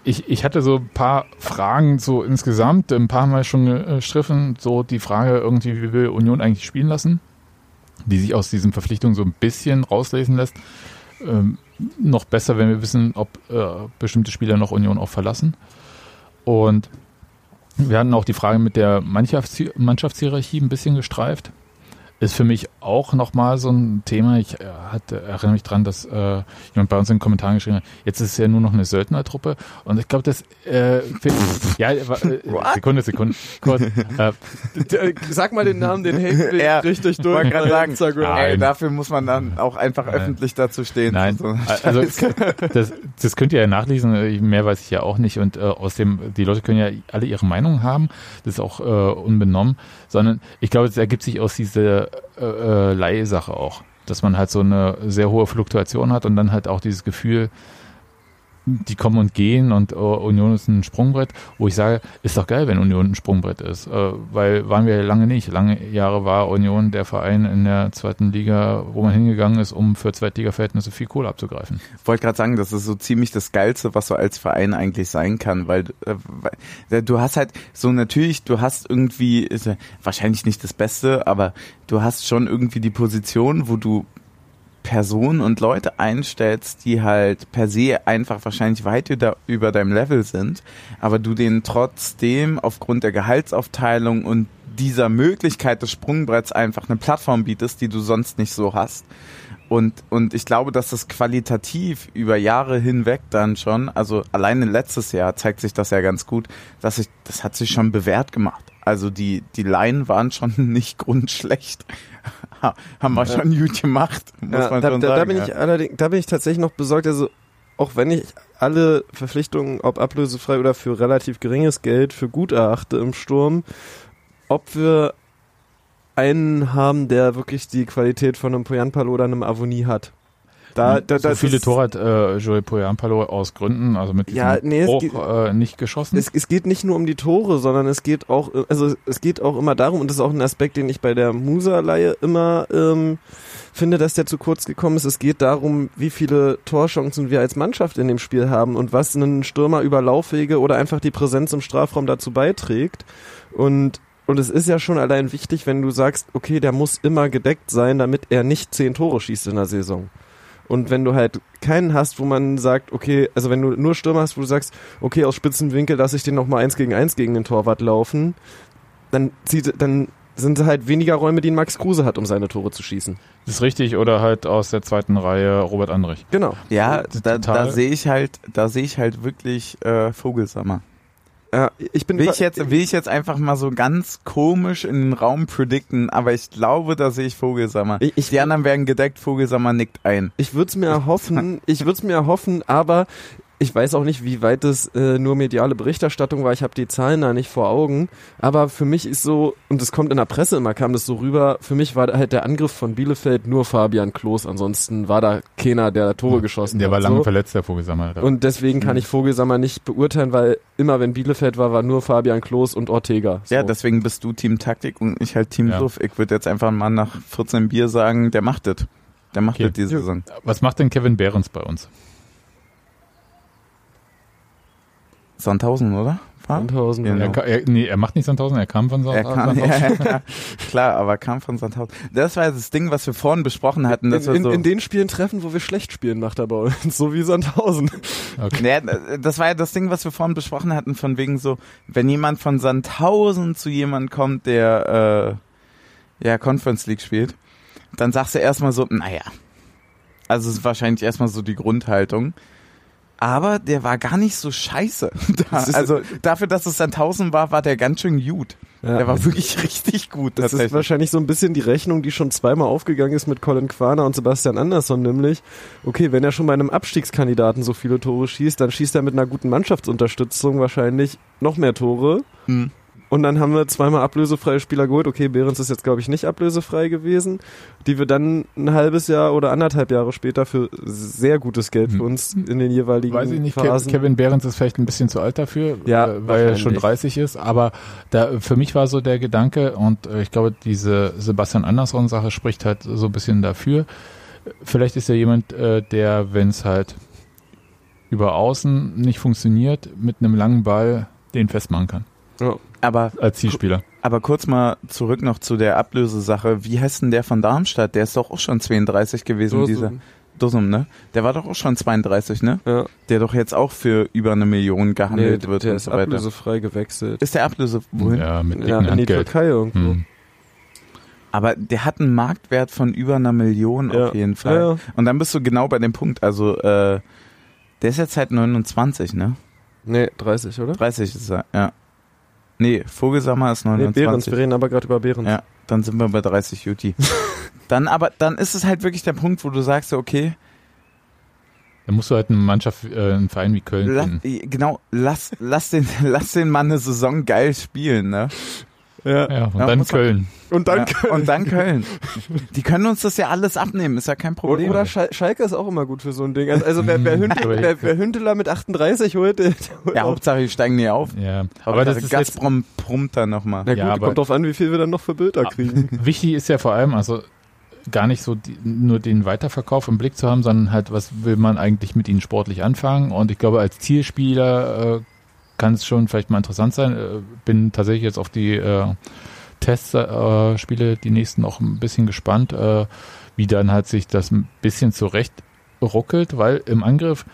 ich, ich hatte so ein paar Fragen so insgesamt, ein paar Mal schon gestriffen, so die Frage irgendwie, wie will Union eigentlich spielen lassen, die sich aus diesen Verpflichtungen so ein bisschen rauslesen lässt. Ähm, noch besser, wenn wir wissen, ob äh, bestimmte Spieler noch Union auch verlassen. Und wir hatten auch die Frage mit der Mannschafts Mannschaftshierarchie ein bisschen gestreift. Ist für mich auch nochmal so ein Thema. Ich äh, hatte, erinnere mich dran, dass äh, jemand bei uns in den Kommentaren geschrieben hat, jetzt ist es ja nur noch eine Söldnertruppe. Und ich glaube, das äh, ja, äh, Sekunde, Sekunde. Kurz, äh, Sag mal den Namen, den hält Ja, richtig durch. wollte gerade sagen, Instagram. Ey, dafür muss man dann auch einfach Nein. öffentlich dazu stehen. Nein, So, also das, das könnt ihr ja nachlesen, äh, mehr weiß ich ja auch nicht und äh, außerdem, die Leute können ja alle ihre Meinung haben, das ist auch äh, unbenommen, sondern ich glaube, es ergibt sich aus dieser äh, äh, Leihsache auch, dass man halt so eine sehr hohe Fluktuation hat und dann halt auch dieses Gefühl, die kommen und gehen und äh, Union ist ein Sprungbrett, wo ich sage, ist doch geil, wenn Union ein Sprungbrett ist, äh, weil waren wir lange nicht. Lange Jahre war Union der Verein in der zweiten Liga, wo man hingegangen ist, um für Zweitliga-Verhältnisse viel Kohle abzugreifen. wollte gerade sagen, das ist so ziemlich das Geilste, was so als Verein eigentlich sein kann, weil, äh, weil du hast halt so natürlich, du hast irgendwie, ist ja wahrscheinlich nicht das Beste, aber du hast schon irgendwie die Position, wo du Personen und Leute einstellst, die halt per se einfach wahrscheinlich weit über, deinem Level sind, aber du denen trotzdem aufgrund der Gehaltsaufteilung und dieser Möglichkeit des Sprungbretts einfach eine Plattform bietest, die du sonst nicht so hast. Und, und ich glaube, dass das qualitativ über Jahre hinweg dann schon, also alleine letztes Jahr zeigt sich das ja ganz gut, dass ich, das hat sich schon bewährt gemacht. Also die, die Line waren schon nicht grundschlecht. Ha- Haben wir schon gut gemacht, muss Ja, man da, schon da, sagen. da bin ja. ich allerdings, da bin ich tatsächlich noch besorgt. Also auch wenn ich alle Verpflichtungen, ob ablösefrei oder für relativ geringes Geld, für gut erachte im Sturm, ob wir einen haben, der wirklich die Qualität von einem Poyanpalo oder einem Avonie hat. Da, da, so das viele Tore hat äh, Joey Poyampalo aus Gründen, also mit Ja, nee, Bruch, geht- äh, nicht geschossen. Es, es geht nicht nur um die Tore, sondern es geht auch, also es geht auch immer darum, und das ist auch ein Aspekt, den ich bei der Musa-Leihe immer ähm, finde, dass der zu kurz gekommen ist. Es geht darum, wie viele Torchancen wir als Mannschaft in dem Spiel haben und was einen Stürmer über Laufwege oder einfach die Präsenz im Strafraum dazu beiträgt. Und und es ist ja schon allein wichtig, wenn du sagst, okay, der muss immer gedeckt sein, damit er nicht zehn Tore schießt in der Saison. Und wenn du halt keinen hast, wo man sagt, okay, also wenn du nur Stürmer hast, wo du sagst, okay, aus spitzen Winkel lasse ich den nochmal eins gegen eins gegen den Torwart laufen, dann zieht, dann sind halt weniger Räume, die ein Max Kruse hat, um seine Tore zu schießen. Das ist richtig, oder halt aus der zweiten Reihe Robert Andrich. Genau. Ja, da, da sehe ich halt, da sehe ich halt wirklich äh, Vogelsammer. Ja, ich bin Will ich jetzt, will ich jetzt einfach mal so ganz komisch in den Raum predikten, aber ich glaube, da sehe ich Vogelsammer. Ich- ich- Die anderen werden gedeckt, Vogelsammer nickt ein. Ich würde es mir erhoffen, ich würde es mir erhoffen, aber ich weiß auch nicht, wie weit es äh, nur mediale Berichterstattung war. Ich habe die Zahlen da nicht vor Augen. Aber für mich ist so, und es kommt in der Presse immer, kam das so rüber, für mich war halt der Angriff von Bielefeld nur Fabian Klos. Ansonsten war da keiner, der Tore geschossen Der hat. war lange so. verletzt, der Vogelsammer. Und deswegen kann ich Vogelsammer nicht beurteilen, weil immer wenn Bielefeld war, war nur Fabian Klos und Ortega. So. Ja, deswegen bist du Team Taktik und ich halt Team Ja. Ich würde jetzt einfach mal nach 14 Bier sagen, der macht das. Der macht Okay. das diese Saison. Was macht denn Kevin Behrens bei uns? Sandhausen, oder? War? Sandhausen. Genau. Er, er, nee, er macht nicht Sandhausen, er kam von Sa- Er kam, Sandhausen. ja, ja, klar, aber kam von Sandhausen. Das war das Ding, was wir vorhin besprochen hatten. In, Dass wir in, so, in den Spielen treffen, wo wir schlecht spielen, macht er bei uns. So wie Sandhausen. Okay. Naja, das war ja das Ding, was wir vorhin besprochen hatten, von wegen so, wenn jemand von Sandhausen zu jemand kommt, der äh, ja Conference League spielt, dann sagst du erstmal so, naja. Also es ist wahrscheinlich erstmal so die Grundhaltung. Aber der war gar nicht so scheiße. Da, also dafür, dass es Sandhausen war, war der ganz schön gut. Ja. Der war wirklich richtig gut Das ist wahrscheinlich so ein bisschen die Rechnung, die schon zweimal aufgegangen ist mit Colin Quaner und Sebastian Andersson, nämlich, okay, wenn er schon bei einem Abstiegskandidaten so viele Tore schießt, dann schießt er mit einer guten Mannschaftsunterstützung wahrscheinlich noch mehr Tore. Hm. Und dann haben wir zweimal ablösefreie Spieler geholt. Okay, Behrens ist jetzt, glaube ich, nicht ablösefrei gewesen, die wir dann ein halbes Jahr oder anderthalb Jahre später für sehr gutes Geld für Hm. uns in den jeweiligen Weiß ich nicht, Phasen. Kevin Behrens ist vielleicht ein bisschen zu alt dafür, Ja, äh, weil er schon wahrscheinlich. 30 ist, aber da, für mich war so der Gedanke und äh, ich glaube, diese Sebastian Andersson-Sache spricht halt so ein bisschen dafür. Vielleicht ist er jemand, äh, der, wenn es halt über außen nicht funktioniert, mit einem langen Ball den festmachen kann, ja. Aber als Zielspieler. Aber kurz mal zurück noch zu der Ablösesache. Wie heißt denn der von Darmstadt? Der ist doch auch schon 32 gewesen, So, dieser. Dosum, ne? Der war doch auch schon 32, ne? Ja. Der doch jetzt auch für über eine Million Nee, gehandelt wird der und ist so weiter. ablösefrei gewechselt. Ist der Ablöse wohin? Ja, mit Ja, in die Handgeld. Türkei irgendwo. Hm. Aber der hat einen Marktwert von über einer Million Ja. auf jeden Fall. Ja, ja. Und dann bist du genau bei dem Punkt. Also, äh, der ist jetzt halt 29, ne? Nee, 30, oder? 30 ist er, ja. Nee, Vogelsammer ist Nee, 29. Behrens, wir reden aber gerade über Behrens. Ja, dann sind wir bei 30 Juti. dann aber, dann ist es halt wirklich der Punkt, wo du sagst, okay, Da musst du halt eine Mannschaft, äh, einen Verein wie Köln la, finden. genau, lass, lass den, lass den Mann eine Saison geil spielen, ne? Ja. Ja, und Ja, dann man- Köln. Und dann ja, Und dann Köln. Die können uns das ja alles abnehmen, ist ja kein Problem. Oder Schal Schalke ist auch immer gut für so ein Ding. Also, also wer, wer, Hünd Aber- wer, wer Hündeler mit 38 holt, der, holt ja, auch. Hauptsache, die steigen nie auf. Ja, Aber aber das ist jetzt, Gazprom prummt da nochmal. Na gut, Ja, aber- kommt drauf an, wie viel wir dann noch für Bilder kriegen. wichtig ist ja vor allem, also gar nicht so die, nur den Weiterverkauf im Blick zu haben, sondern halt, was will man eigentlich mit ihnen sportlich anfangen? Und ich glaube, als Zielspieler äh, kann es schon vielleicht mal interessant sein. Äh, bin tatsächlich jetzt auf die äh, Testspiele, äh, die nächsten auch ein bisschen gespannt, äh, wie dann halt sich das ein bisschen zurecht ruckelt, weil im Angriff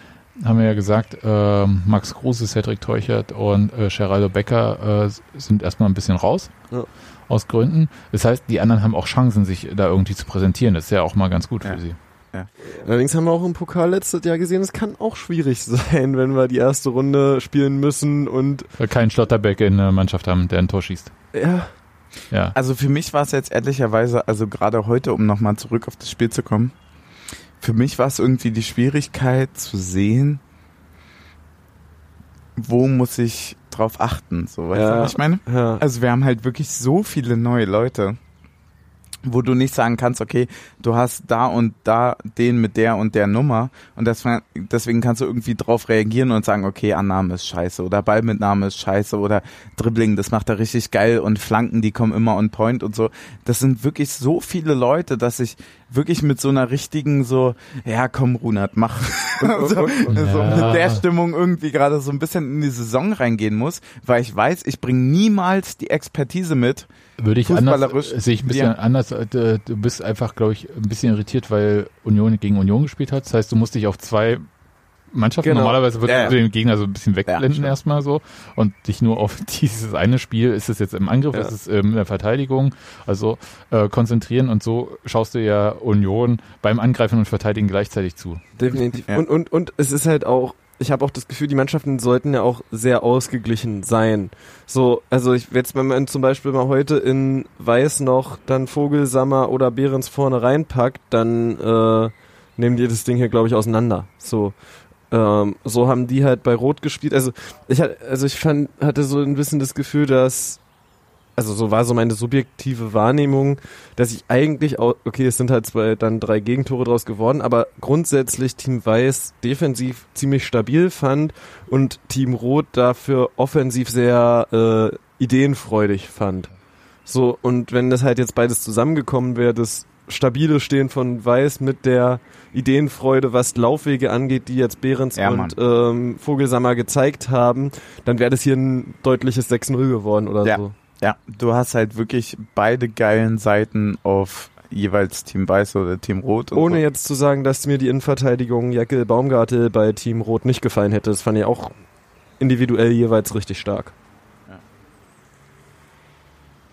haben wir ja gesagt, äh, Max Kruse, Cedric Teuchert und äh, Geraldo Becker äh, sind erstmal ein bisschen raus. Ja. Aus Gründen. Das heißt, die anderen haben auch Chancen, sich da irgendwie zu präsentieren. Das ist ja auch mal ganz gut Ja. für sie. Ja. Allerdings haben wir auch im Pokal letztes Jahr gesehen, es kann auch schwierig sein, wenn wir die erste Runde spielen müssen und keinen Schlotterbeck in der Mannschaft haben, der ein Tor schießt. ja, Ja. Also für mich war es jetzt ehrlicherweise, also gerade heute, um nochmal zurück auf das Spiel zu kommen, für mich war es irgendwie die Schwierigkeit zu sehen, wo muss ich drauf achten, so, weißt Ja. du, was ich meine? ja. Also wir haben halt wirklich so viele neue Leute, wo du nicht sagen kannst, okay, du hast da und da den mit der und der Nummer und das, deswegen kannst du irgendwie drauf reagieren und sagen, okay, Annahme ist scheiße oder Ballmitnahme ist scheiße oder Dribbling, das macht er richtig geil und Flanken, die kommen immer on point und so. Das sind wirklich so viele Leute, dass ich wirklich mit so einer richtigen so, ja komm Runert, mach. so, so mit der Stimmung irgendwie gerade so ein bisschen in die Saison reingehen muss, weil ich weiß, ich bringe niemals die Expertise mit, Würde ich anders, Fußballerisch, sehe ich ein bisschen ja. anders. äh, Du bist einfach, glaube ich, ein bisschen irritiert, weil Union gegen Union gespielt hat. Das heißt, du musst dich auf zwei Mannschaften, Genau. normalerweise wird Ja, ja. den Gegner so ein bisschen wegblenden stimmt. erstmal so und dich nur auf dieses eine Spiel, ist es jetzt im Angriff, Ja. ist es ähm, in der Verteidigung, also äh, konzentrieren und so schaust du ja Union beim Angreifen und Verteidigen gleichzeitig zu. definitiv. Ja. Und, und, und es ist halt auch, ich habe auch das Gefühl, die Mannschaften sollten ja auch sehr ausgeglichen sein. So, also ich jetzt, wenn man zum Beispiel mal heute in Weiß noch dann Vogelsammer oder Behrens vorne reinpackt, dann äh, nehmen die das Ding hier, glaube ich, auseinander. So. Ähm, so haben die halt bei Rot gespielt. Also ich also ich fand, hatte so ein bisschen das Gefühl, dass also so war so meine subjektive Wahrnehmung, dass ich eigentlich auch, okay, es sind halt zwei, dann drei Gegentore draus geworden, aber grundsätzlich Team Weiß defensiv ziemlich stabil fand und Team Rot dafür offensiv sehr äh, ideenfreudig fand. So, und wenn das halt jetzt beides zusammengekommen wäre, das stabile Stehen von Weiß mit der Ideenfreude, was Laufwege angeht, die jetzt Behrens Ja, und ähm, Vogelsammer gezeigt haben, dann wäre das hier ein deutliches 6-0 geworden oder Ja. so. Ja, du hast halt wirklich beide geilen Seiten auf jeweils Team Weiß oder Team Rot. und Ohne so. jetzt zu sagen, dass mir die Innenverteidigung Jackel Baumgartel bei Team Rot nicht gefallen hätte. Das fand ich auch individuell jeweils richtig stark.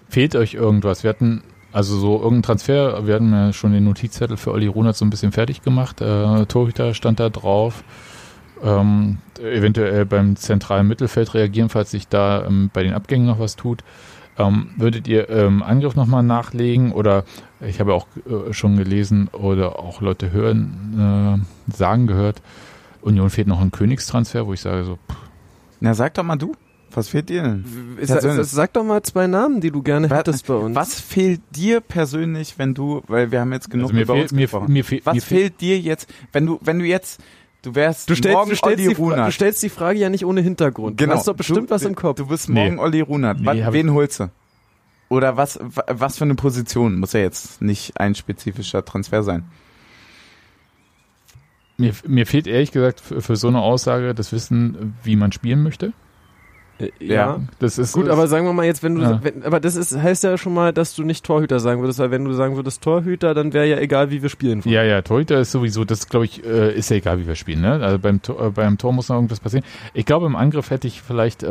Fehlt euch irgendwas? Wir hatten also so irgendein Transfer, wir hatten ja schon den Notizzettel für Olli Runert so ein bisschen fertig gemacht. Äh, Torhüter stand da drauf. Ähm, eventuell beim zentralen Mittelfeld reagieren, falls sich da ähm, bei den Abgängen noch was tut. Ähm, würdet ihr ähm, Angriff nochmal nachlegen oder ich habe auch äh, schon gelesen oder auch Leute hören, äh, sagen gehört, Union fehlt noch ein Königstransfer, wo ich sage so, pff, Na, sag doch mal du. Was fehlt dir denn? Sa sag doch mal zwei Namen, die du gerne Was- hättest bei uns. Was fehlt dir persönlich, wenn du, weil wir haben jetzt genug also mir, über fehl, uns mir, mir, fehl, Was mir fehl, fehlt dir jetzt, wenn du, wenn du jetzt, du wärst Du stellst, morgen du, stellst Olli die Fra- du Runert. stellst die Frage ja nicht ohne Hintergrund. Genau. Du hast doch bestimmt du, was im Kopf. Du bist Nee. morgen Olli Runert. Nee, wen holst du? Oder was, wa- was für eine Position? Muss ja jetzt nicht ein spezifischer Transfer sein. Mir, mir fehlt ehrlich gesagt für, für so eine Aussage das Wissen, wie man spielen möchte. Äh, Ja. Das ist Gut, aber sagen wir mal jetzt, wenn du, Ja. wenn, aber das ist, heißt ja schon mal, dass du nicht Torhüter sagen würdest, weil wenn du sagen würdest Torhüter, dann wäre ja egal, wie wir spielen. ja, ja, Torhüter ist sowieso, das glaube ich, äh, ist ja egal, wie wir spielen. Ne? Also beim, Tor- äh, beim Tor muss noch irgendwas passieren. Ich glaube, im Angriff hätte ich vielleicht äh,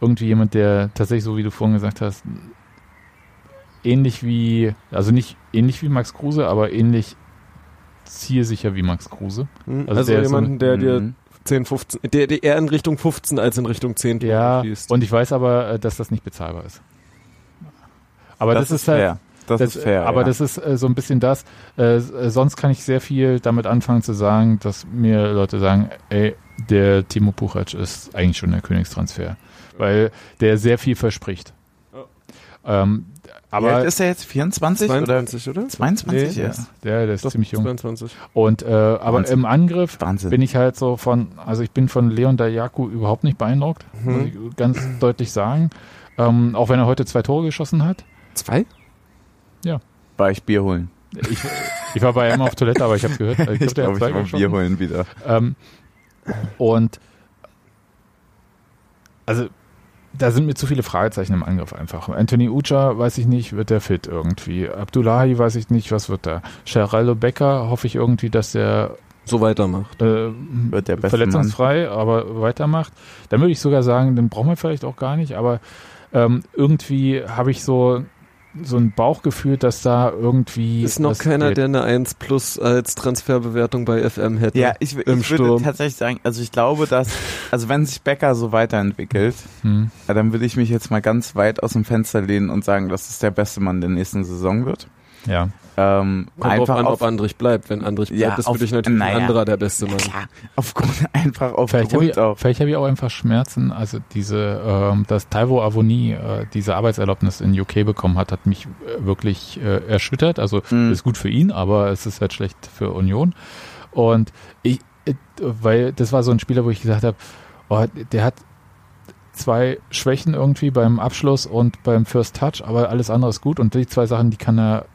irgendwie jemand, der tatsächlich, so wie du vorhin gesagt hast, ähnlich wie, also nicht ähnlich wie Max Kruse, aber ähnlich zielsicher wie Max Kruse. Hm? Also Also, der ist so jemanden, der dir Mhm. 10, 15, der, der eher in Richtung 15 als in Richtung 10 Tore Ja, schießt. und ich weiß aber, äh, dass das nicht bezahlbar ist. Aber das, ist halt, fair. Das, Das, ist fair. aber ja. das ist äh, so ein bisschen das. Äh, äh, sonst kann ich sehr viel damit anfangen zu sagen, dass mir Leute sagen, ey, der Timo Puchac ist eigentlich schon der Königstransfer, weil der sehr viel verspricht. Ähm, Wie alt aber ist er jetzt? 24 oder 22, oder? 22? Nee, ja. der, der ist Doch, ziemlich jung. 22. Und äh, aber Wahnsinn. im Angriff Wahnsinn. bin ich halt so von, also ich bin von Leon Dayaku überhaupt nicht beeindruckt, muss Mhm. ich ganz deutlich sagen. Ähm, auch wenn er heute zwei Tore geschossen hat. Zwei? War ich Bier holen. Ich, ich war bei ihm auf Toilette, aber ich habe gehört, ich, Ich glaub, hat glaube, zwei ich war geschossen. Bier holen wieder. Ähm, und also da sind mir zu viele Fragezeichen im Angriff einfach. Anthony Ucha, weiß ich nicht, wird der fit irgendwie. Abdullahi, weiß ich nicht, was wird da. Geraldo Becker, hoffe ich irgendwie, dass der So weitermacht. äh, Wird der beste verletzungsfrei, aber weitermacht. Dann würde ich sogar sagen, den brauchen wir vielleicht auch gar nicht, aber ähm, irgendwie habe ich so so ein Bauchgefühl, dass da irgendwie. Ist noch keiner, geht. der eine 1 plus als Transferbewertung bei FM hätte. Ja, ich, Im ich würde tatsächlich sagen, also ich glaube, dass, also wenn sich Becker so weiterentwickelt, Hm. ja, dann würde ich mich jetzt mal ganz weit aus dem Fenster lehnen und sagen, dass es der beste Mann der nächsten Saison wird. Ja. Ähm, Kommt drauf einfach an, auf, ob Andrich bleibt. Wenn Andrich bleibt, Ja, ist auf- für dich natürlich naja. ein anderer der beste Mann. klar, aufgrund, einfach Vielleicht habe aufgrund ich, auch. vielleicht hab ich auch einfach Schmerzen. Also diese, ähm, dass Taiwo Avoni äh, diese Arbeitserlaubnis in UK bekommen hat, hat mich äh, wirklich äh, erschüttert. Also Mhm. ist gut für ihn, aber es ist halt schlecht für Union. Und ich, äh, weil das war so ein Spieler, wo ich gesagt habe, oh, der hat zwei Schwächen irgendwie beim Abschluss und beim First Touch, aber alles andere ist gut und die zwei Sachen, die kann er,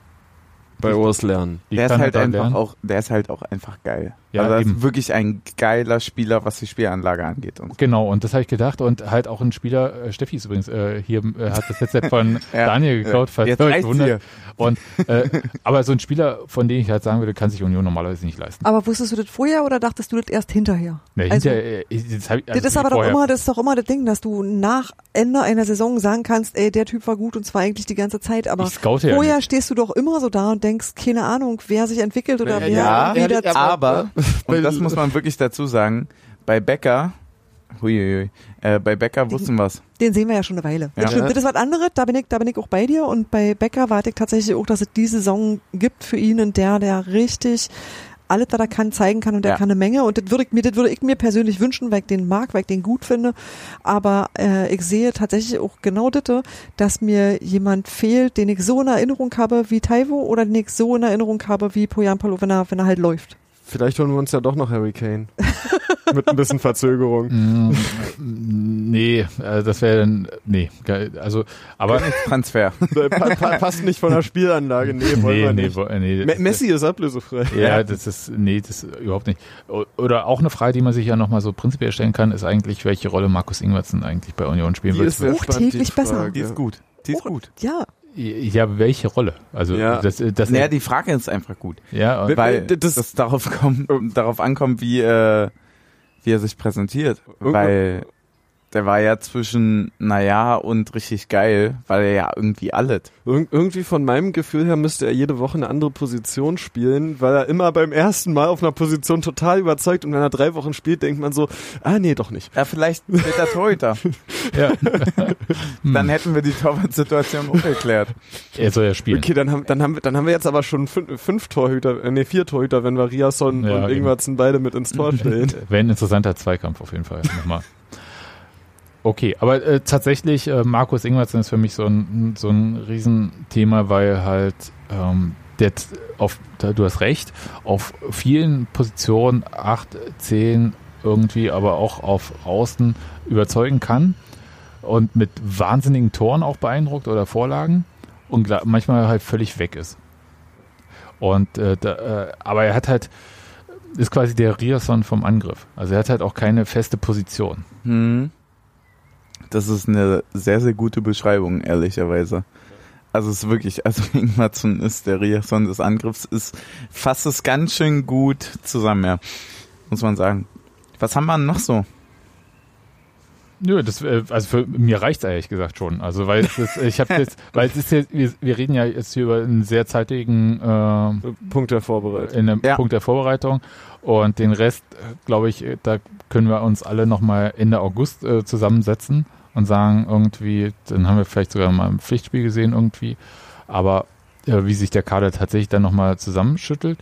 Bei Urs lernen. Der ist halt einfach lernen. auch, der ist halt auch einfach geil. Ja, also er ist eben. wirklich ein geiler Spieler, was die Spielanlage angeht. Und Genau, und das habe ich gedacht und halt auch ein Spieler, äh, Steffi ist übrigens äh, hier, äh, hat das Headset von Ja. Daniel geklaut, falls Jetzt ihr euch wundert. Und, äh, aber so ein Spieler, von dem ich halt sagen würde, kann sich Union normalerweise nicht leisten. Aber wusstest du das vorher oder dachtest du das erst hinterher? Ne, also- hinter, äh, das, hab ich, also das ist aber doch immer, das ist doch immer das Ding, dass du nach Ende einer Saison sagen kannst, ey, der Typ war gut und zwar eigentlich die ganze Zeit, aber ja vorher nicht. stehst du doch immer so da und denkst, keine Ahnung, wer sich entwickelt oder Ja, wer ja, das- aber, und das muss man wirklich dazu sagen, bei Becker, huiuiui, äh, bei Becker wussten wir's. Den sehen wir ja schon eine Weile. Ja. Das, stimmt, das ist was anderes, da bin ich, da bin ich auch bei dir. Und bei Becker warte ich tatsächlich auch, dass es die Saison gibt für ihn und der, der richtig alles, was er kann, zeigen kann und der Ja. kann eine Menge. Und das würde ich mir, das würde ich mir persönlich wünschen, weil ich den mag, weil ich den gut finde. Aber äh, ich sehe tatsächlich auch genau das, dass mir jemand fehlt, den ich so in Erinnerung habe wie Taiwo oder den ich so in Erinnerung habe wie Poyampalo, wenn er, wenn er halt läuft. Vielleicht holen wir uns ja doch noch Harry Kane. Mit ein bisschen Verzögerung. Mm, nee, äh, das wäre dann, nee, geil, also, aber, Transfer. Pa passt nicht von der Spielanlage. Nee, wollen nee, wir nee, nicht. äh, nee, Me Messi ist ablösefrei. Ja, das ist, nee, das ist überhaupt nicht. Oder auch eine Frage, die man sich ja nochmal so prinzipiell stellen kann, ist eigentlich, welche Rolle Markus Ingwertsen eigentlich bei Union spielen Die wird. ist Auch spannend, täglich die besser. Die ist gut. Die ist Oh, gut. Ja, Ja, welche Rolle? Also, Ja. das, das, Naja, die Frage ist einfach gut. ja, Weil das- das, das darauf, kommt, darauf ankommt, wie, äh, wie er sich präsentiert. Weil der war ja zwischen naja und richtig geil, weil er ja irgendwie alles. Ir irgendwie von meinem Gefühl her müsste er jede Woche eine andere Position spielen, weil er immer beim ersten Mal auf einer Position total überzeugt und wenn er drei Wochen spielt, denkt man so, ah nee, doch nicht. Ja, vielleicht wird er Torhüter. ja. Dann hätten wir die Torwart-Situation auch geklärt. er soll ja spielen. Okay, dann haben, dann haben wir, dann haben wir jetzt aber schon fünf, fünf Torhüter, äh, nee, vier Torhüter, wenn wir Riasson Ja, und eben. Ingwertsen beide mit ins Tor stellen. Wäre ein interessanter Zweikampf auf jeden Fall. Nochmal. Okay, aber äh, tatsächlich, äh, Markus Ingwertsen ist für mich so ein, so ein Riesenthema, weil halt ähm, der auf, du hast recht, auf vielen Positionen, acht, zehn irgendwie, aber auch auf Außen überzeugen kann und mit wahnsinnigen Toren auch beeindruckt oder Vorlagen und manchmal halt völlig weg ist. Und äh, da, äh, aber er hat halt ist quasi der Riasson vom Angriff. Also er hat halt auch keine feste Position. Hm. Das ist eine sehr, sehr gute Beschreibung, ehrlicherweise. Also es ist wirklich, also Ingmarsson ist der Riasson des Angriffs, ist fasst es ganz schön gut zusammen, ja. Muss man sagen. Was haben wir noch so? Nö, das, äh, also für mir reicht's ehrlich gesagt schon. Also weil es ist, ich habe jetzt, weil es ist jetzt, wir, wir reden ja jetzt hier über einen sehr zeitigen äh, Punkt der Vorbereitung. in einem Ja. Punkt der Vorbereitung und den Rest, glaube ich, äh, da können wir uns alle nochmal Ende August äh, zusammensetzen und sagen irgendwie, dann haben wir vielleicht sogar mal ein Pflichtspiel gesehen irgendwie, aber äh, wie sich der Kader tatsächlich dann nochmal zusammenschüttelt.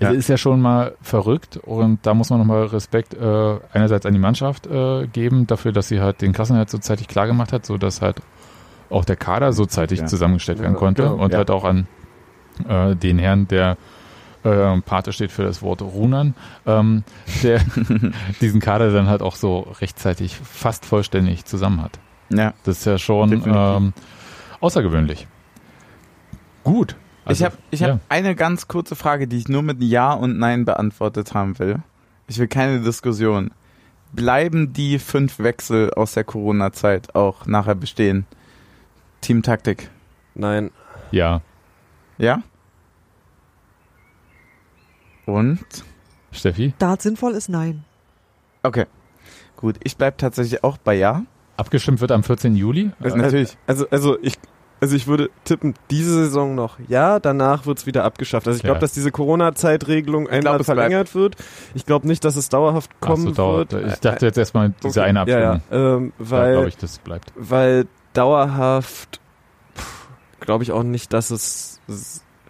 Ja. Es ist ja schon mal verrückt und da muss man nochmal Respekt äh, einerseits an die Mannschaft äh, geben, dafür, dass sie halt den Klassenerhalt so zeitig klar gemacht hat, so dass halt auch der Kader so zeitig Ja. zusammengestellt werden Ja, konnte genau. und Ja. halt auch an äh, den Herrn, der äh, Pate steht für das Wort Runern, ähm, der diesen Kader dann halt auch so rechtzeitig fast vollständig zusammen hat. Ja. Das ist ja schon ähm, außergewöhnlich. Gut. ich habe ich hab ja. eine ganz kurze Frage, die ich nur mit Ja und Nein beantwortet haben will. Ich will keine Diskussion. Bleiben die fünf Wechsel aus der Corona-Zeit auch nachher bestehen? Teamtaktik. Nein. Ja, Ja? Und? Steffi, da sinnvoll ist nein. Okay. Gut, ich bleib tatsächlich auch bei Ja. abgestimmt wird am 14. Juli. Natürlich. Also, also ich, Also ich würde tippen, diese Saison noch ja, danach wird's wieder abgeschafft. Also ich glaube, Ja. dass diese Corona-Zeitregelung einmal glaub, verlängert wird. Ich glaube nicht, dass es dauerhaft kommen so, dauert. wird. Ich dachte jetzt erstmal diese Okay. eine ja, Abstimmung. ja, ähm, Da weil, glaube ich, das bleibt. weil dauerhaft glaube ich auch nicht, dass es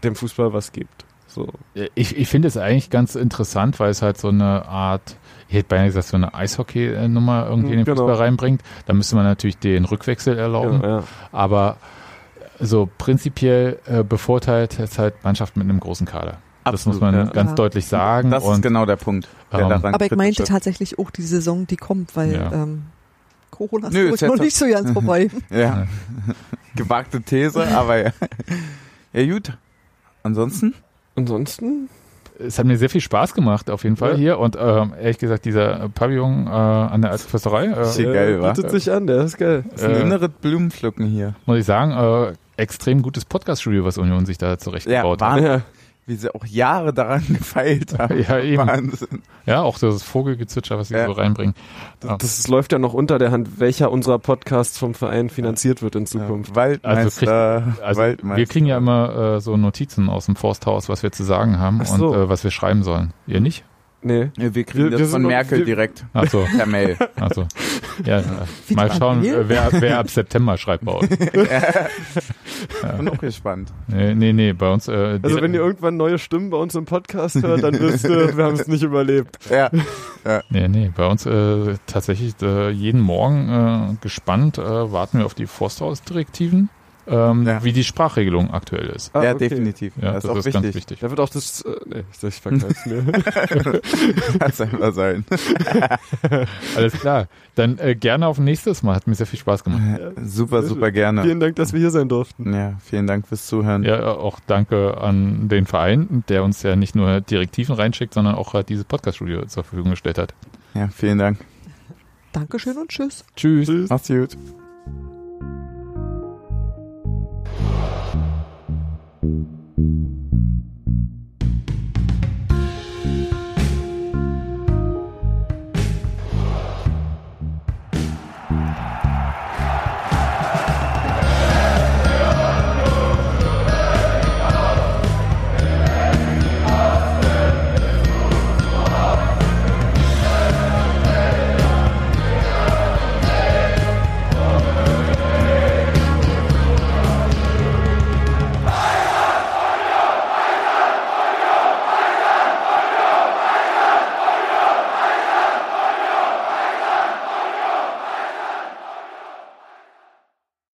dem Fußball was gibt. So. Ich, ich finde es eigentlich ganz interessant, weil es halt so eine Art, ich hätte beinahe gesagt, so eine Eishockey-Nummer irgendwie in den Genau. Fußball reinbringt. Da müsste man natürlich den Rückwechsel erlauben. Ja, ja. Aber so prinzipiell äh, bevorteilt es halt Mannschaft mit einem großen Kader. Das muss man ja. ganz Ja. deutlich sagen. Das ist und genau der Punkt, der ähm, Aber ich meinte ist. tatsächlich auch die Saison, die kommt, weil Ja. ähm, Corona ist Nö, ist noch nicht so ganz vorbei. Ja. Gewagte These, aber ja. Ja, gut. Ansonsten? Ansonsten es hat mir sehr viel Spaß gemacht, auf jeden Fall Ja. hier. Und ähm, ehrlich gesagt, dieser Pavillon äh, an der Alten Försterei, äh, Schick. geil, wa? bietet sich an, der ist geil. Das ist ein Äh, inneres Blumenpflücken hier. muss ich sagen, äh, extrem gutes Podcast-Studio, was Union sich da zurechtgebaut Ja, hat. Ja. Wie sie auch Jahre daran gefeilt haben. Ja, eben. Wahnsinn. Ja, auch das Vogelgezwitscher, was sie Ja. so reinbringen. Ja. Das läuft ja noch unter der Hand, welcher unserer Podcasts vom Verein finanziert wird in Zukunft. Ja, Waldmeister. Also Waldmeister. wir kriegen ja immer äh, so Notizen aus dem Forsthaus, was wir zu sagen haben so. und äh, was wir schreiben sollen. Ihr nicht? Nee. Ja, wir kriegen Wir- das wir von noch- Merkel wir- direkt Also, per Mail. also. Ja, äh, mal schauen, äh, wer, wer ab September schreibt bei uns. Bin auch gespannt. Nee, nee, nee bei uns. Äh, Also wenn ihr irgendwann neue Stimmen bei uns im Podcast hört, dann wisst ihr, wir haben es nicht überlebt. Ja. Nee, nee, bei uns äh, tatsächlich äh, jeden Morgen äh, gespannt äh, warten wir auf die Forsthausdirektiven, ähm, Ja. wie die Sprachregelung aktuell ist. Ah, ja, okay. definitiv. Ja, das, ist auch wichtig. ganz wichtig. Da wird auch das, äh, nee, ich, ich verknall's mir. Kann's einfach sein. Alles klar. Dann äh, gerne auf nächstes Mal. Hat mir sehr viel Spaß gemacht. super, super gerne. Vielen Dank, dass wir hier sein durften. Ja, vielen Dank fürs Zuhören. Ja, auch danke an den Verein, der uns ja nicht nur Direktiven reinschickt, sondern auch halt dieses Podcast-Studio zur Verfügung gestellt hat. Ja, vielen Dank. Dankeschön und tschüss. Tschüss. Macht's gut. Thank you.